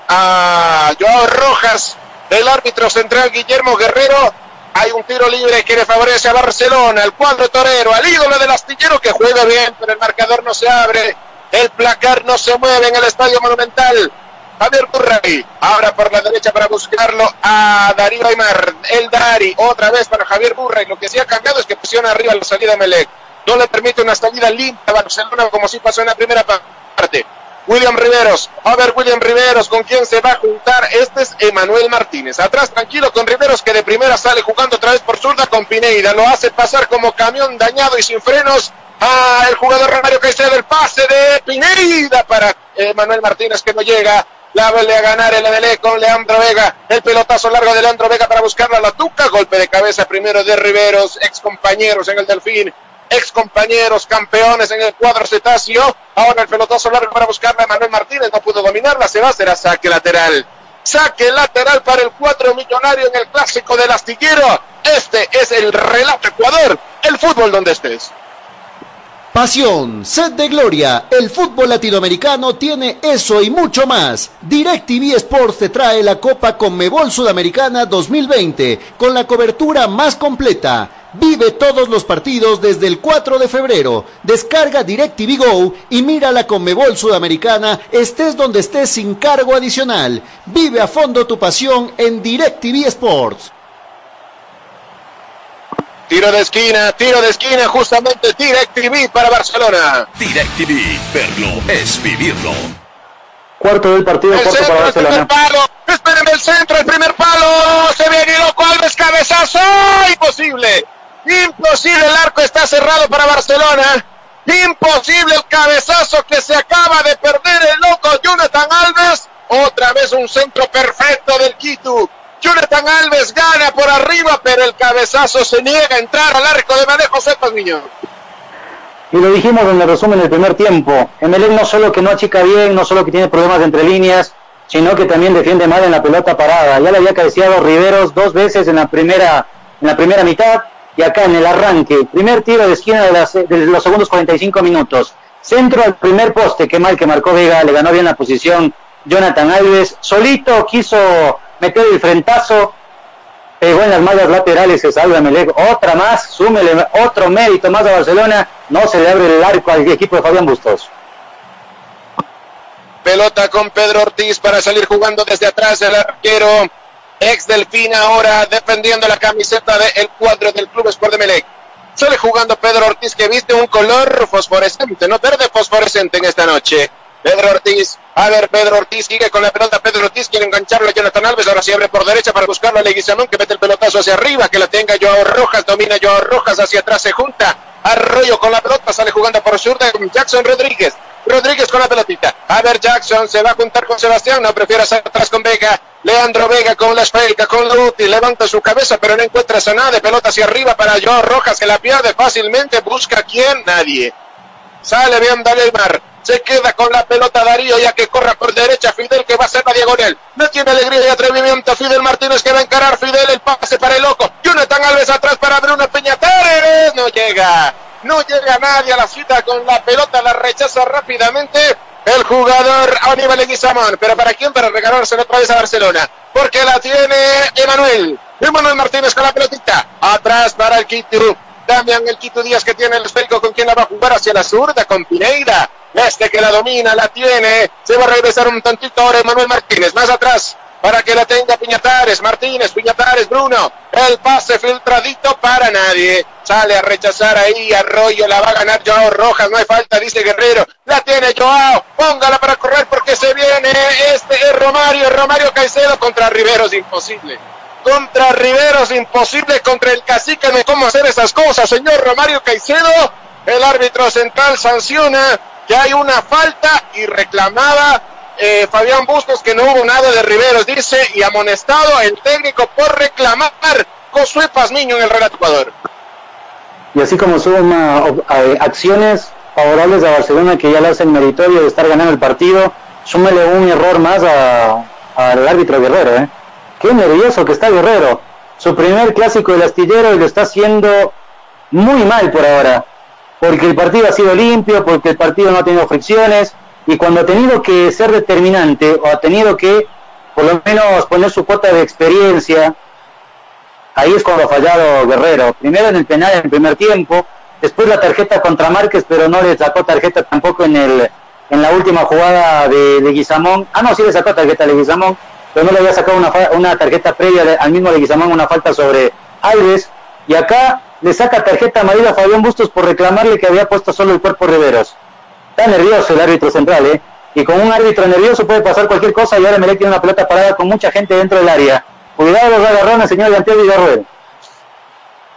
a Joao Rojas, el árbitro central Guillermo Guerrero. Hay un tiro libre que le favorece a Barcelona, al cuadro torero, al ídolo del astillero que juega bien, pero el marcador no se abre, el placar no se mueve en el estadio monumental. Javier Burray, ahora por la derecha para buscarlo a Darío Aymar, el Dari, otra vez para Javier Burray. Lo que sí ha cambiado es que presiona arriba la salida de Melec. No le permite una salida limpia a Barcelona como si pasó en la primera parte. William Riveros. A ver, William Riveros, ¿con quién se va a juntar? Este es Emanuel Martínez. Atrás, tranquilo con Riveros, que de primera sale jugando otra vez por zurda con Pineida. Lo hace pasar como camión dañado y sin frenos. A el jugador Romario Caicedo, el pase de Pineida para Emanuel Martínez que no llega. La vuelve a ganar el MLE con Leandro Vega. El pelotazo largo de Leandro Vega para buscarla a la tuca. Golpe de cabeza primero de Riveros, ex compañeros en el Delfín ex compañeros campeones en el cuadro cetáceo. Ahora el pelotazo largo para buscarla a Manuel Martínez, no pudo dominarla, se va, será saque lateral. Saque lateral para el cuatro millonario en el clásico del astillero. Este es el relato Ecuador, el fútbol donde estés. Pasión, sed de gloria, el fútbol latinoamericano tiene eso y mucho más. DirecTV Sports te trae la Copa Conmebol Sudamericana 2020 con la cobertura más completa Vive todos los partidos desde el 4 de febrero. Descarga DirecTV Go y mira la Conmebol Sudamericana, estés donde estés sin cargo adicional. Vive a fondo tu pasión en DirecTV Sports. Tiro de esquina, tiro de esquina, justamente DirecTV para Barcelona. DirecTV, verlo es vivirlo. Cuarto del partido, el corto centro, para el primer Barcelona. palo, espérenme el centro, el primer palo, se viene loco Alves, cabezazo, imposible, imposible, el arco está cerrado para Barcelona, imposible el cabezazo que se acaba de perder el loco Jonathan Alves, otra vez un centro perfecto del Quito, Jonathan Alves gana por arriba, pero el cabezazo se niega a entrar al arco de manejo Cepas Niño. Y lo dijimos en el resumen del primer tiempo. Emelec no solo que no achica bien, no solo que tiene problemas entre líneas, sino que también defiende mal en la pelota parada. Ya le había cabeceado Riveros dos veces en la primera, en la primera mitad y acá en el arranque. Primer tiro de esquina de, las- de los segundos 45 minutos. Centro al primer poste, qué mal que marcó Vega, le ganó bien la posición Jonathan Alves. Solito quiso meter el frentazo, pegó en las mallas laterales, se salva Emelec. Otra más, súmele otro mérito más a Barcelona. No se le abre el arco al equipo de Fabián Bustos. Pelota con Pedro Ortiz para salir jugando desde atrás el arquero ex Delfín ahora defendiendo la camiseta del cuadro del Club Sport de Melec. Sale jugando Pedro Ortiz que viste un color fosforescente, no verde fosforescente en esta noche. Pedro Ortiz, a ver, Pedro Ortiz sigue con la pelota, Pedro Ortiz quiere engancharlo a Jonathan Alves, ahora se abre por derecha para buscarlo a Leguizamón que mete el pelotazo hacia arriba, que la tenga Joao Rojas, domina Joao Rojas hacia atrás, se junta, Arroyo con la pelota, sale jugando por zurda Jackson Rodríguez, Rodríguez con la pelotita, a ver Jackson se va a juntar con Sebastián, no prefiere hacer atrás con Vega, Leandro Vega con la esférica, con la levanta su cabeza, pero no encuentra esa nada pelota hacia arriba para Joao Rojas, que la pierde fácilmente, busca a quién, nadie. Sale bien Mar se queda con la pelota Darío, ya que corra por derecha Fidel, que va a ser la diagonal. No tiene alegría y atrevimiento Fidel Martínez, que va a encarar Fidel, el pase para el loco. Jonathan Alves atrás para Bruno Peñatares, no llega. No llega nadie a la cita con la pelota, la rechaza rápidamente el jugador Aníbal Leguizamón. ¿Pero para quién? Para regalárselo otra vez a Barcelona. Porque la tiene Emanuel. Emanuel Martínez con la pelotita. Atrás para el Quito. También el Quito Díaz que tiene el esférico con quien la va a jugar hacia la zurda con Pineida. Este que la domina, la tiene. Se va a regresar un tantito ahora Emanuel Martínez. Más atrás para que la tenga Piñatares, Martínez, Piñatares, Bruno. El pase filtradito para nadie. Sale a rechazar ahí Arroyo, la va a ganar Joao Rojas, no hay falta, dice Guerrero. La tiene Joao, póngala para correr porque se viene. Este es Romario, Romario Caicedo contra Riveros, imposible. Contra Riveros, imposible, contra el cacique, no cómo hacer esas cosas, señor Romario Caicedo. El árbitro central sanciona que hay una falta y reclamada eh, Fabián Bustos que no hubo nada de Riveros, dice, y amonestado el técnico por reclamar Josué Pazmiño en el relato. Y así como suma eh, acciones favorables a Barcelona que ya le hacen meritorio de estar ganando el partido, súmele un error más al árbitro Guerrero. ¿eh? Qué nervioso que está Guerrero. Su primer clásico del astillero y lo está haciendo muy mal por ahora. Porque el partido ha sido limpio, porque el partido no ha tenido fricciones, y cuando ha tenido que ser determinante o ha tenido que por lo menos poner su cuota de experiencia, ahí es cuando ha fallado Guerrero. Primero en el penal en el primer tiempo, después la tarjeta contra Márquez, pero no le sacó tarjeta tampoco en el en la última jugada de Leguizamón. Ah, no, sí le sacó tarjeta a Leguizamón, pero no le había sacado una, una tarjeta previa al mismo Leguizamón, una falta sobre Alves. Y acá le saca tarjeta amarilla a Fabián Bustos por reclamarle que había puesto solo el cuerpo Riveros. Está nervioso el árbitro central, ¿eh? Y con un árbitro nervioso puede pasar cualquier cosa y ahora Melec tiene una pelota parada con mucha gente dentro del área. Cuidado los agarrones, señor Santiago Villarruel.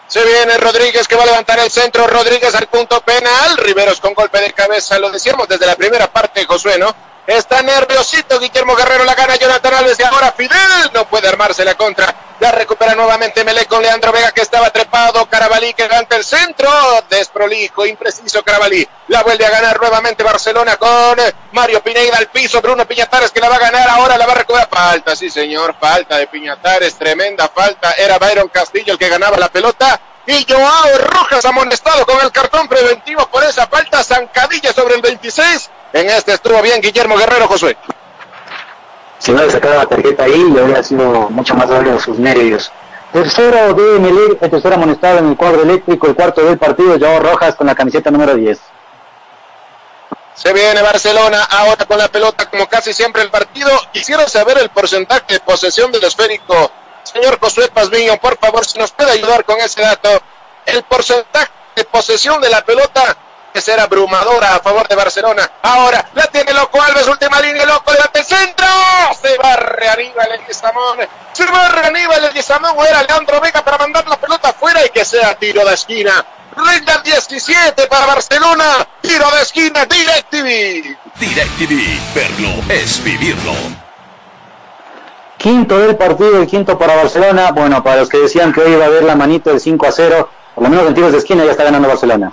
Se viene Rodríguez que va a levantar el centro. Rodríguez al punto penal. Riveros con golpe de cabeza. Lo decíamos desde la primera parte, Josué, ¿no? Está nerviosito Guillermo Guerrero, la gana Jonathan Alves y ahora Fidel no puede armarse la contra. La recupera nuevamente Melec con Leandro Vega que estaba trepado. Carabalí que levanta el centro. Desprolijo, impreciso Carabalí. La vuelve a ganar nuevamente Barcelona con Mario Pineida al piso. Bruno Piñatares que la va a ganar ahora. La va a recuperar. Falta, sí señor. Falta de Piñatares. Tremenda falta. Era Byron Castillo el que ganaba la pelota. Y Joao Rojas amonestado con el cartón preventivo por esa falta. Zancadilla sobre el 26 en este estuvo bien Guillermo Guerrero, Josué. Si no le sacaba la tarjeta ahí, le habría sido mucho más de sus nervios. Tercero de Melec, el tercero amonestado en el cuadro eléctrico, el cuarto del partido, Joao Rojas con la camiseta número 10. Se viene Barcelona ahora con la pelota como casi siempre el partido. Quisiera saber el porcentaje de posesión del esférico. Señor Josué Pazmiño, por favor, si nos puede ayudar con ese dato. El porcentaje de posesión de la pelota que ser abrumadora a favor de Barcelona. Ahora la tiene Loco Alves, última línea, Loco delante centro. Se barre Aníbal el Guizamón. Se barre Aníbal el Guizamón. Era Leandro Vega para mandar la pelota afuera y que sea tiro de esquina. Rinda 17 para Barcelona. Tiro de esquina, DirecTV. DirecTV, verlo es vivirlo. Quinto del partido, el quinto para Barcelona. Bueno, para los que decían que hoy iba a haber la manito del 5 a 0, por lo menos en tiros de esquina ya está ganando Barcelona.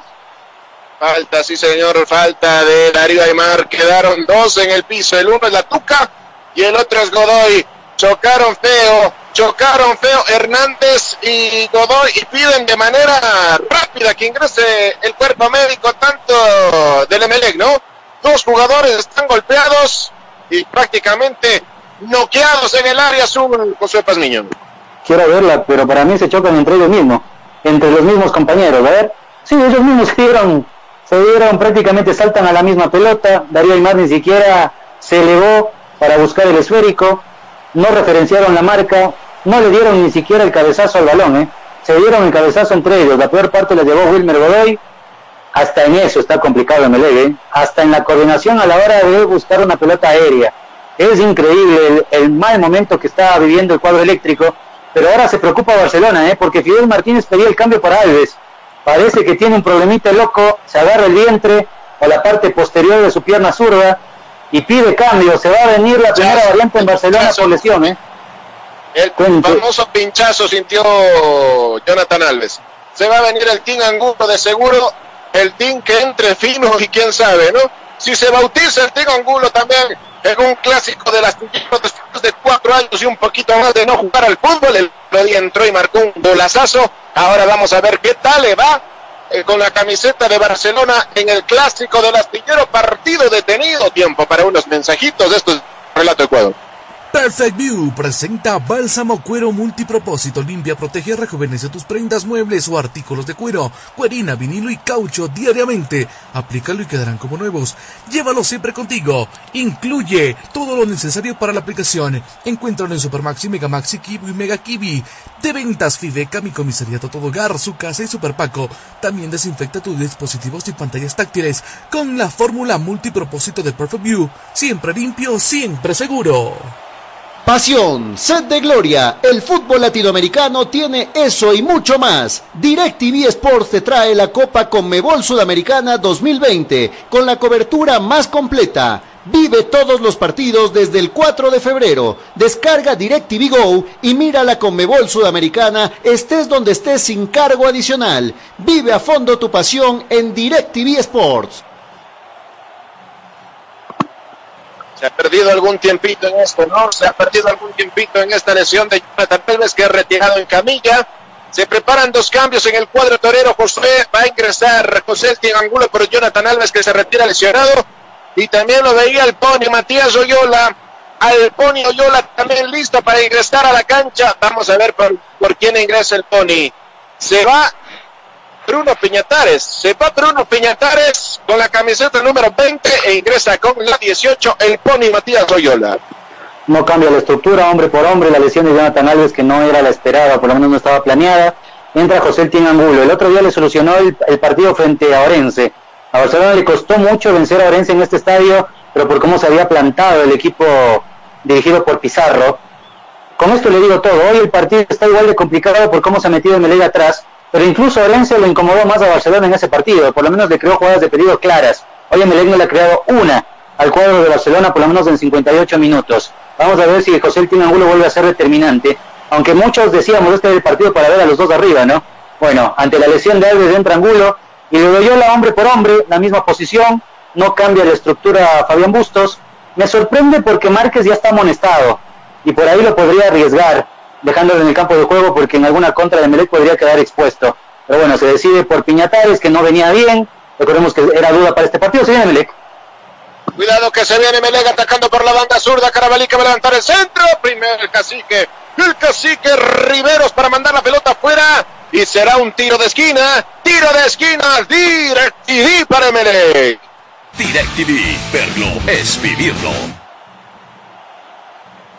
Falta, sí señor, falta de Darío Aymar. Quedaron dos en el piso. El uno es la Tuca y el otro es Godoy. Chocaron feo, chocaron feo Hernández y Godoy y piden de manera rápida que ingrese el cuerpo médico tanto del Emelec, ¿no? Dos jugadores están golpeados y prácticamente noqueados en el área azul, José Pazmiño. Quiero verla, pero para mí se chocan entre ellos mismos, entre los mismos compañeros. A ver, sí, ellos mismos se dieron se dieron prácticamente saltan a la misma pelota, Darío Aymar ni siquiera se elevó para buscar el esférico, no referenciaron la marca, no le dieron ni siquiera el cabezazo al balón, ¿eh? se dieron el cabezazo entre ellos. La peor parte la llevó Wilmer Godoy. Hasta en eso está complicado Emelec, ¿eh? hasta en la coordinación a la hora de buscar una pelota aérea. Es increíble el, el, mal momento que está viviendo el cuadro eléctrico, pero ahora se preocupa Barcelona, ¿eh? porque Fidel Martínez pedía el cambio para Alves. Parece que tiene un problemita loco, se agarra el vientre o la parte posterior de su pierna zurda y pide cambio. Se va a venir la primera variante en Barcelona por lesión. ¿eh? El famoso pinchazo sintió Jonathan Alves. Se va a venir el Team Angulo de seguro, el Team que entre fino y quién sabe, ¿no? Si se bautiza el Team Angulo también en un clásico de las después de cuatro años y un poquito más de no jugar al fútbol, el día entró y marcó un golazazo. Ahora vamos a ver qué tal le va eh, con la camiseta de Barcelona en el clásico del astillero, partido detenido. Tiempo para unos mensajitos. Esto es Relato Ecuador. Perfect View presenta Bálsamo Cuero Multipropósito. Limpia, protege, rejuvenece tus prendas, muebles o artículos de cuero, cuerina, vinilo y caucho diariamente. Aplícalo y quedarán como nuevos. Llévalo siempre contigo. Incluye todo lo necesario para la aplicación. Encuéntralo en Supermaxi, Megamaxi, Kiwi y Mega Kiwi. De ventas Fideca, mi comisariato Todo Hogar, su casa y Superpaco. También desinfecta tus dispositivos y pantallas táctiles con la fórmula multipropósito de Perfect View. Siempre limpio, siempre seguro. Pasión, sed de gloria, el fútbol latinoamericano tiene eso y mucho más. DirecTV Sports te trae la Copa Conmebol Sudamericana 2020 con la cobertura más completa. Vive todos los partidos desde el 4 de febrero. Descarga DirecTV Go y mira la Conmebol Sudamericana estés donde estés sin cargo adicional. Vive a fondo tu pasión en DirecTV Sports. Se ha perdido algún tiempito en esto, ¿no? Se ha perdido algún tiempito en esta lesión de Jonathan Pérez que ha retirado en camilla. Se preparan dos cambios en el cuadro torero. José va a ingresar José Angulo por Jonathan Alves que se retira lesionado. Y también lo veía el Pony Matías Oyola. Al Pony Oyola también listo para ingresar a la cancha. Vamos a ver por, por quién ingresa el Pony. Se va Bruno Piñatares. Se va Bruno Piñatares con la camiseta número 20 e ingresa con la 18 el Pony Matías Royola. No cambia la estructura, hombre por hombre, la lesión de Jonathan Alves que no era la esperada, por lo menos no estaba planeada. Entra José El Angulo. El otro día le solucionó el, partido frente a Orense. A Barcelona le costó mucho vencer a Orense en este estadio, pero por cómo se había plantado el equipo dirigido por Pizarro. Con esto le digo todo. Hoy el partido está igual de complicado por cómo se ha metido Melega atrás pero incluso Orense le incomodó más a Barcelona en ese partido, por lo menos le creó jugadas de pedido claras. Hoy Emelec no le ha creado una al cuadro de Barcelona, por lo menos en 58 minutos. Vamos a ver si José El Angulo vuelve a ser determinante, aunque muchos decíamos este es el partido para ver a los dos arriba, ¿no? Bueno, ante la lesión de Alves entra Angulo y le doy la hombre por hombre, la misma posición, no cambia la estructura Fabián Bustos. Me sorprende porque Márquez ya está amonestado y por ahí lo podría arriesgar dejándolo en el campo de juego porque en alguna contra de Melec podría quedar expuesto. Pero bueno, se decide por Piñatares, que no venía bien. Recordemos que era duda para este partido. Se viene Melec. Cuidado que se viene Melec atacando por la banda zurda. Carabalí que va a levantar el centro. Primero el cacique. El cacique Riveros para mandar la pelota afuera. Y será un tiro de esquina. Tiro de esquina. DirecTV para Melec. DirecTV. Verlo es vivirlo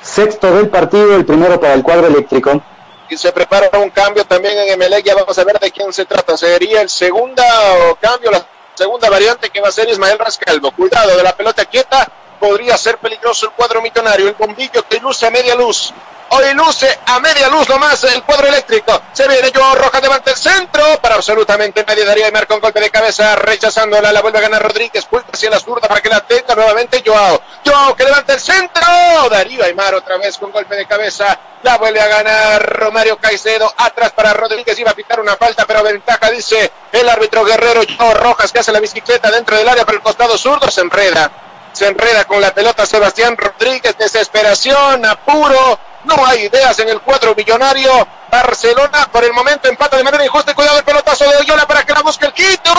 sexto del partido, el primero para el cuadro eléctrico. Y se prepara un cambio también en Emelec, ya vamos a ver de quién se trata. Sería el segundo cambio, la segunda variante que va a ser Ismael Rascalvo. Cuidado de la pelota quieta, podría ser peligroso el cuadro millonario. El bombillo que luce a media luz. Hoy luce a media luz nomás el cuadro eléctrico. Se viene Joao Rojas levanta el centro para absolutamente nadie. Daría y marca un golpe de cabeza rechazándola. La vuelve a ganar Rodríguez. Vuelve hacia la zurda para que la tenga nuevamente Joao. Joao que levanta el centro. Darío Aymar otra vez con golpe de cabeza. La vuelve a ganar Romario Caicedo. Atrás para Rodríguez. Iba a pitar una falta, pero ventaja dice el árbitro guerrero Joao Rojas que hace la bicicleta dentro del área por el costado zurdo. Se enreda. Se enreda con la pelota Sebastián Rodríguez. Desesperación, apuro no hay ideas en el cuadro millonario. Barcelona por el momento empata de manera injusta. Cuidado el pelotazo de Oyola para que la busque el Quito.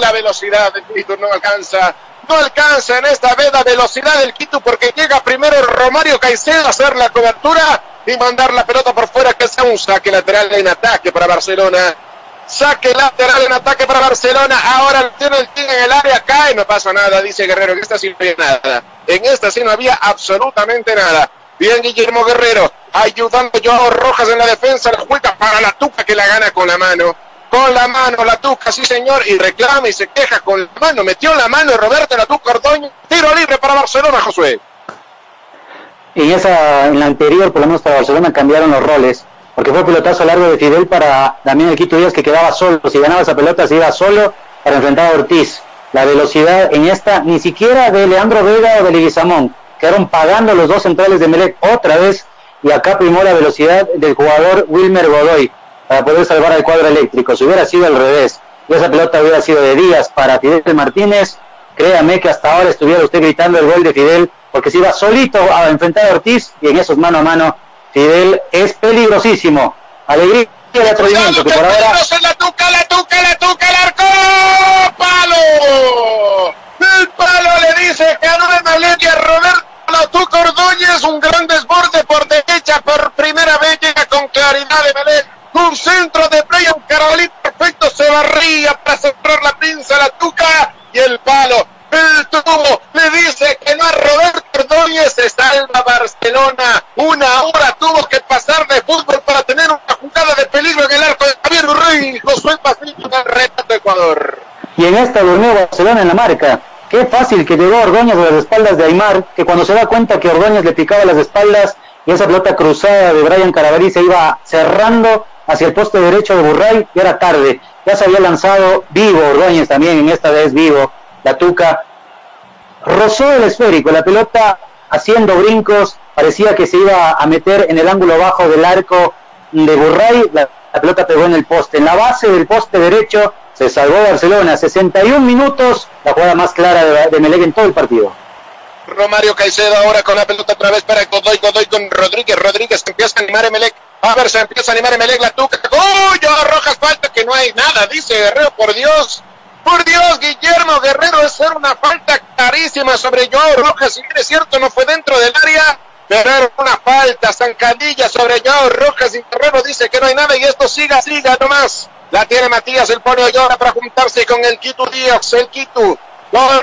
La velocidad del Quito no alcanza. No alcanza en esta veda velocidad del Quito porque llega primero Romario Caicedo a hacer la cobertura y mandar la pelota por fuera que sea un saque lateral en ataque para Barcelona. Saque lateral en ataque para Barcelona. Ahora tiene el team en el área. Cae. No pasa nada, dice Guerrero. En esta sí no había nada. En esta sí no había absolutamente nada. Bien Guillermo Guerrero. ayudando Joao Rojas en la defensa, la juega para la Tuca que la gana con la mano. Con la mano, la Tuca, sí señor, y reclama y se queja con la mano. Metió la mano de Roberto la Tuca Ordóñez. Tiro libre para Barcelona, Josué. En esa, en la anterior, por lo menos para Barcelona, cambiaron los roles. Porque fue pelotazo largo de Fidel para Damián Quito Díaz que quedaba solo. Si ganaba esa pelota, se iba solo para enfrentar a Ortiz. La velocidad en esta, ni siquiera de Leandro Vega o de Leguizamón. Quedaron pagando los dos centrales de Melec otra vez. Y acá primó la velocidad del jugador Wilmer Godoy para poder salvar al cuadro eléctrico. Si hubiera sido al revés y esa pelota hubiera sido de Díaz para Fidel Martínez, créame que hasta ahora estuviera usted gritando el gol de Fidel porque se iba solito a enfrentar a Ortiz y en esos mano a mano Fidel es peligrosísimo. Alegría de atrevimiento que por ahora... La tuca, la tuca, la tuca, el arco, palo. El palo le dice a Roberto la tuca Ordóñez, un gran desborde por derecha, por primera vez llega con claridad de Melec. Un centro de playa, un Carolín perfecto, se barría para cerrar la pinza, la tuca y el palo el tubo le dice que no a Roberto Ordóñez se salva Barcelona. Una hora tuvo que pasar de fútbol para tener una jugada de peligro en el arco de Javier Rey. Josué Pasillo del reto de Ecuador. Y en esta durmió Barcelona en la marca. Qué fácil que llegó Ordóñez a las espaldas de Aymar, que cuando se da cuenta que Ordóñez le picaba las espaldas y esa pelota cruzada de Brian Carabalí se iba cerrando hacia el poste derecho de Burray, y era tarde. Ya se había lanzado vivo Ordóñez también, en esta vez vivo la Tuca, rozó el esférico, la pelota haciendo brincos, parecía que se iba a meter en el ángulo bajo del arco de Burray, la, pelota pegó en el poste, en la base del poste derecho se salvó Barcelona, 61 minutos, la jugada más clara de, de Melec en todo el partido. Romario Caicedo ahora con la pelota otra vez para Godoy, Godoy con Rodríguez, Rodríguez empieza a animar a Melec, a ver, se empieza a animar a Melec, la tuca, ¡Uy! Rojas falta que no hay nada, dice Guerrero, por Dios, por Dios, Guillermo Guerrero, es una falta carísima sobre Joao Rojas. Si bien es cierto, no fue dentro del área, pero era una falta, zancadilla sobre Joao Rojas. Y Guerrero dice que no hay nada y esto siga, siga nomás. La tiene Matías, el pone ahora para juntarse con el Quito Díaz, el Quito. No,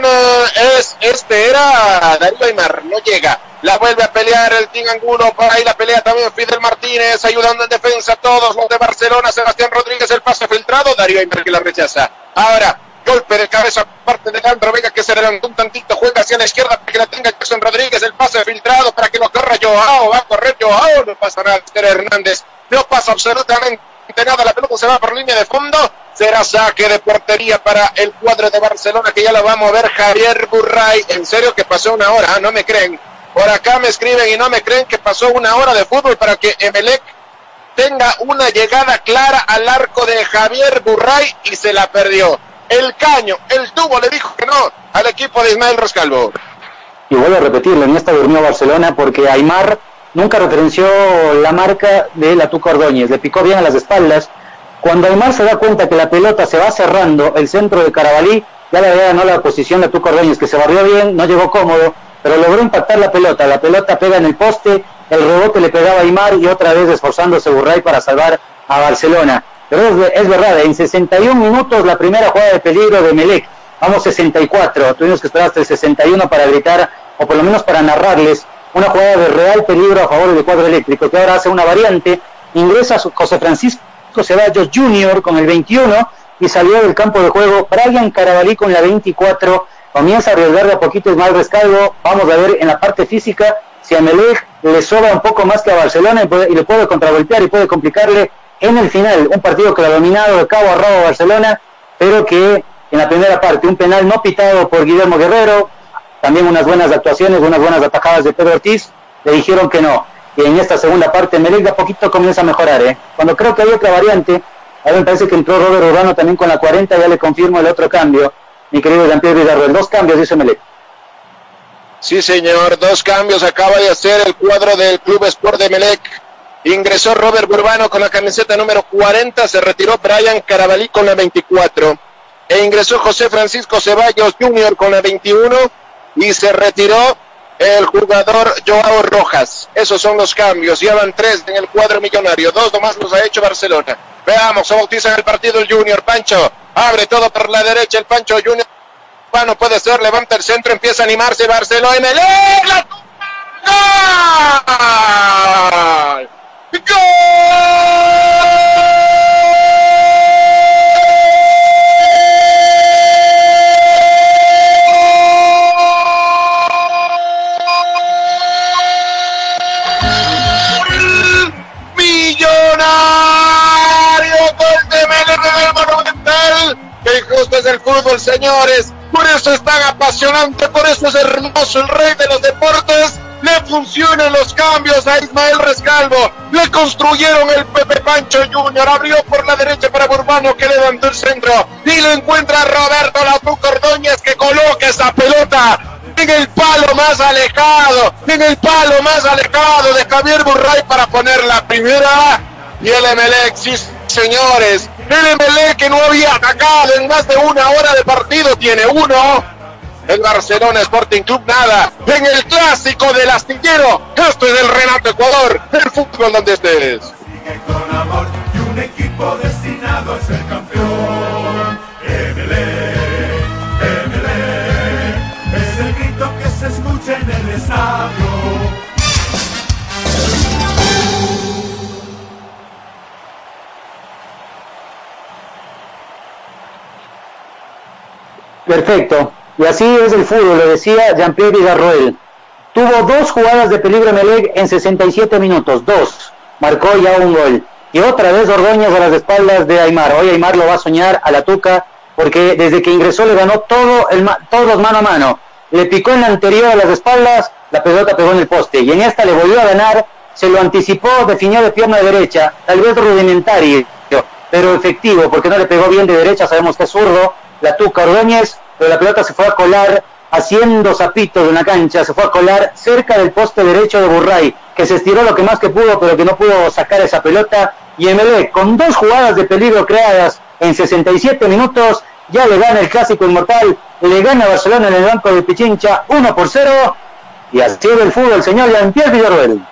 es, este era Darío Aymar, no llega. La vuelve a pelear el Team Angulo, por ahí la pelea también Fidel Martínez, ayudando en defensa a todos los de Barcelona, Sebastián Rodríguez, el pase filtrado, Darío Aymar que la rechaza. Ahora, golpe de cabeza parte de Leandro Vega que se adelantó un tantito, juega hacia la izquierda para que la tenga Jason Rodríguez, el pase filtrado para que lo corra Joao, va a correr Joao, no pasa nada, Hernández, no pasa absolutamente nada, la pelota se va por línea de fondo, será saque de portería para el cuadro de Barcelona que ya lo vamos a ver Javier Burray, en serio que pasó una hora, ah, no me creen, por acá me escriben y no me creen que pasó una hora de fútbol para que Emelec tenga una llegada clara al arco de Javier Burray y se la perdió. El caño, el tubo le dijo que no al equipo de Ismael Roscalvo. Y vuelvo a repetirlo, en esta durmió Barcelona porque Aymar nunca referenció la marca de la Tuca Ordóñez, le picó bien a las espaldas. Cuando Aymar se da cuenta que la pelota se va cerrando el centro de Carabalí, ya le ganó la posición de Tuca Ordóñez, que se barrió bien, no llegó cómodo, pero logró impactar la pelota. La pelota pega en el poste, el rebote le pegaba a Aymar y otra vez esforzándose Burray para salvar a Barcelona. Pero es, verdad, en 61 minutos la primera jugada de peligro de Melec. Vamos 64, tuvimos que esperar hasta el 61 para gritar, o por lo menos para narrarles, una jugada de real peligro a favor del cuadro eléctrico, que ahora hace una variante, ingresa José Francisco Ceballos Jr. con el 21 y salió del campo de juego Brian Carabalí con la 24, comienza a arriesgar de a poquito el mal rescaldo, vamos a ver en la parte física si a Melec le sobra un poco más que a Barcelona y, y le puede contravoltear y puede complicarle en el final, un partido que lo ha dominado de cabo a rabo Barcelona, pero que en la primera parte, un penal no pitado por Guillermo Guerrero, también unas buenas actuaciones, unas buenas atajadas de Pedro Ortiz, le dijeron que no. Y en esta segunda parte, Melec de a poquito comienza a mejorar. ¿eh? Cuando creo que hay otra variante, a mí me parece que entró Robert Urbano también con la 40, ya le confirmo el otro cambio. Mi querido Jean-Pierre Villarreal, dos cambios, dice Melec. Sí, señor, dos cambios acaba de hacer el cuadro del Club Sport de Melec. Ingresó Robert Burbano con la camiseta número 40, se retiró Brian Carabalí con la 24 e ingresó José Francisco Ceballos Jr. con la 21 y se retiró el jugador Joao Rojas. Esos son los cambios. Llevan tres en el cuadro millonario. Dos nomás los ha hecho Barcelona. Veamos, se bautiza en el partido el Junior. Pancho abre todo por la derecha. El Pancho Junior. Bueno, puede ser, levanta el centro, empieza a animarse Barcelona. ¡La injusto es el fútbol, señores. Por eso es tan apasionante, por eso es hermoso el rey de los deportes. Le funcionan los cambios a Ismael Rescalvo. Le construyeron el Pepe Pancho Junior. Abrió por la derecha para Burbano que levantó el centro. Y lo encuentra Roberto Latuco Ordóñez que coloca esa pelota en el palo más alejado. En el palo más alejado de Javier Burray para poner la primera. Y el Emelec, sí, señores. El Emelec que no había atacado en más de una hora de partido tiene uno. El Barcelona Sporting Club nada. En el clásico del astillero. Esto es el Renato Ecuador. El fútbol donde estés. Un equipo destinado Perfecto. Y así es el fútbol, lo decía Jean-Pierre Villarroel. Tuvo dos jugadas de peligro Melec en 67 minutos, dos. Marcó ya un gol. Y otra vez Ordóñez a las espaldas de Aymar. Hoy Aymar lo va a soñar a la tuca porque desde que ingresó le ganó todo el todos mano a mano. Le picó en la anterior a las espaldas, la pelota pegó en el poste. Y en esta le volvió a ganar, se lo anticipó, definió de pierna derecha, tal vez rudimentario, pero efectivo, porque no le pegó bien de derecha, sabemos que es zurdo. La tuca Ordóñez pero la pelota se fue a colar haciendo zapito de una cancha, se fue a colar cerca del poste derecho de Burray, que se estiró lo que más que pudo, pero que no pudo sacar esa pelota. Y MLE, con dos jugadas de peligro creadas en 67 minutos, ya le gana el clásico inmortal, le gana Barcelona en el banco de Pichincha 1 por 0. Y así ve el fútbol, señor Jean-Pierre Villarroel.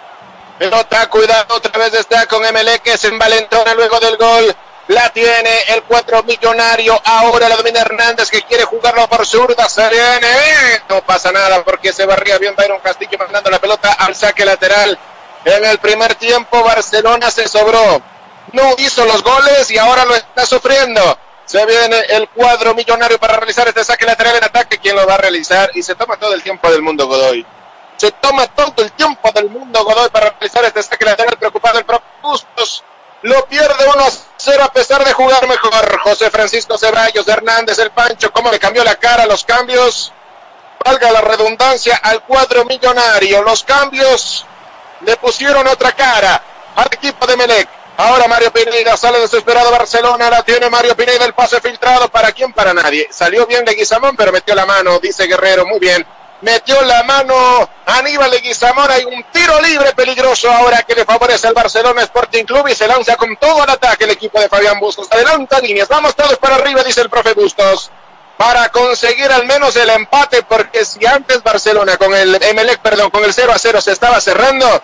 Pelota, cuidado, otra vez está con MLE que se envalentona luego del gol. La tiene el cuatro millonario. Ahora la domina Hernández que quiere jugarlo por zurda. Se viene. No pasa nada porque se barría bien Byron Castillo mandando la pelota al saque lateral. En el primer tiempo Barcelona se sobró. No hizo los goles y ahora lo está sufriendo. Se viene el cuadro millonario para realizar este saque lateral en ataque. ¿Quién lo va a realizar? Y se toma todo el tiempo del mundo Godoy. Se toma todo el tiempo del mundo Godoy para realizar este saque lateral. Preocupado el propio Bustos lo pierde 1 a 0 a pesar de jugar mejor. José Francisco Ceballos Hernández, el Pancho, cómo le cambió la cara los cambios. Valga la redundancia al cuadro millonario. Los cambios le pusieron otra cara al equipo de Melec. Ahora Mario Pineda sale desesperado Barcelona, la tiene Mario Pineda, el pase filtrado, ¿para quién? Para nadie. Salió bien de Guizamón, pero metió la mano, dice Guerrero, muy bien metió la mano Aníbal Leguizamón. Hay un tiro libre peligroso ahora que le favorece al Barcelona Sporting Club y se lanza con todo el ataque el equipo de Fabián Bustos. Adelanta líneas, vamos todos para arriba, dice el profe Bustos. Para conseguir al menos el empate, porque si antes Barcelona con el Emelec, perdón, con el 0 a 0 se estaba cerrando,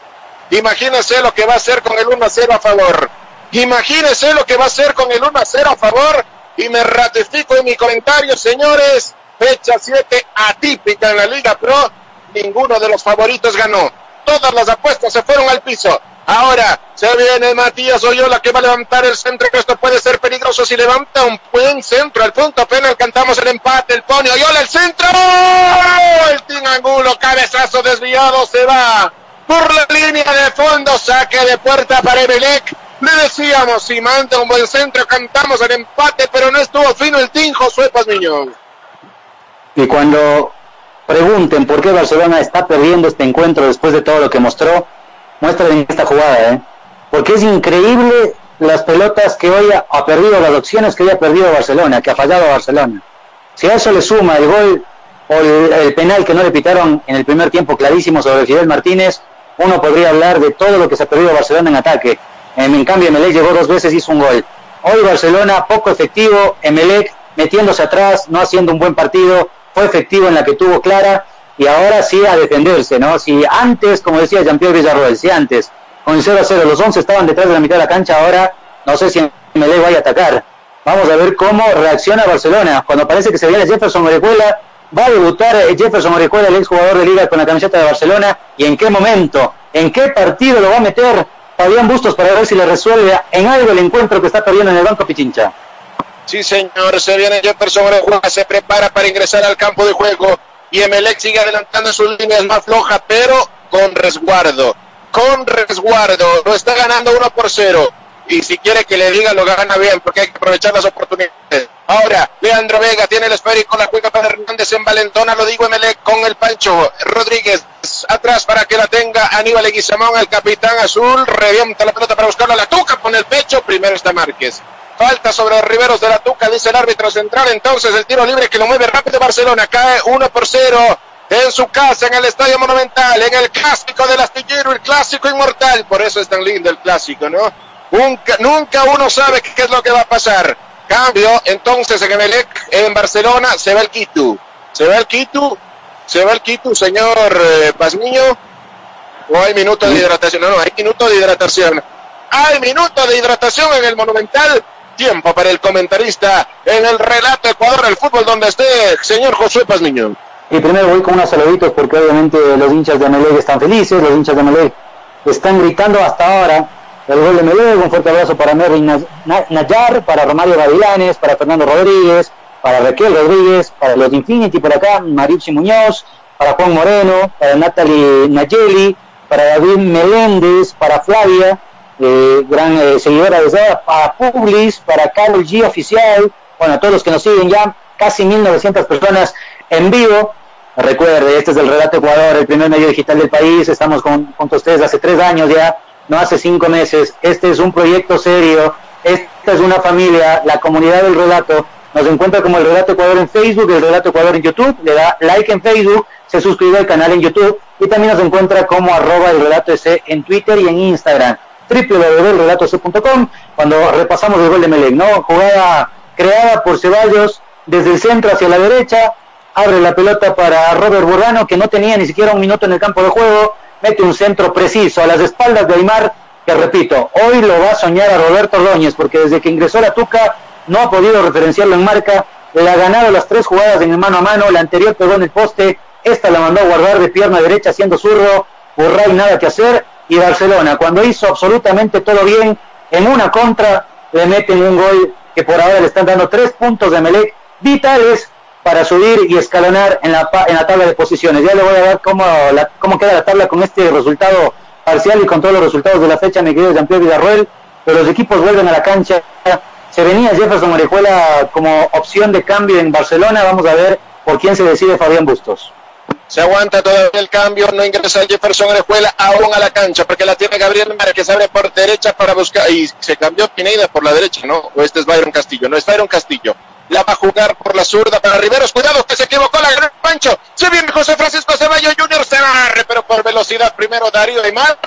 imagínese lo que va a hacer con el 1 a 0 a favor. Imagínese lo que va a hacer con el 1 a 0 a favor. Y me ratifico en mi comentario, señores fecha 7 atípica en la Liga Pro, ninguno de los favoritos ganó. Todas las apuestas se fueron al piso. Ahora se viene Matías Oyola que va a levantar el centro, que esto puede ser peligroso si levanta un buen centro al punto penal. Cantamos el empate, el pone Oyola, el centro. El Tinangulo, cabezazo desviado, se va por la línea de fondo, saque de puerta para Emelec. Le decíamos, si manda un buen centro, cantamos el empate, pero no estuvo fino el Team Josué Pazmiñón. Y cuando pregunten por qué Barcelona está perdiendo este encuentro después de todo lo que mostró, muestren esta jugada, ¿eh? Porque es increíble las pelotas que hoy ha, perdido, las opciones que hoy ha perdido Barcelona, que ha fallado Barcelona. Si a eso le suma el gol o el, penal que no le pitaron en el primer tiempo clarísimo sobre Fidel Martínez, uno podría hablar de todo lo que se ha perdido Barcelona en ataque. En, cambio, Emelec llegó dos veces y hizo un gol. Hoy Barcelona poco efectivo, Emelec metiéndose atrás, no haciendo un buen partido, efectivo en la que tuvo clara y ahora sí a defenderse, ¿no? Si antes, como decía Jean-Pierre Villarroel, si antes con el 0 a 0 los 11 estaban detrás de la mitad de la cancha, ahora no sé si MLE vaya a atacar. Vamos a ver cómo reacciona Barcelona. Cuando parece que se viene Jefferson Orejuela, va a debutar eh, Jefferson Orejuela, el exjugador de Liga con la camiseta de Barcelona, y en qué momento, en qué partido lo va a meter Fabián Bustos para ver si le resuelve en algo el encuentro que está perdiendo en el Banco Pichincha. Sí, señor, se viene Jefferson Orejuela, se prepara para ingresar al campo de juego. Y Emelec sigue adelantando sus líneas más flojas, pero con resguardo, con resguardo, lo está ganando 1 por 0 y si quiere que le diga lo gana bien porque hay que aprovechar las oportunidades. Ahora, Leandro Vega tiene el esférico, la juega para Hernández en Valentona, lo digo Emelec con el Pancho Rodríguez. Atrás para que la tenga Aníbal Eguizamón, el capitán azul, revienta la pelota para buscarla, la tuca con el pecho, primero está Márquez. Falta sobre los Riveros de la Tuca, dice el árbitro central. Entonces el tiro libre que lo mueve rápido Barcelona. Cae 1 por 0 en su casa, en el Estadio Monumental, en el clásico del astillero, el clásico inmortal. Por eso es tan lindo el clásico, ¿no? Nunca, nunca uno sabe qué es lo que va a pasar. Cambio, entonces en Emelec, en Barcelona, se va el Quito. Se va el Quito, se va el Quito, señor eh, Pazmiño. O hay minutos de hidratación. No, no, hay minutos de hidratación. Hay minutos de hidratación en el Monumental. Tiempo para el comentarista en el relato Ecuador, el fútbol donde esté, señor Josué Pazmiño. Y primero voy con unos saluditos porque obviamente los hinchas de Emelec están felices, los hinchas de Emelec están gritando hasta ahora el gol de Melego, un fuerte abrazo para Merry Nayar, para Romario Gavilanes, para Fernando Rodríguez, para Raquel Rodríguez, para los Infinity por acá, Mariucci Muñoz, para Juan Moreno, para Natalie Nayeli, para David Meléndez, para Flavia, eh, gran eh, seguidora de Zara, para Publis, para Carlos G Oficial, bueno, a todos los que nos siguen ya, casi 1900 personas en vivo. Recuerde, este es el Relato Ecuador, el primer medio digital del país, estamos con, junto a ustedes hace tres años ya, no hace cinco meses. Este es un proyecto serio, esta es una familia, la comunidad del relato. Nos encuentra como el Relato Ecuador en Facebook, el Relato Ecuador en YouTube, le da like en Facebook, se suscribe al canal en YouTube y también nos encuentra como arroba el relato ese en Twitter y en Instagram www.relatoc.com cuando repasamos el gol de Melec, ¿no? Jugada creada por Ceballos desde el centro hacia la derecha, abre la pelota para Robert Burrano que no tenía ni siquiera un minuto en el campo de juego, mete un centro preciso a las espaldas de Aymar, que repito, hoy lo va a soñar a Roberto Ordóñez, porque desde que ingresó la Tuca no ha podido referenciarlo en marca, le ha ganado las tres jugadas en el mano a mano, la anterior pegó en el poste, esta la mandó a guardar de pierna derecha haciendo zurdo, Burray nada que hacer, y Barcelona, cuando hizo absolutamente todo bien, en una contra le meten un gol que por ahora le están dando tres puntos de Melec vitales para subir y escalonar en la, en la tabla de posiciones. Ya le voy a dar cómo, la, cómo queda la tabla con este resultado parcial y con todos los resultados de la fecha, mi querido Jean-Pierre Villarroel, pero los equipos vuelven a la cancha. Se venía Jefferson Orejuela como opción de cambio en Barcelona, vamos a ver por quién se decide Fabián Bustos. Se aguanta todavía el cambio, no ingresa Jefferson Orejuela aún a la cancha, porque la tiene Gabriel Márquez, abre por derecha para buscar, y se cambió Pineda por la derecha, ¿no? O este es Byron Castillo, no es Byron Castillo la va a jugar por la zurda para Riveros. Cuidado que se equivocó la gran Pancho. Se viene José Francisco Ceballos Junior. Se barre, pero por velocidad primero Darío Aymar.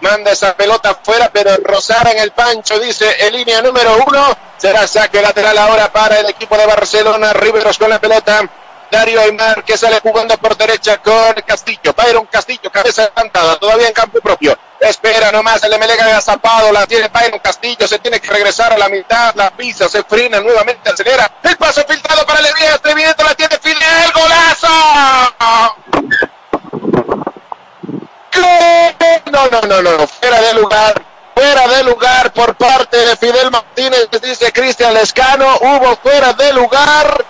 Manda esa pelota afuera, pero rozada en el Pancho, dice en línea número uno. Será saque lateral ahora para el equipo de Barcelona. Riveros con la pelota. Darío Aymar que sale jugando por derecha con Castillo. Byron Castillo, cabeza levantada, todavía en campo propio. Espera nomás, el Emelega ha zapado, la tiene Byron Castillo, se tiene que regresar a la mitad, la pisa, se frena nuevamente, acelera. El paso filtrado para Alegría, atrevimiento la tiene Fidel, golazo. No, no, no, no, fuera de lugar, fuera de lugar por parte de Fidel Martínez, dice Cristian Lescano, hubo fuera de lugar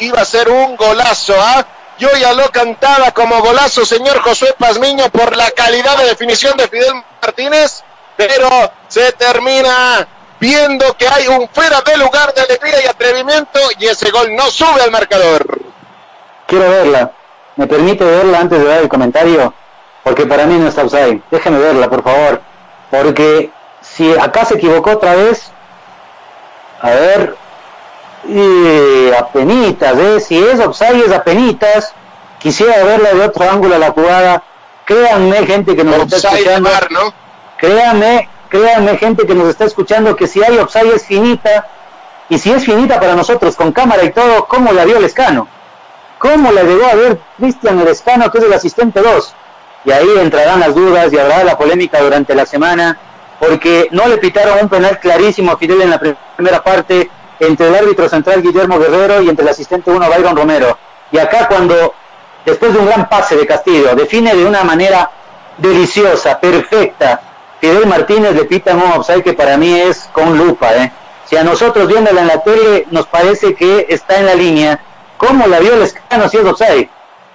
iba a ser un golazo, ¿ah? Yo ya lo cantaba como golazo, señor Josué Pazmiño, por la calidad de definición de Fidel Martínez, pero se termina viendo que hay un fuera de lugar de alegría y atrevimiento y ese gol no sube al marcador. Quiero verla. ¿Me permite verla antes de dar el comentario? Porque para mí no está offside. Déjeme verla, por favor. Porque si acá se equivocó otra vez, a ver, y apenitas, ¿eh? si es offside es apenitas, quisiera verla de otro ángulo a la jugada, créanme gente que nos está escuchando, créanme, créanme gente que nos está escuchando que si hay offside es finita, y si es finita para nosotros con cámara y todo, ¿cómo la vio el escano? ¿Cómo la llegó a ver Cristian el escano que es el asistente 2? Y ahí entrarán las dudas y habrá la polémica durante la semana, porque no le pitaron un penal clarísimo a Fidel en la primera parte, entre el árbitro central Guillermo Guerrero y entre el asistente 1 Byron Romero. Y acá cuando, después de un gran pase de Castillo, define de una manera deliciosa, perfecta, Fidel Martínez le pitan un offside que para mí es con lupa, ¿eh? Si a nosotros viéndola en la tele nos parece que está en la línea, ¿cómo la vio el escano si es?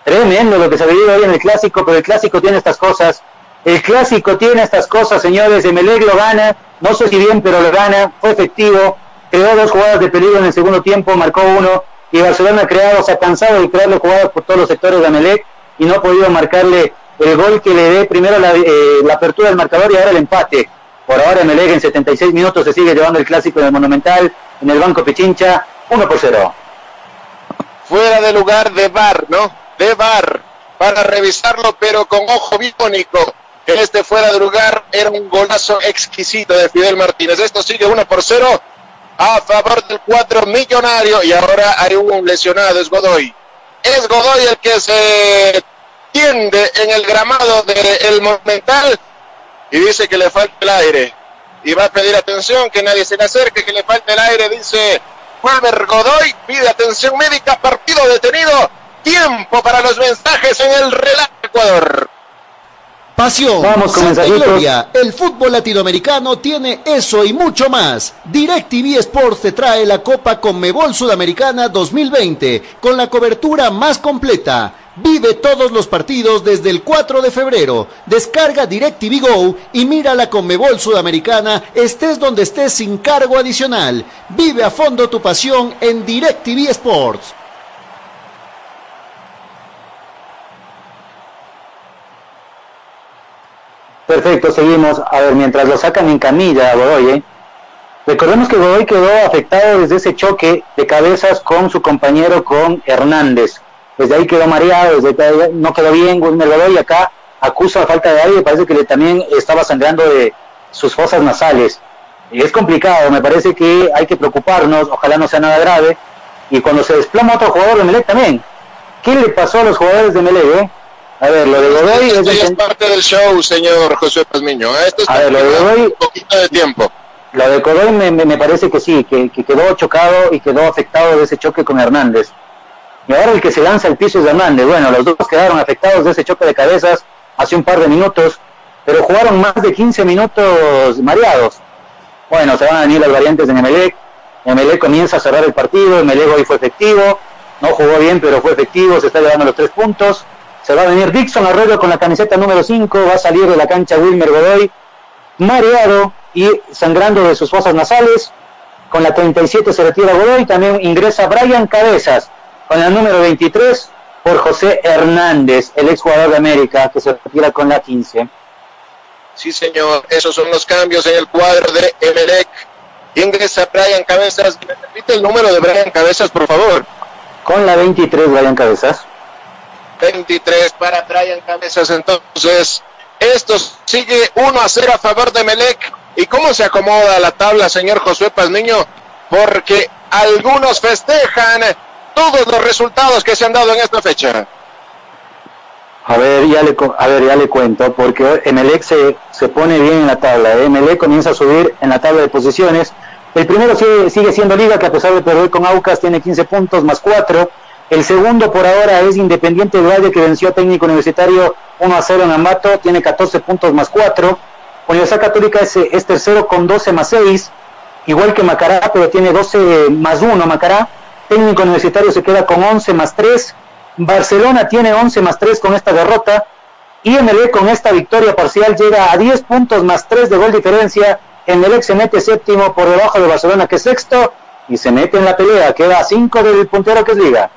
Tremendo lo que se ha vivido hoy en el clásico, pero el clásico tiene estas cosas. El clásico tiene estas cosas, señores. Emelec lo gana, no sé si bien, pero lo gana. Fue efectivo, creó dos jugadas de peligro en el segundo tiempo, marcó uno. Y Barcelona ha se ha cansado de crearle jugadas por todos los sectores de Emelec y no ha podido marcarle el gol que le dé primero la, eh, apertura del marcador y ahora el empate. Por ahora Emelec en 76 minutos se sigue llevando el clásico en el Monumental, en el Banco Pichincha, 1 por 0. Fuera de lugar de bar, ¿no? de VAR para revisarlo, pero con ojo biónico. Este fuera de lugar era un golazo exquisito de Fidel Martínez. Esto sigue 1 por 0 a favor del cuatro millonario y ahora hay un lesionado, es Godoy. Es Godoy el que se tiende en el gramado del Monumental y dice que le falta el aire. Y va a pedir atención, que nadie se le acerque, que le falta el aire, dice Wilmer Godoy, pide atención médica, partido detenido tiempo para los mensajes en el relato Ecuador. Pasión, Vamos con Santa. Gloria, el fútbol latinoamericano tiene eso y mucho más. DirecTV Sports te trae la Copa Conmebol Sudamericana 2020 con la cobertura más completa. Vive todos los partidos desde el 4 de febrero. Descarga DirecTV Go y mira la Conmebol Sudamericana estés donde estés sin cargo adicional. Vive a fondo tu pasión en DirecTV Sports. Perfecto, seguimos. A ver, mientras lo sacan en camilla a Godoy, ¿eh? recordemos que Godoy quedó afectado desde ese choque de cabezas con su compañero, con Hernández. Desde ahí quedó mareado, desde ahí no quedó bien Wilmer Godoy. Acá acusa falta de aire, parece que le también estaba sangrando de sus fosas nasales. Y es complicado, me parece que hay que preocuparnos, ojalá no sea nada grave. Y cuando se desploma otro jugador de Melec también. ¿Qué le pasó a los jugadores de Melec, eh? A ver, lo de Godoy Esto es parte del show, señor José Pazmiño. ¿eh? Esto es A ver, lo de Godoy- un poquito de tiempo. Lo de Godoy me, me- me parece que sí, que, que quedó chocado y quedó afectado de ese choque con Hernández. Y ahora el que se lanza al piso es Hernández. Bueno, los dos quedaron afectados de ese choque de cabezas hace un par de minutos, pero jugaron más de 15 minutos mareados. Bueno, se van a venir las variantes en Emelec. Emelec comienza a cerrar el partido, Emelec hoy fue efectivo, no jugó bien, pero fue efectivo, se está llevando los tres puntos. Se va a venir Dixon Arroyo con la camiseta número 5, va a salir de la cancha Wilmer Godoy, mareado y sangrando de sus fosas nasales. Con la 37 se retira Godoy, también ingresa Brian Cabezas con la número 23 por José Hernández, el exjugador de América, que se retira con la 15. Sí, señor. Esos son los cambios en el cuadro de Emelec. Ingresa Brian Cabezas. ¿Me repite el número de Brian Cabezas, por favor? Con la 23 Brian Cabezas. 23 para Brian Cabezas. Entonces, esto sigue 1 a 0 a favor de Melec. ¿Y cómo se acomoda la tabla, señor Josué Pazmiño? Porque algunos festejan todos los resultados que se han dado en esta fecha. A ver, ya le, a ver, ya le cuento, porque Emelec se, se pone bien en la tabla. ¿eh? Comienza a subir en la tabla de posiciones. El primero sigue, sigue siendo Liga, que a pesar de perder con Aucas tiene 15 puntos más 4. El segundo por ahora es Independiente del Valle, que venció a Técnico Universitario 1 a 0 en Ambato, tiene 14 puntos más 4. Universidad Católica es, es tercero con 12 más 6, igual que Macará, pero tiene 12 más 1 Macará. Técnico Universitario se queda con 11 más 3. Barcelona tiene 11 más 3 con esta derrota. Y Emelec con esta victoria parcial llega a 10 puntos más 3 de gol diferencia. Emelec se mete séptimo por debajo de Barcelona que es sexto y se mete en la pelea. Queda a 5 del puntero que es Liga.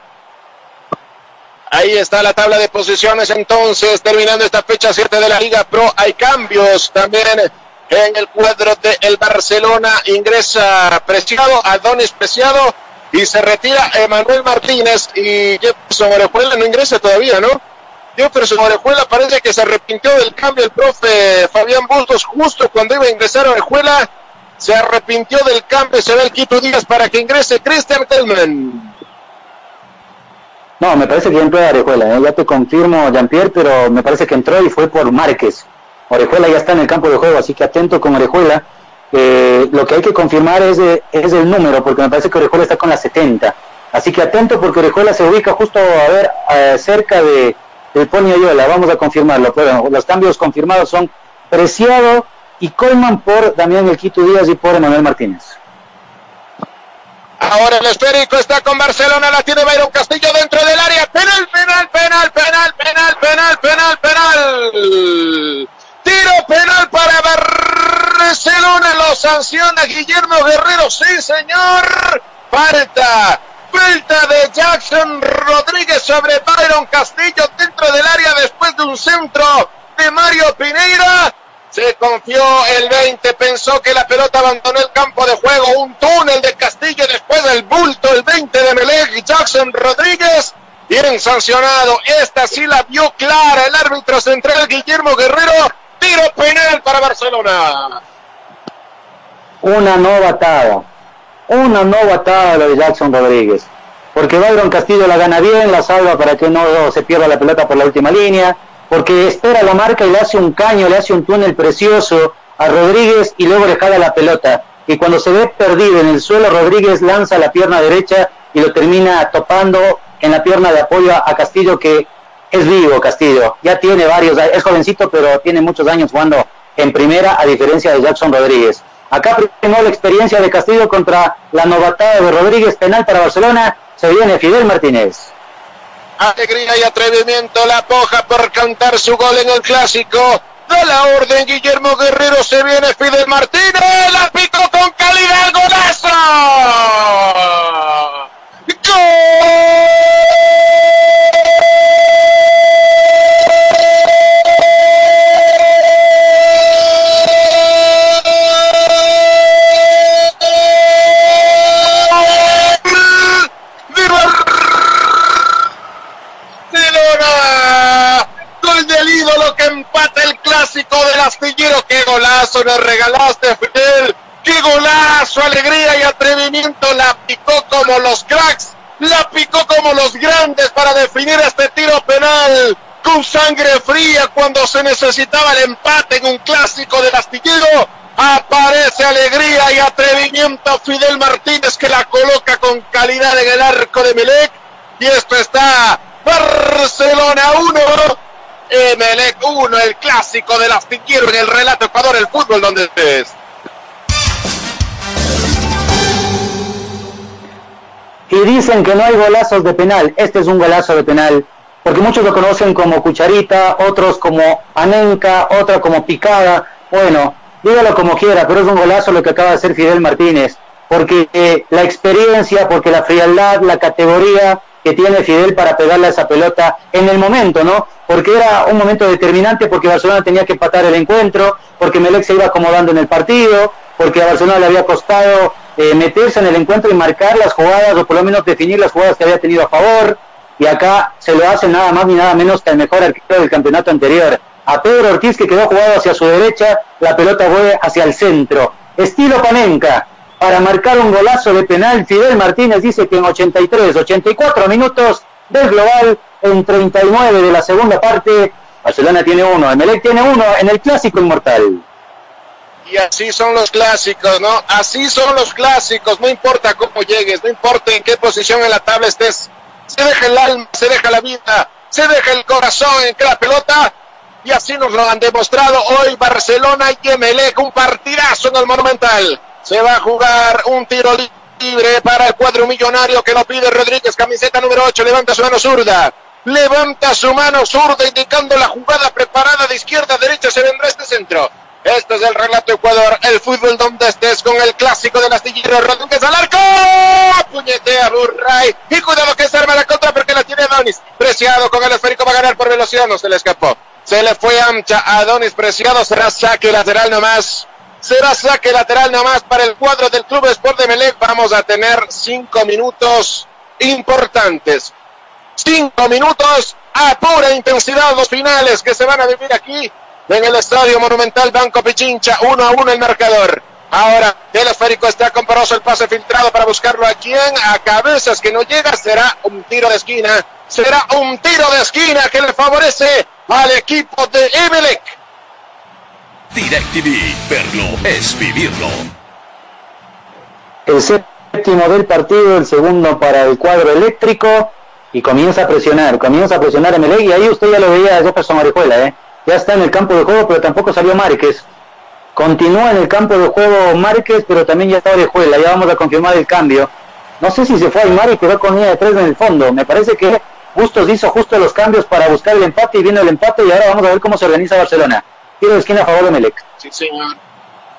Ahí está la tabla de posiciones entonces, terminando esta fecha 7 de la Liga Pro. Hay cambios también en el cuadro del el Barcelona. Ingresa Preciado, Adonis Preciado y se retira Emanuel Martínez y Jefferson Orejuela no ingresa todavía, ¿no? Jefferson Orejuela parece que se arrepintió del cambio el profe Fabián Bustos justo cuando iba a ingresar Orejuela. Se arrepintió del cambio, se ve el Quito Díaz para que ingrese Christian Tellman. No, me parece que entró Orejuela. ¿eh? Ya te confirmo, Jean-Pierre, pero me parece que entró y fue por Márquez. Orejuela ya está en el campo de juego, así que atento con Orejuela. Eh, lo que hay que confirmar es, el número, porque me parece que Orejuela está con la 70. Así que atento porque Orejuela se ubica justo a ver eh, cerca de del Pony Ayuela, vamos a confirmarlo, los cambios confirmados son Preciado y Colman por Damián El Quito Díaz y por Emanuel Martínez. Ahora el esférico está con Barcelona, la tiene Byron Castillo dentro del área. Penal, penal, penal, penal, penal, penal, penal, penal. Tiro penal para Barcelona, lo sanciona Guillermo Guerrero, sí señor. Falta, falta de Jackson Rodríguez sobre Byron Castillo dentro del área después de un centro de Mario Pineira. Se confió el 20, pensó que la pelota abandonó el campo de juego, un túnel de Castillo después del bulto, el 20 de Melec, Jackson Rodríguez, bien sancionado, esta sí la vio clara el árbitro central Guillermo Guerrero, tiro penal para Barcelona. Una novatada, una novatada lo de Jackson Rodríguez, porque Byron Castillo la gana bien, la salva para que no se pierda la pelota por la última línea, porque espera la marca y le hace un caño, le hace un túnel precioso a Rodríguez y luego le jala la pelota. Y cuando se ve perdido en el suelo, Rodríguez lanza la pierna derecha y lo termina topando en la pierna de apoyo a Castillo, que es vivo Castillo. Ya tiene varios, es jovencito, pero tiene muchos años jugando en primera, a diferencia de Jackson Rodríguez. Acá primero la experiencia de Castillo contra la novatada de Rodríguez, penal para Barcelona. Se viene Fidel Martínez alegría y atrevimiento, la poja por cantar su gol en el clásico. Da la orden Guillermo Guerrero, se viene Fidel Martínez, la picó con calidad, golazo. ¡Gol! El clásico del astillero. ¡Qué golazo nos regalaste, Fidel! ¡Qué golazo! Alegría y atrevimiento. La picó como los cracks. La picó como los grandes para definir este tiro penal. Con sangre fría cuando se necesitaba el empate en un clásico del astillero. Aparece alegría y atrevimiento Fidel Martínez que la coloca con calidad en el arco de Melec. Y esto está Barcelona 1, Emelec 1, el clásico del astillero en el relato Ecuador, el fútbol donde estés. Y dicen que no hay golazos de penal. Este es un golazo de penal. Porque muchos lo conocen como cucharita, otros como anenca, otra como picada. Bueno, dígalo como quiera, pero es un golazo lo que acaba de hacer Fidel Martínez. Porque eh, la experiencia, porque la frialdad, la categoría que tiene Fidel para pegarle a esa pelota en el momento, ¿no? Porque era un momento determinante, porque Barcelona tenía que empatar el encuentro, porque Melec se iba acomodando en el partido, porque a Barcelona le había costado eh, meterse en el encuentro y marcar las jugadas, o por lo menos definir las jugadas que había tenido a favor, y acá se lo hace nada más ni nada menos que al mejor arquero del campeonato anterior. A Pedro Ortiz, que quedó jugado hacia su derecha, la pelota fue hacia el centro. Estilo Panenka, para marcar un golazo de penal. Fidel Martínez dice que en 83, 84 minutos del global, en 39 de la segunda parte, Barcelona tiene uno, Emelec tiene uno en el clásico inmortal. Y así son los clásicos, ¿no? Así son los clásicos, no importa cómo llegues, no importa en qué posición en la tabla estés, se deja el alma, se deja la vida, se deja el corazón en cada pelota, y así nos lo han demostrado hoy Barcelona y Emelec, un partidazo en el Monumental. Se va a jugar un tiro libre para el cuadro millonario que lo pide Rodríguez, camiseta número 8, levanta su mano zurda. Levanta su mano zurda indicando la jugada preparada de izquierda a derecha, se vendrá este centro. Este es el relato Ecuador, el fútbol donde estés con el clásico del astillero Rodríguez al arco. Puñetea Burray. Y cuidado que se arma la contra porque la tiene Donis. Preciado con el esférico va a ganar por velocidad, no se le escapó. Se le fue ancha a Donis Preciado, será saque lateral nomás. Será saque lateral nomás para el cuadro del Club Sport de Melec. Vamos a tener cinco minutos importantes. Cinco minutos a pura intensidad los finales que se van a vivir aquí en el Estadio Monumental Banco Pichincha. Uno a uno el marcador. Ahora el esférico está con el pase filtrado para buscarlo a quien a cabezas que no llega. Será un tiro de esquina. Será un tiro de esquina que le favorece al equipo de Emelec. DirecTV, verlo es vivirlo. El séptimo del partido, el segundo para el cuadro eléctrico y comienza a presionar, comienza a presionar Emelec y ahí usted ya lo veía a Jefferson Marijuela, ¿eh? ya está en el campo de juego, pero tampoco salió Márquez. Continúa en el campo de juego Márquez, pero también ya está Orejuela, ya vamos a confirmar el cambio. No sé si se fue Aymar y quedó con línea de tres en el fondo. Me parece que Bustos hizo justo los cambios para buscar el empate y viene el empate y ahora vamos a ver cómo se organiza Barcelona. Tiro de esquina a favor de Melec. Sí, señor.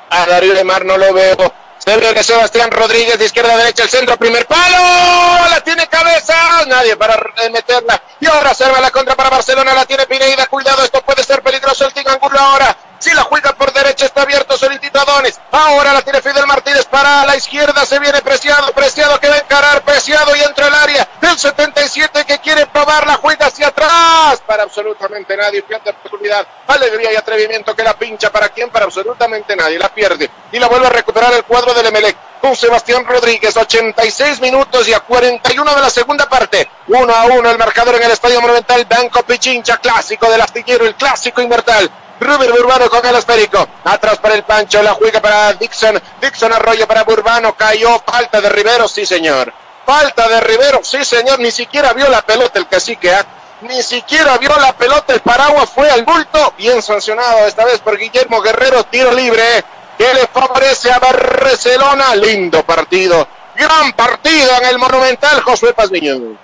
A Darío de Mar no lo veo. Se ve que Sebastián Rodríguez de izquierda a derecha, el centro, primer palo, la tiene cabeza, nadie para meterla. Y ahora se la contra para Barcelona, la tiene Pineida, cuidado, esto puede ser peligroso el Tingangulo ahora. Si la juega por derecha está abierto solitito Adonis. Ahora la tiene Fidel Martínez para la izquierda. Se viene Preciado. Preciado que va a encarar. Preciado y entra el área. El 77 que quiere probar la juega hacia atrás. Para absolutamente nadie. Pierde oportunidad. Alegría y atrevimiento que la pincha. ¿Para quién? Para absolutamente nadie. La pierde. Y la vuelve a recuperar el cuadro del Emelec. Con Sebastián Rodríguez. 86 minutos y a 41 de la segunda parte. 1 a 1 el marcador en el Estadio Monumental. Banco Pichincha. Clásico del astillero. El clásico inmortal. Ruber Burbano con el esférico. Atrás para el Pancho, la juega para Dixon. Dixon Arroyo para Burbano. Cayó. Falta de Rivero, sí señor. Falta de Rivero, sí señor. Ni siquiera vio la pelota el cacique. ¿eh? Ni siquiera vio la pelota. El paraguas fue al bulto. Bien sancionado esta vez por Guillermo Guerrero. Tiro libre que le favorece a Barcelona. Lindo partido. Gran partido en el Monumental Josué Pazmiño.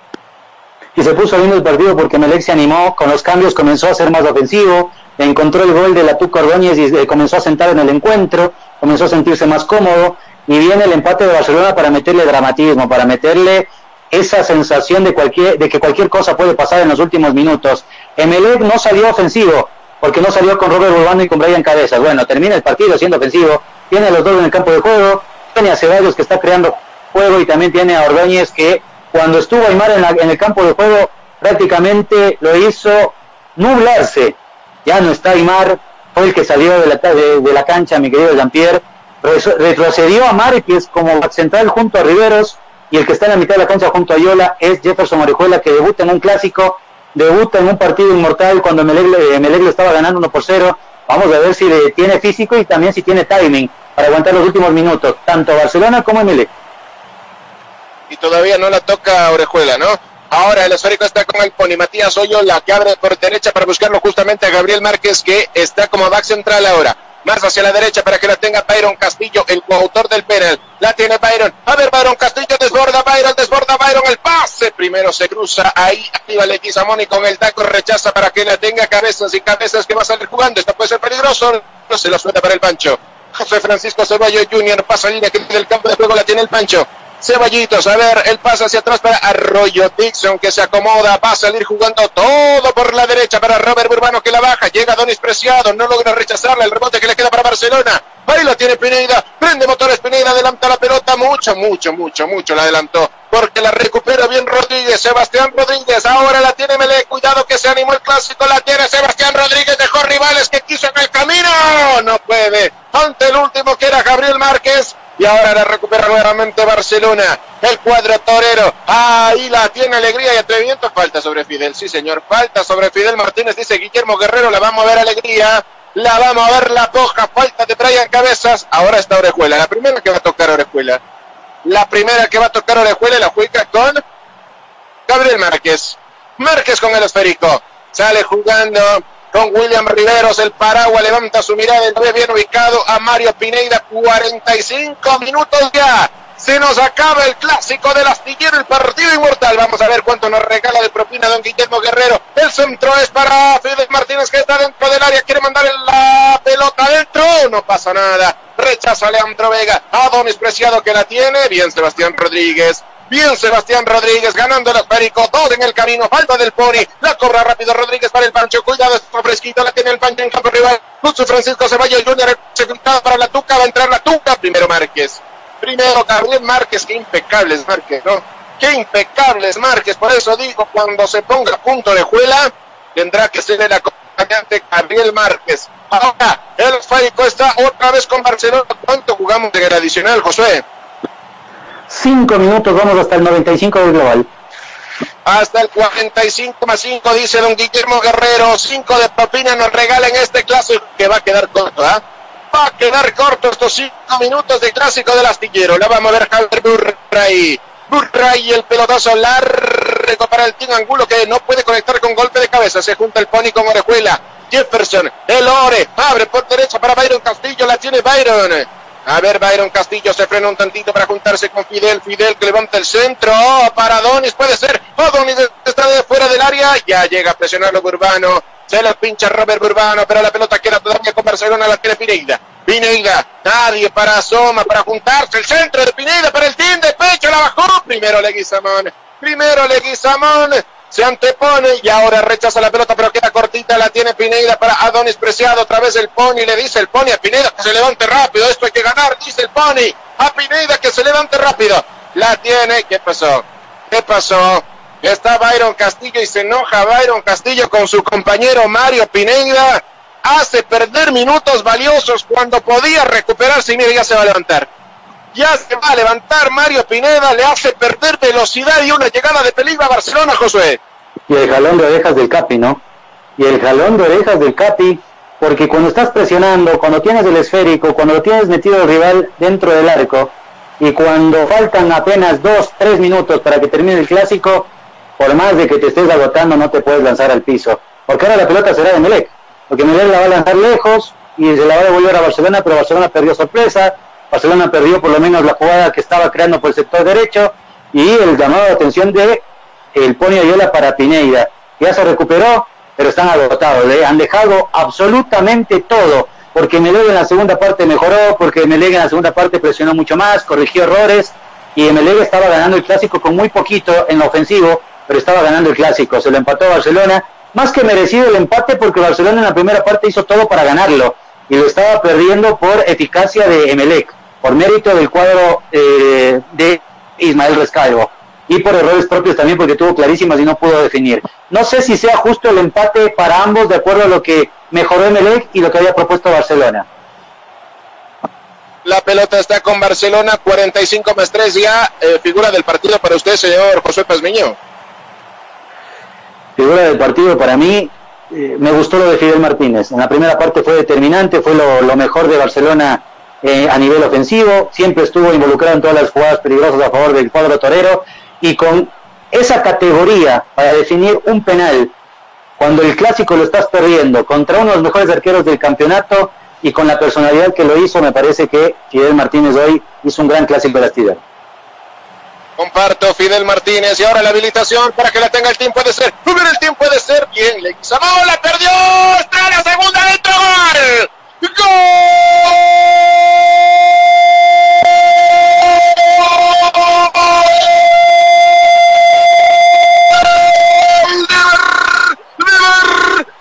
Y se puso lindo el partido porque Melec se animó, con los cambios comenzó a ser más ofensivo, encontró el gol de la Tuca Ordóñez y eh, comenzó a sentar en el encuentro, comenzó a sentirse más cómodo y viene el empate de Barcelona para meterle dramatismo, para meterle esa sensación de, cualquier, de que cualquier cosa puede pasar en los últimos minutos. Emelec no salió ofensivo, porque no salió con Robert Urbano y con Brian Cabezas. Bueno, termina el partido siendo ofensivo, tiene a los dos en el campo de juego, tiene a Ceballos que está creando juego y también tiene a Ordóñez que cuando estuvo Aymar en, en el campo de juego prácticamente lo hizo nublarse ya no está Aymar, fue el que salió de la, de, la cancha, mi querido Jean-Pierre, retrocedió a Márquez como central junto a Riveros, y el que está en la mitad de la cancha junto a Yola es Jefferson Orejuela, que debuta en un clásico, debuta en un partido inmortal cuando Melec, le estaba ganando 1 por 0. Vamos a ver si tiene físico y también si tiene timing para aguantar los últimos minutos, tanto Barcelona como Melec. Y todavía no la toca Orejuela, ¿no? Ahora el esférico está con el Pony Matías Hoyo, la que abre por derecha para buscarlo justamente a Gabriel Márquez, que está como back central ahora. Más hacia la derecha para que la tenga Byron Castillo, el coautor del penal. La tiene Byron. A ver, Byron Castillo desborda Byron, desborda Byron el pase. Primero se cruza ahí arriba Leguizamón y con el taco rechaza para que la tenga cabezas y cabezas que va a salir jugando. Esto puede ser peligroso. No se la suelta para el Pancho. José Francisco Ceballos Jr. pasa línea que del campo de juego la tiene el Pancho. Ceballitos, a ver, el pase hacia atrás para Arroyo Dixon que se acomoda, va a salir jugando todo por la derecha para Robert Urbano que la baja, llega Donis Preciado, no logra rechazarla, el rebote que le queda para Barcelona, ahí la tiene Pineda, prende motores Pineda, adelanta la pelota, mucho, mucho, mucho, mucho la adelantó, porque la recupera Sebastián Rodríguez, ahora la tiene Mele, cuidado que se animó el clásico, la tiene Sebastián Rodríguez, dejó rivales que quiso en el camino, no puede, ante el último que era Gabriel Márquez, y ahora la recupera nuevamente Barcelona. El cuadro torero. Ahí la tiene alegría y atrevimiento. Falta sobre Fidel. Sí, señor. Falta sobre Fidel Martínez. Dice Guillermo Guerrero. La vamos a ver alegría. La vamos a ver la poja. Falta de Brian Cabezas. Ahora está Orejuela. La primera que va a tocar Orejuela. La primera que va a tocar Orejuela la juega con Gabriel Márquez. Márquez con el esférico. Sale jugando con William Riveros, el Paragua levanta su mirada y ve bien ubicado a Mario Pineida, 45 minutos ya. Se nos acaba el clásico del astillero, el partido inmortal. Vamos a ver cuánto nos regala de propina don Guillermo Guerrero. El centro es para Fidel Martínez que está dentro del área. Quiere mandar la pelota adentro. No pasa nada. Rechaza Leandro Vega. Adonis Preciado que la tiene. Bien Sebastián Rodríguez. Bien Sebastián Rodríguez ganando el esférico. Dos en el camino. Falta del Pony. La cobra rápido Rodríguez para el Pancho. Cuidado, está fresquito. La tiene el Pancho en campo rival. Lucho Francisco Ceballos Jr. Executado para la Tuca. Va a entrar la Tuca. Primero Márquez. Primero Gabriel Márquez. Qué impecables Márquez, ¿no? Qué impecables Márquez. Por eso digo, cuando se ponga a punto de juela, tendrá que ser el acompañante Gabriel Márquez. Ahora, el esférico está otra vez con Barcelona. ¿Cuánto jugamos en el adicional, Josué? Cinco minutos, vamos hasta el 95 del global. Hasta el 45 más 5, dice don Guillermo Guerrero. 5 de propina nos regalan este clásico que va a quedar corto, ¿ah? Va a quedar corto estos cinco minutos de clásico del astillero. La vamos a ver Javier Burray. Burray el pelotazo largo para el Team Angulo que no puede conectar con golpe de cabeza. Se junta el Pony con Orejuela. Jefferson, el Ore, abre por derecha para Byron Castillo, la tiene Byron. A ver, Byron Castillo se frena un tantito para juntarse con Fidel. Fidel que levanta el centro. Oh, para Donis puede ser. Oh, Donis está de fuera del área. Ya llega a presionarlo Burbano. Se lo pincha Robert Burbano, pero la pelota queda todavía con Barcelona, la tiene Pineida. Pineida, nadie para Soma, para juntarse. El centro de Pineida para el team de pecho, la bajó. Primero Leguizamón. Primero Leguizamón se antepone y ahora rechaza la pelota, pero queda cortita, la tiene Pineida para Adonis Preciado, otra vez el Pony, le dice el Pony a Pineida que se levante rápido, esto hay que ganar, dice el Pony, a Pineida que se levante rápido, la tiene, ¿qué pasó? ¿Qué pasó? Está Byron Castillo y se enoja Byron Castillo con su compañero Mario Pineida, hace perder minutos valiosos cuando podía recuperarse y mire, ya se va a levantar ya se va a levantar Mario Pineda, le hace perder velocidad y una llegada de peligro a Barcelona, Josué. Y el jalón de orejas del Capi, ¿no? Y el jalón de orejas del Capi, porque cuando estás presionando, cuando tienes el esférico, cuando tienes metido al rival dentro del arco, y cuando faltan apenas dos, tres minutos para que termine el clásico, por más de que te estés agotando, no te puedes lanzar al piso. Porque ahora la pelota será de Melec, porque Melec la va a lanzar lejos y se la va a devolver a Barcelona, pero Barcelona perdió sorpresa, Barcelona perdió por lo menos la jugada que estaba creando por el sector derecho y el llamado de atención de el Pony Ayala para Pineida. Ya se recuperó, pero están agotados. Le han dejado absolutamente todo. Porque Melec en la segunda parte mejoró, porque Melec en la segunda parte presionó mucho más, corrigió errores y Melec estaba ganando el clásico con muy poquito en ofensivo, pero estaba ganando el clásico. Se lo empató Barcelona. Más que merecido el empate porque Barcelona en la primera parte hizo todo para ganarlo y lo estaba perdiendo por eficacia de Emelec por mérito del cuadro eh, de Ismael Rescalvo y por errores propios también porque tuvo clarísimas y no pudo definir. No sé si sea justo el empate para ambos de acuerdo a lo que mejoró Emelec y lo que había propuesto Barcelona. La pelota está con Barcelona, 45 más 3 ya. Eh, figura del partido para usted, señor José Pazmiño. Figura del partido para mí, eh, me gustó lo de Fidel Martínez. En la primera parte fue determinante, fue lo, lo mejor de Barcelona eh, a nivel ofensivo, siempre estuvo involucrado en todas las jugadas peligrosas a favor del cuadro torero y con esa categoría para definir un penal cuando el clásico lo estás perdiendo contra uno de los mejores arqueros del campeonato y con la personalidad que lo hizo, me parece que Fidel Martínez hoy hizo un gran clásico de la actividad. Comparto Fidel Martínez y ahora la habilitación para que la tenga el team puede ser. el team puede ser. Bien, le la perdió. Está la segunda dentro. Gol. ¡Gol!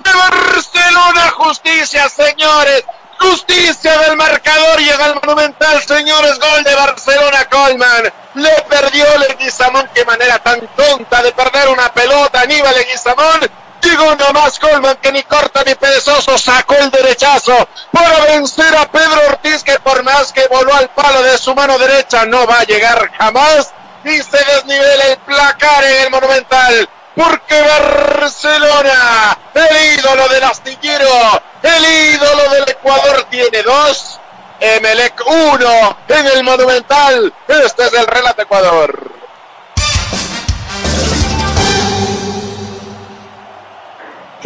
De Barcelona, justicia, señores. Justicia del marcador llega al Monumental, señores. Gol de Barcelona, Le perdió Leguizamón. Qué manera tan tonta de perder una pelota. Aníbal Leguizamón Llegó nomás Colman que ni corta ni perezoso sacó el derechazo para vencer a Pedro Ortiz que por más que voló al palo de su mano derecha no va a llegar jamás y se desnivela el placar en el Monumental porque Barcelona, el ídolo del astillero, el ídolo del Ecuador tiene dos, Emelec uno en el Monumental. Este es el relato Ecuador.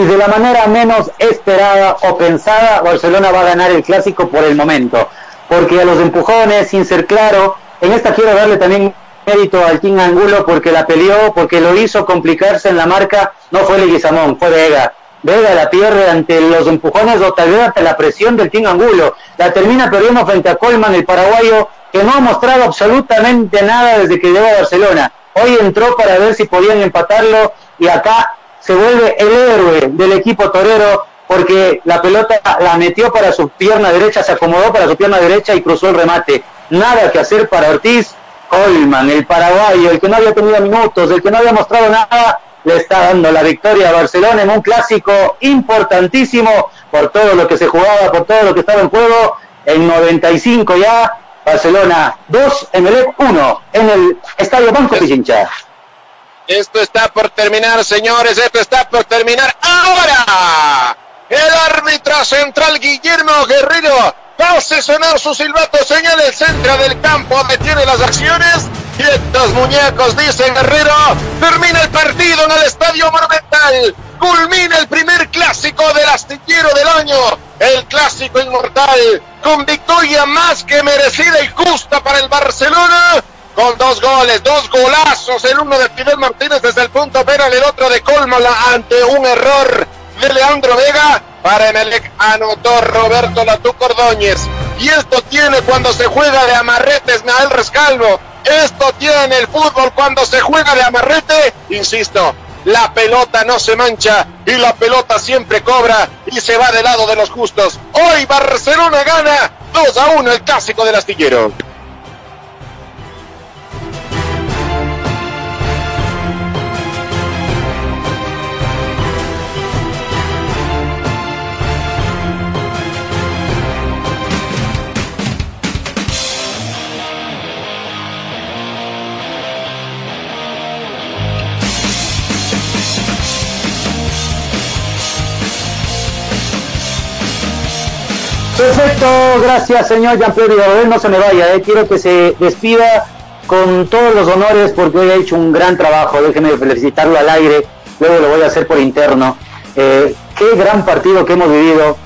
y de la manera menos esperada o pensada, Barcelona va a ganar el clásico por el momento. Porque a los empujones, sin ser claro, en esta quiero darle también mérito al King Angulo porque la peleó, porque lo hizo complicarse en la marca, no fue Leguizamón, fue Vega. Vega la pierde ante los empujones o tal vez ante la presión del King Angulo. La termina perdiendo frente a Colman, el paraguayo, que no ha mostrado absolutamente nada desde que llegó a Barcelona. Hoy entró para ver si podían empatarlo y acá se vuelve el héroe del equipo torero porque la pelota la metió para su pierna derecha, se acomodó para su pierna derecha y cruzó el remate. Nada que hacer para Ortiz. Colman, el paraguayo, el que no había tenido minutos, el que no había mostrado nada, le está dando la victoria a Barcelona en un clásico importantísimo por todo lo que se jugaba, por todo lo que estaba en juego. En 95 ya, Barcelona 2, Emelec 1 en el Estadio Banco Pichincha. Esto está por terminar, señores. Esto está por terminar ahora. El árbitro central Guillermo Guerrero hace sonar su silbato, señala el centro del campo, detiene las acciones. Y estos muñecos, dice Guerrero, termina el partido en el Estadio Monumental. Culmina el primer clásico del astillero del año, el clásico inmortal, con victoria más que merecida y justa para el Barcelona con dos goles, dos golazos, el uno de Fidel Martínez desde el punto penal, el otro de Colmala ante un error de Leandro Vega. Para Emelec anotó Roberto Latú Cordóñez. Y esto tiene cuando se juega de amarretes, Nael Rescalvo. Esto tiene el fútbol cuando se juega de amarrete. Insisto, la pelota no se mancha y la pelota siempre cobra y se va del lado de los justos. Hoy Barcelona gana 2 a 1 el clásico del astillero. Perfecto, gracias señor Jean-Pierre Villarreal, no se me vaya, eh. quiero que se despida con todos los honores porque hoy ha hecho un gran trabajo, déjeme felicitarlo al aire, luego lo voy a hacer por interno. Eh, qué gran partido que hemos vivido,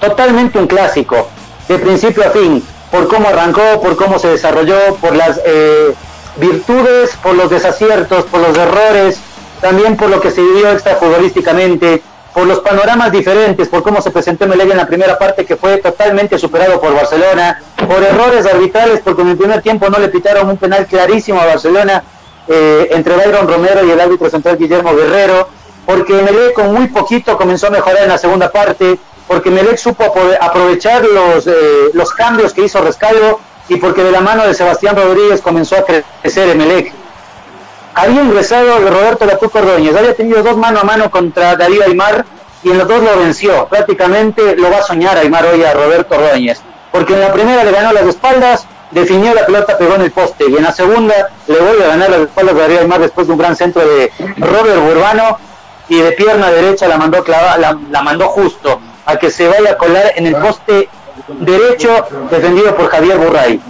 totalmente un clásico, de principio a fin, por cómo arrancó, por cómo se desarrolló, por las eh, virtudes, por los desaciertos, por los errores, también por lo que se vivió extrafutbolísticamente por los panoramas diferentes, por cómo se presentó Melec en la primera parte que fue totalmente superado por Barcelona, por errores arbitrales, porque en el primer tiempo no le pitaron un penal clarísimo a Barcelona eh, entre Byron Romero y el árbitro central Guillermo Guerrero, porque Melec con muy poquito comenzó a mejorar en la segunda parte, porque Melec supo aprovechar los, eh, los cambios que hizo Rescalvo y porque de la mano de Sebastián Rodríguez comenzó a crecer Melec había ingresado Roberto Latuco Ordóñez, había tenido dos mano a mano contra David Aymar y en los dos lo venció. Prácticamente lo va a soñar Aymar hoy a Roberto Ordóñez, porque en la primera le ganó las espaldas, definió la pelota, pegó en el poste, y en la segunda le vuelve a ganar las espaldas de David Aymar después de un gran centro de Robert Burbano y de pierna derecha la mandó la, mandó justo a que se vaya a colar en el poste derecho defendido por Javier Burray.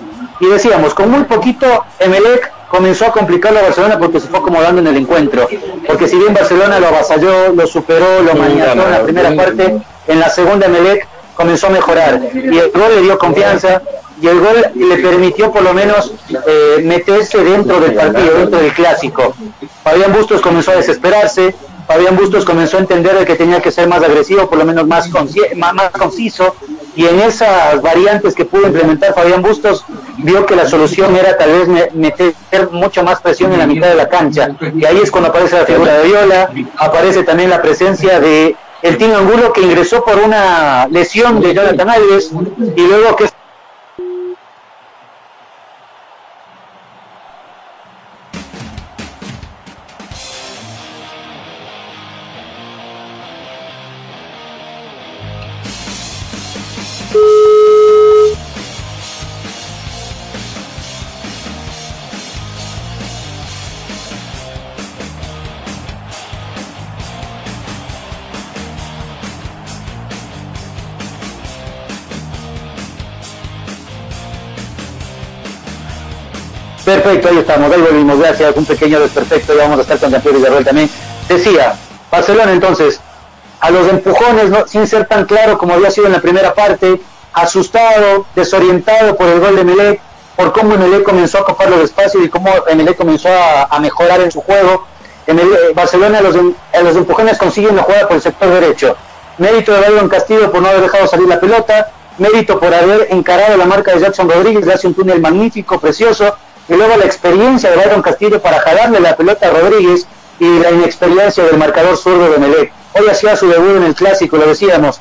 Y decíamos, con muy poquito, Emelec comenzó a complicarlo a Barcelona porque se fue acomodando en el encuentro. Porque si bien Barcelona lo avasalló, lo superó, lo maniató en la primera parte, en la segunda Melec comenzó a mejorar. Y el gol le dio confianza y el gol le permitió por lo menos eh, meterse dentro del partido, dentro del clásico. Fabián Bustos comenzó a desesperarse, Fabián Bustos comenzó a entender que tenía que ser más agresivo, por lo menos más, más conciso, y en esas variantes que pudo implementar Fabián Bustos, vio que la solución era tal vez meter mucho más presión en la mitad de la cancha. Y ahí es cuando aparece la figura de Viola, aparece también la presencia de el Tino Angulo que ingresó por una lesión de Jonathan Alves y luego que Perfecto, ahí estamos, ahí volvimos, gracias, un pequeño desperfecto, y vamos a estar con Jean-Pierre Villarreal también. Decía, Barcelona entonces, a los empujones, sin ser tan claro como había sido en la primera parte, asustado, desorientado por el gol de Melec, por cómo Melec comenzó a ocupar los espacios y cómo Melec comenzó a, mejorar en su juego. En el, eh, Barcelona los, a los empujones consiguen la jugada por el sector derecho. Mérito de Byron Castillo por no haber dejado salir la pelota, mérito por haber encarado la marca de Jackson Rodríguez, le hace un túnel magnífico, precioso, y luego la experiencia de Byron Castillo para jalarle la pelota a Rodríguez y la inexperiencia del marcador zurdo de Melec. Hoy hacía su debut en el clásico, lo decíamos,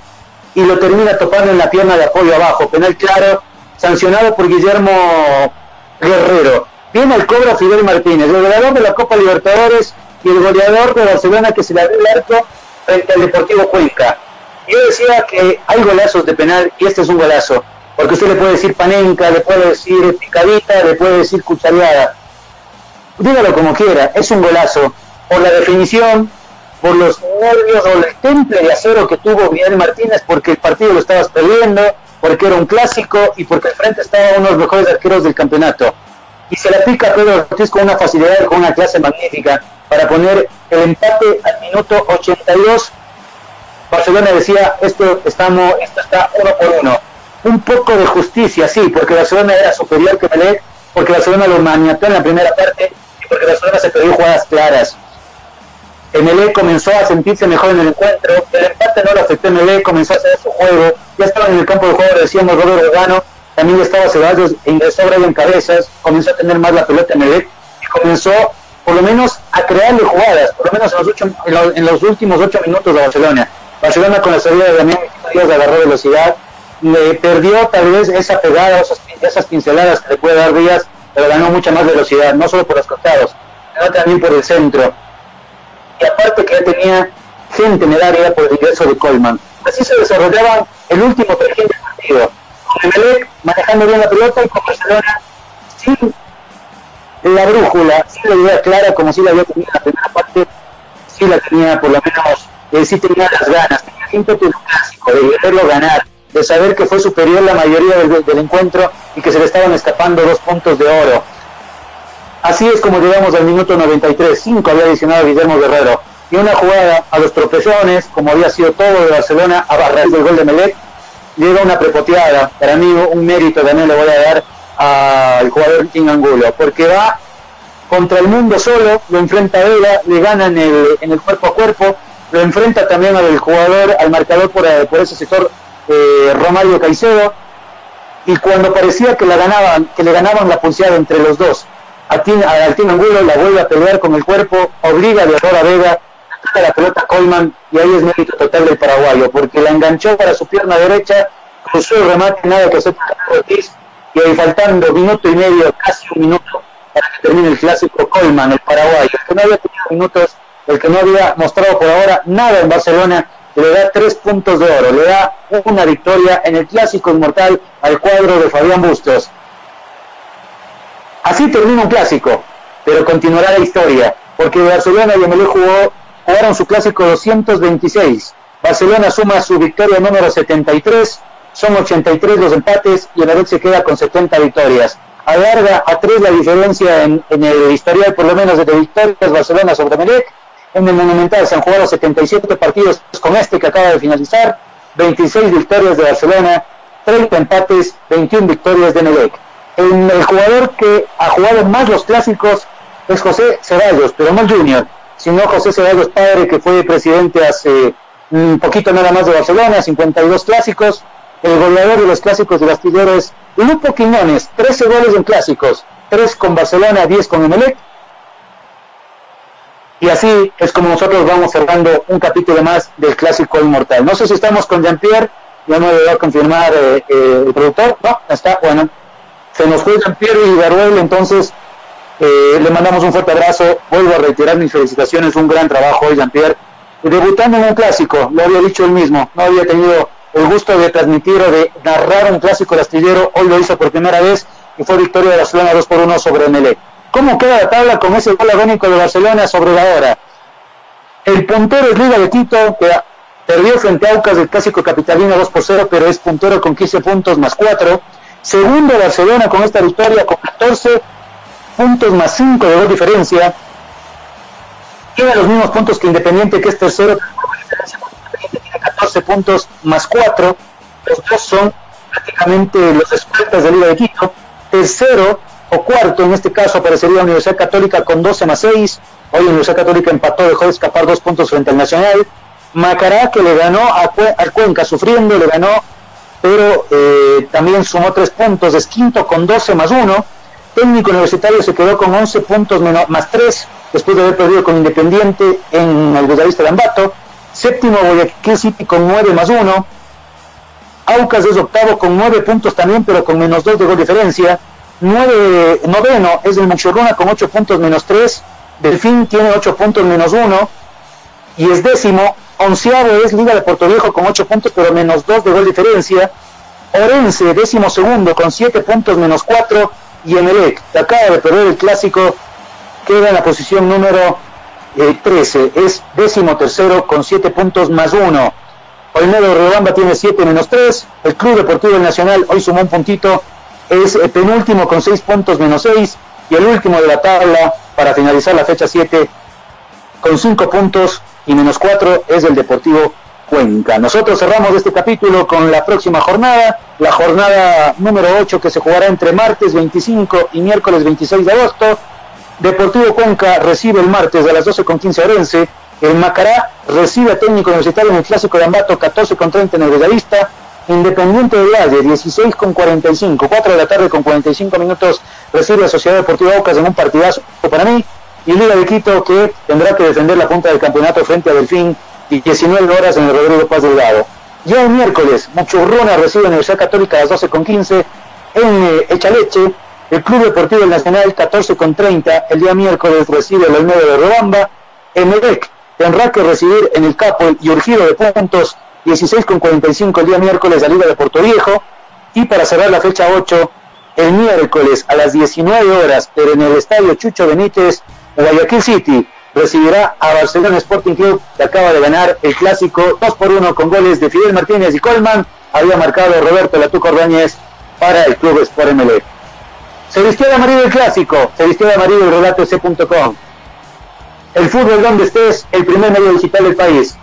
y lo termina topando en la pierna de apoyo abajo. Penal claro, sancionado por Guillermo Guerrero. Viene el cobro Fidel Martínez, el goleador de la Copa Libertadores y el goleador de Barcelona que se le abrió el arco frente al Deportivo Cuenca. Yo decía que hay golazos de penal y este es un golazo. Porque usted le puede decir panenca, le puede decir picadita, le puede decir cuchareada. Dígalo como quiera, es un golazo. Por la definición, por los nervios o el temple de acero que tuvo Miguel Martínez porque el partido lo estabas perdiendo, porque era un clásico y porque al frente estaba uno de los mejores arqueros del campeonato. Y se la pica a Pedro Ortiz con una facilidad, con una clase magnífica para poner el empate al minuto 82. Barcelona decía, esto, estamos, esto está uno por uno. Un poco de justicia, sí, porque Barcelona era superior que Melec, porque Barcelona lo maniató en la primera parte y porque Barcelona se perdió jugadas claras. Melec comenzó a sentirse mejor en el encuentro, el empate no lo afectó Melec, comenzó a hacer su juego, ya estaba en el campo de juego, decíamos Robert Urbano, también estaba Ceballos, ingresó en cabezas, comenzó a tener más la pelota Melec y comenzó por lo menos a crearle jugadas, por lo menos en los, ocho, en los, últimos ocho minutos de Barcelona. Barcelona con la salida de Damián agarró velocidad, le perdió tal vez esa pegada, esas, esas pinceladas que le puede dar Díaz, pero ganó mucha más velocidad, no solo por los costados, sino también por el centro. Y aparte que ya tenía gente en el área por el ingreso de Colman. Así se desarrollaba el último tercio del partido. Con Emelec manejando bien la pelota y con Barcelona sin la brújula, sin la idea clara como si la había tenido en la primera parte, sí la tenía por lo menos, eh, sí tenía las ganas, tenía ímpetu clásico de ganar, de saber que fue superior la mayoría del, encuentro y que se le estaban escapando dos puntos de oro. Así es como llegamos al minuto 93, 5 había adicionado Guillermo Guerrero, y una jugada a los tropezones, como había sido todo de Barcelona, a barrer del gol de Melec, llega una prepoteada, para mí un mérito también le voy a dar al jugador King Angulo, porque va contra el mundo solo, lo enfrenta a le gana en el, en el cuerpo a cuerpo, lo enfrenta también al jugador, al marcador por, eh, por ese sector, eh, Romario Caicedo, y cuando parecía que, la ganaban, que le ganaban la pulseada entre los dos, a Tim, al Tim Angulo la vuelve a pelear con el cuerpo, obliga de error a Vega, a la pelota Colman, y ahí es mérito total del paraguayo, porque la enganchó para su pierna derecha, cruzó el remate, nada que hacer Ortiz, y ahí faltando minuto y medio, casi un minuto, para que termine el clásico Colman, el paraguayo, el que no había tenido minutos, el que no había mostrado por ahora nada en Barcelona, le da tres puntos de oro, le da una victoria en el clásico inmortal al cuadro de Fabián Bustos. Así termina un clásico, pero continuará la historia, porque Barcelona y Emelé jugó, jugaron su clásico 226. Barcelona suma su victoria número 73, son 83 los empates y Emelec se queda con 70 victorias. Alarga a 3 la diferencia en, en, el historial, por lo menos, de victorias Barcelona sobre Emelec. En el Monumental se han jugado 77 partidos con este que acaba de finalizar, 26 victorias de Barcelona, 30 empates, 21 victorias de Emelec el, el, jugador que ha jugado más los clásicos es José Ceballos, pero no Junior, sino José Ceballos padre, que fue presidente hace un poquito nada más de Barcelona, 52 clásicos. El goleador de los clásicos de astillero es Lupo Quiñones, 13 goles en clásicos, 3 con Barcelona, 10 con Emelec. Y así es como nosotros vamos cerrando un capítulo más del clásico inmortal. No sé si estamos con Jean-Pierre, ya me lo a confirmar eh, eh, el productor. No, está, bueno, se nos fue Jean-Pierre y Garuel, entonces eh, le mandamos un fuerte abrazo, vuelvo a reiterar mis felicitaciones, un gran trabajo hoy Jean-Pierre, debutando en un clásico, lo había dicho él mismo, no había tenido el gusto de transmitir o de narrar un clásico de astillero, hoy lo hizo por primera vez y fue victoria de Barcelona 2 por 1 sobre Melec. ¿Cómo queda la tabla con ese gol agónico de Barcelona sobre la hora? El puntero es Liga de Quito, que perdió frente a Aucas del clásico capitalino 2 por 0, pero es puntero con 15 puntos más 4. Segundo Barcelona con esta victoria con 14 puntos más 5 de dos diferencia. Tiene los mismos puntos que Independiente, que es tercero. Tiene 14 puntos más 4. Los dos son prácticamente los escoltas de Liga de Quito. Tercero o cuarto, en este caso aparecería Universidad Católica con 12 más 6. Hoy Universidad Católica empató, dejó de escapar dos puntos frente al Nacional. Macará que le ganó a al Cuenca sufriendo, le ganó pero eh, también sumó tres puntos, es quinto con 12 más 1. Técnico Universitario se quedó con 11 puntos menos, más 3, después de haber perdido con Independiente en el Budavista de Ambato. Séptimo Guayaquil City con 9 más 1. Aucas es octavo con 9 puntos también, pero con menos 2 de gol diferencia. 9, noveno es el Muchurruna con 8 puntos menos 3. Delfín tiene 8 puntos menos 1. Y es décimo Onceavo es Liga de Puerto Viejo con 8 puntos, pero menos 2 de gol diferencia. Orense, décimo segundo, con 7 puntos menos 4. Y Emelec, que acaba de perder el clásico, queda en la posición número eh, 13. Es décimo tercero con 7 puntos más 1. Olmedo Riobamba tiene 7 menos 3. El Club Deportivo Nacional hoy sumó un puntito. Es el penúltimo con 6 puntos menos 6. Y el último de la tabla para finalizar la fecha 7 con 5 puntos y menos 4 es el Deportivo Cuenca. Nosotros cerramos este capítulo con la próxima jornada, la jornada número 8 que se jugará entre martes 25 y miércoles 26 de agosto. Deportivo Cuenca recibe el martes a las 12 con 15 Orense. El Macará recibe a Técnico Universitario en el Clásico de Ambato 14 con 30 en el Bellavista. Independiente de Valle 16 con 45, 4 de la tarde con 45 minutos recibe a Sociedad Deportiva Ocas en un partidazo para mí. Y Liga de Quito que tendrá que defender la punta del campeonato frente a Delfín y 19 horas en el Rodrigo Paz Delgado. Ya el miércoles, Muchurruna recibe a Universidad Católica a las 12 con 15 en eh, Echaleche. El Club Deportivo Nacional 14 con 30. El día miércoles recibe el Olmedo de Robamba. Emelec tendrá que recibir en el Capo y urgido de puntos 16 con 45 el día miércoles la Liga de Puerto Viejo. Y para cerrar la fecha 8, el miércoles a las 19 horas, pero en el estadio Chucho Benítez, Guayaquil City recibirá a Barcelona Sporting Club, que acaba de ganar el clásico 2 por 1 con goles de Fidel Martínez y Colman. Había marcado Roberto Latuco Ordóñez para el Club Sport MLE. Se vistió de amarillo el clásico, se vistió de amarillo el relato C.com. El fútbol donde estés, el primer medio digital del país.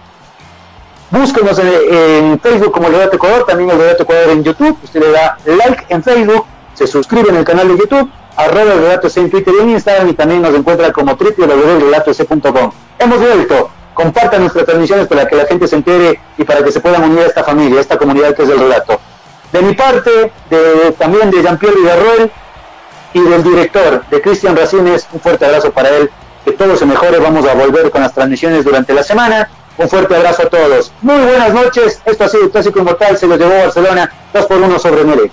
Búsquenos en, Facebook como el Relato Ecuador, también el Relato Ecuador en YouTube. Usted le da like en Facebook, se suscribe en el canal de YouTube, arroba el relato en Twitter y en Instagram y también nos encuentra como www.relatoc.com. Hemos vuelto. Compartan nuestras transmisiones para que la gente se entere y para que se puedan unir a esta familia, a esta comunidad que es el relato. De mi parte, de, también de Jean-Pierre Villarroel y del director, de Cristian Racines, un fuerte abrazo para él. Que todo se mejore. Vamos a volver con las transmisiones durante la semana. Un fuerte abrazo a todos. Muy buenas noches. Esto ha sido el Clásico Inmortal. Se lo llevó Barcelona 2 por 1 sobre Melec.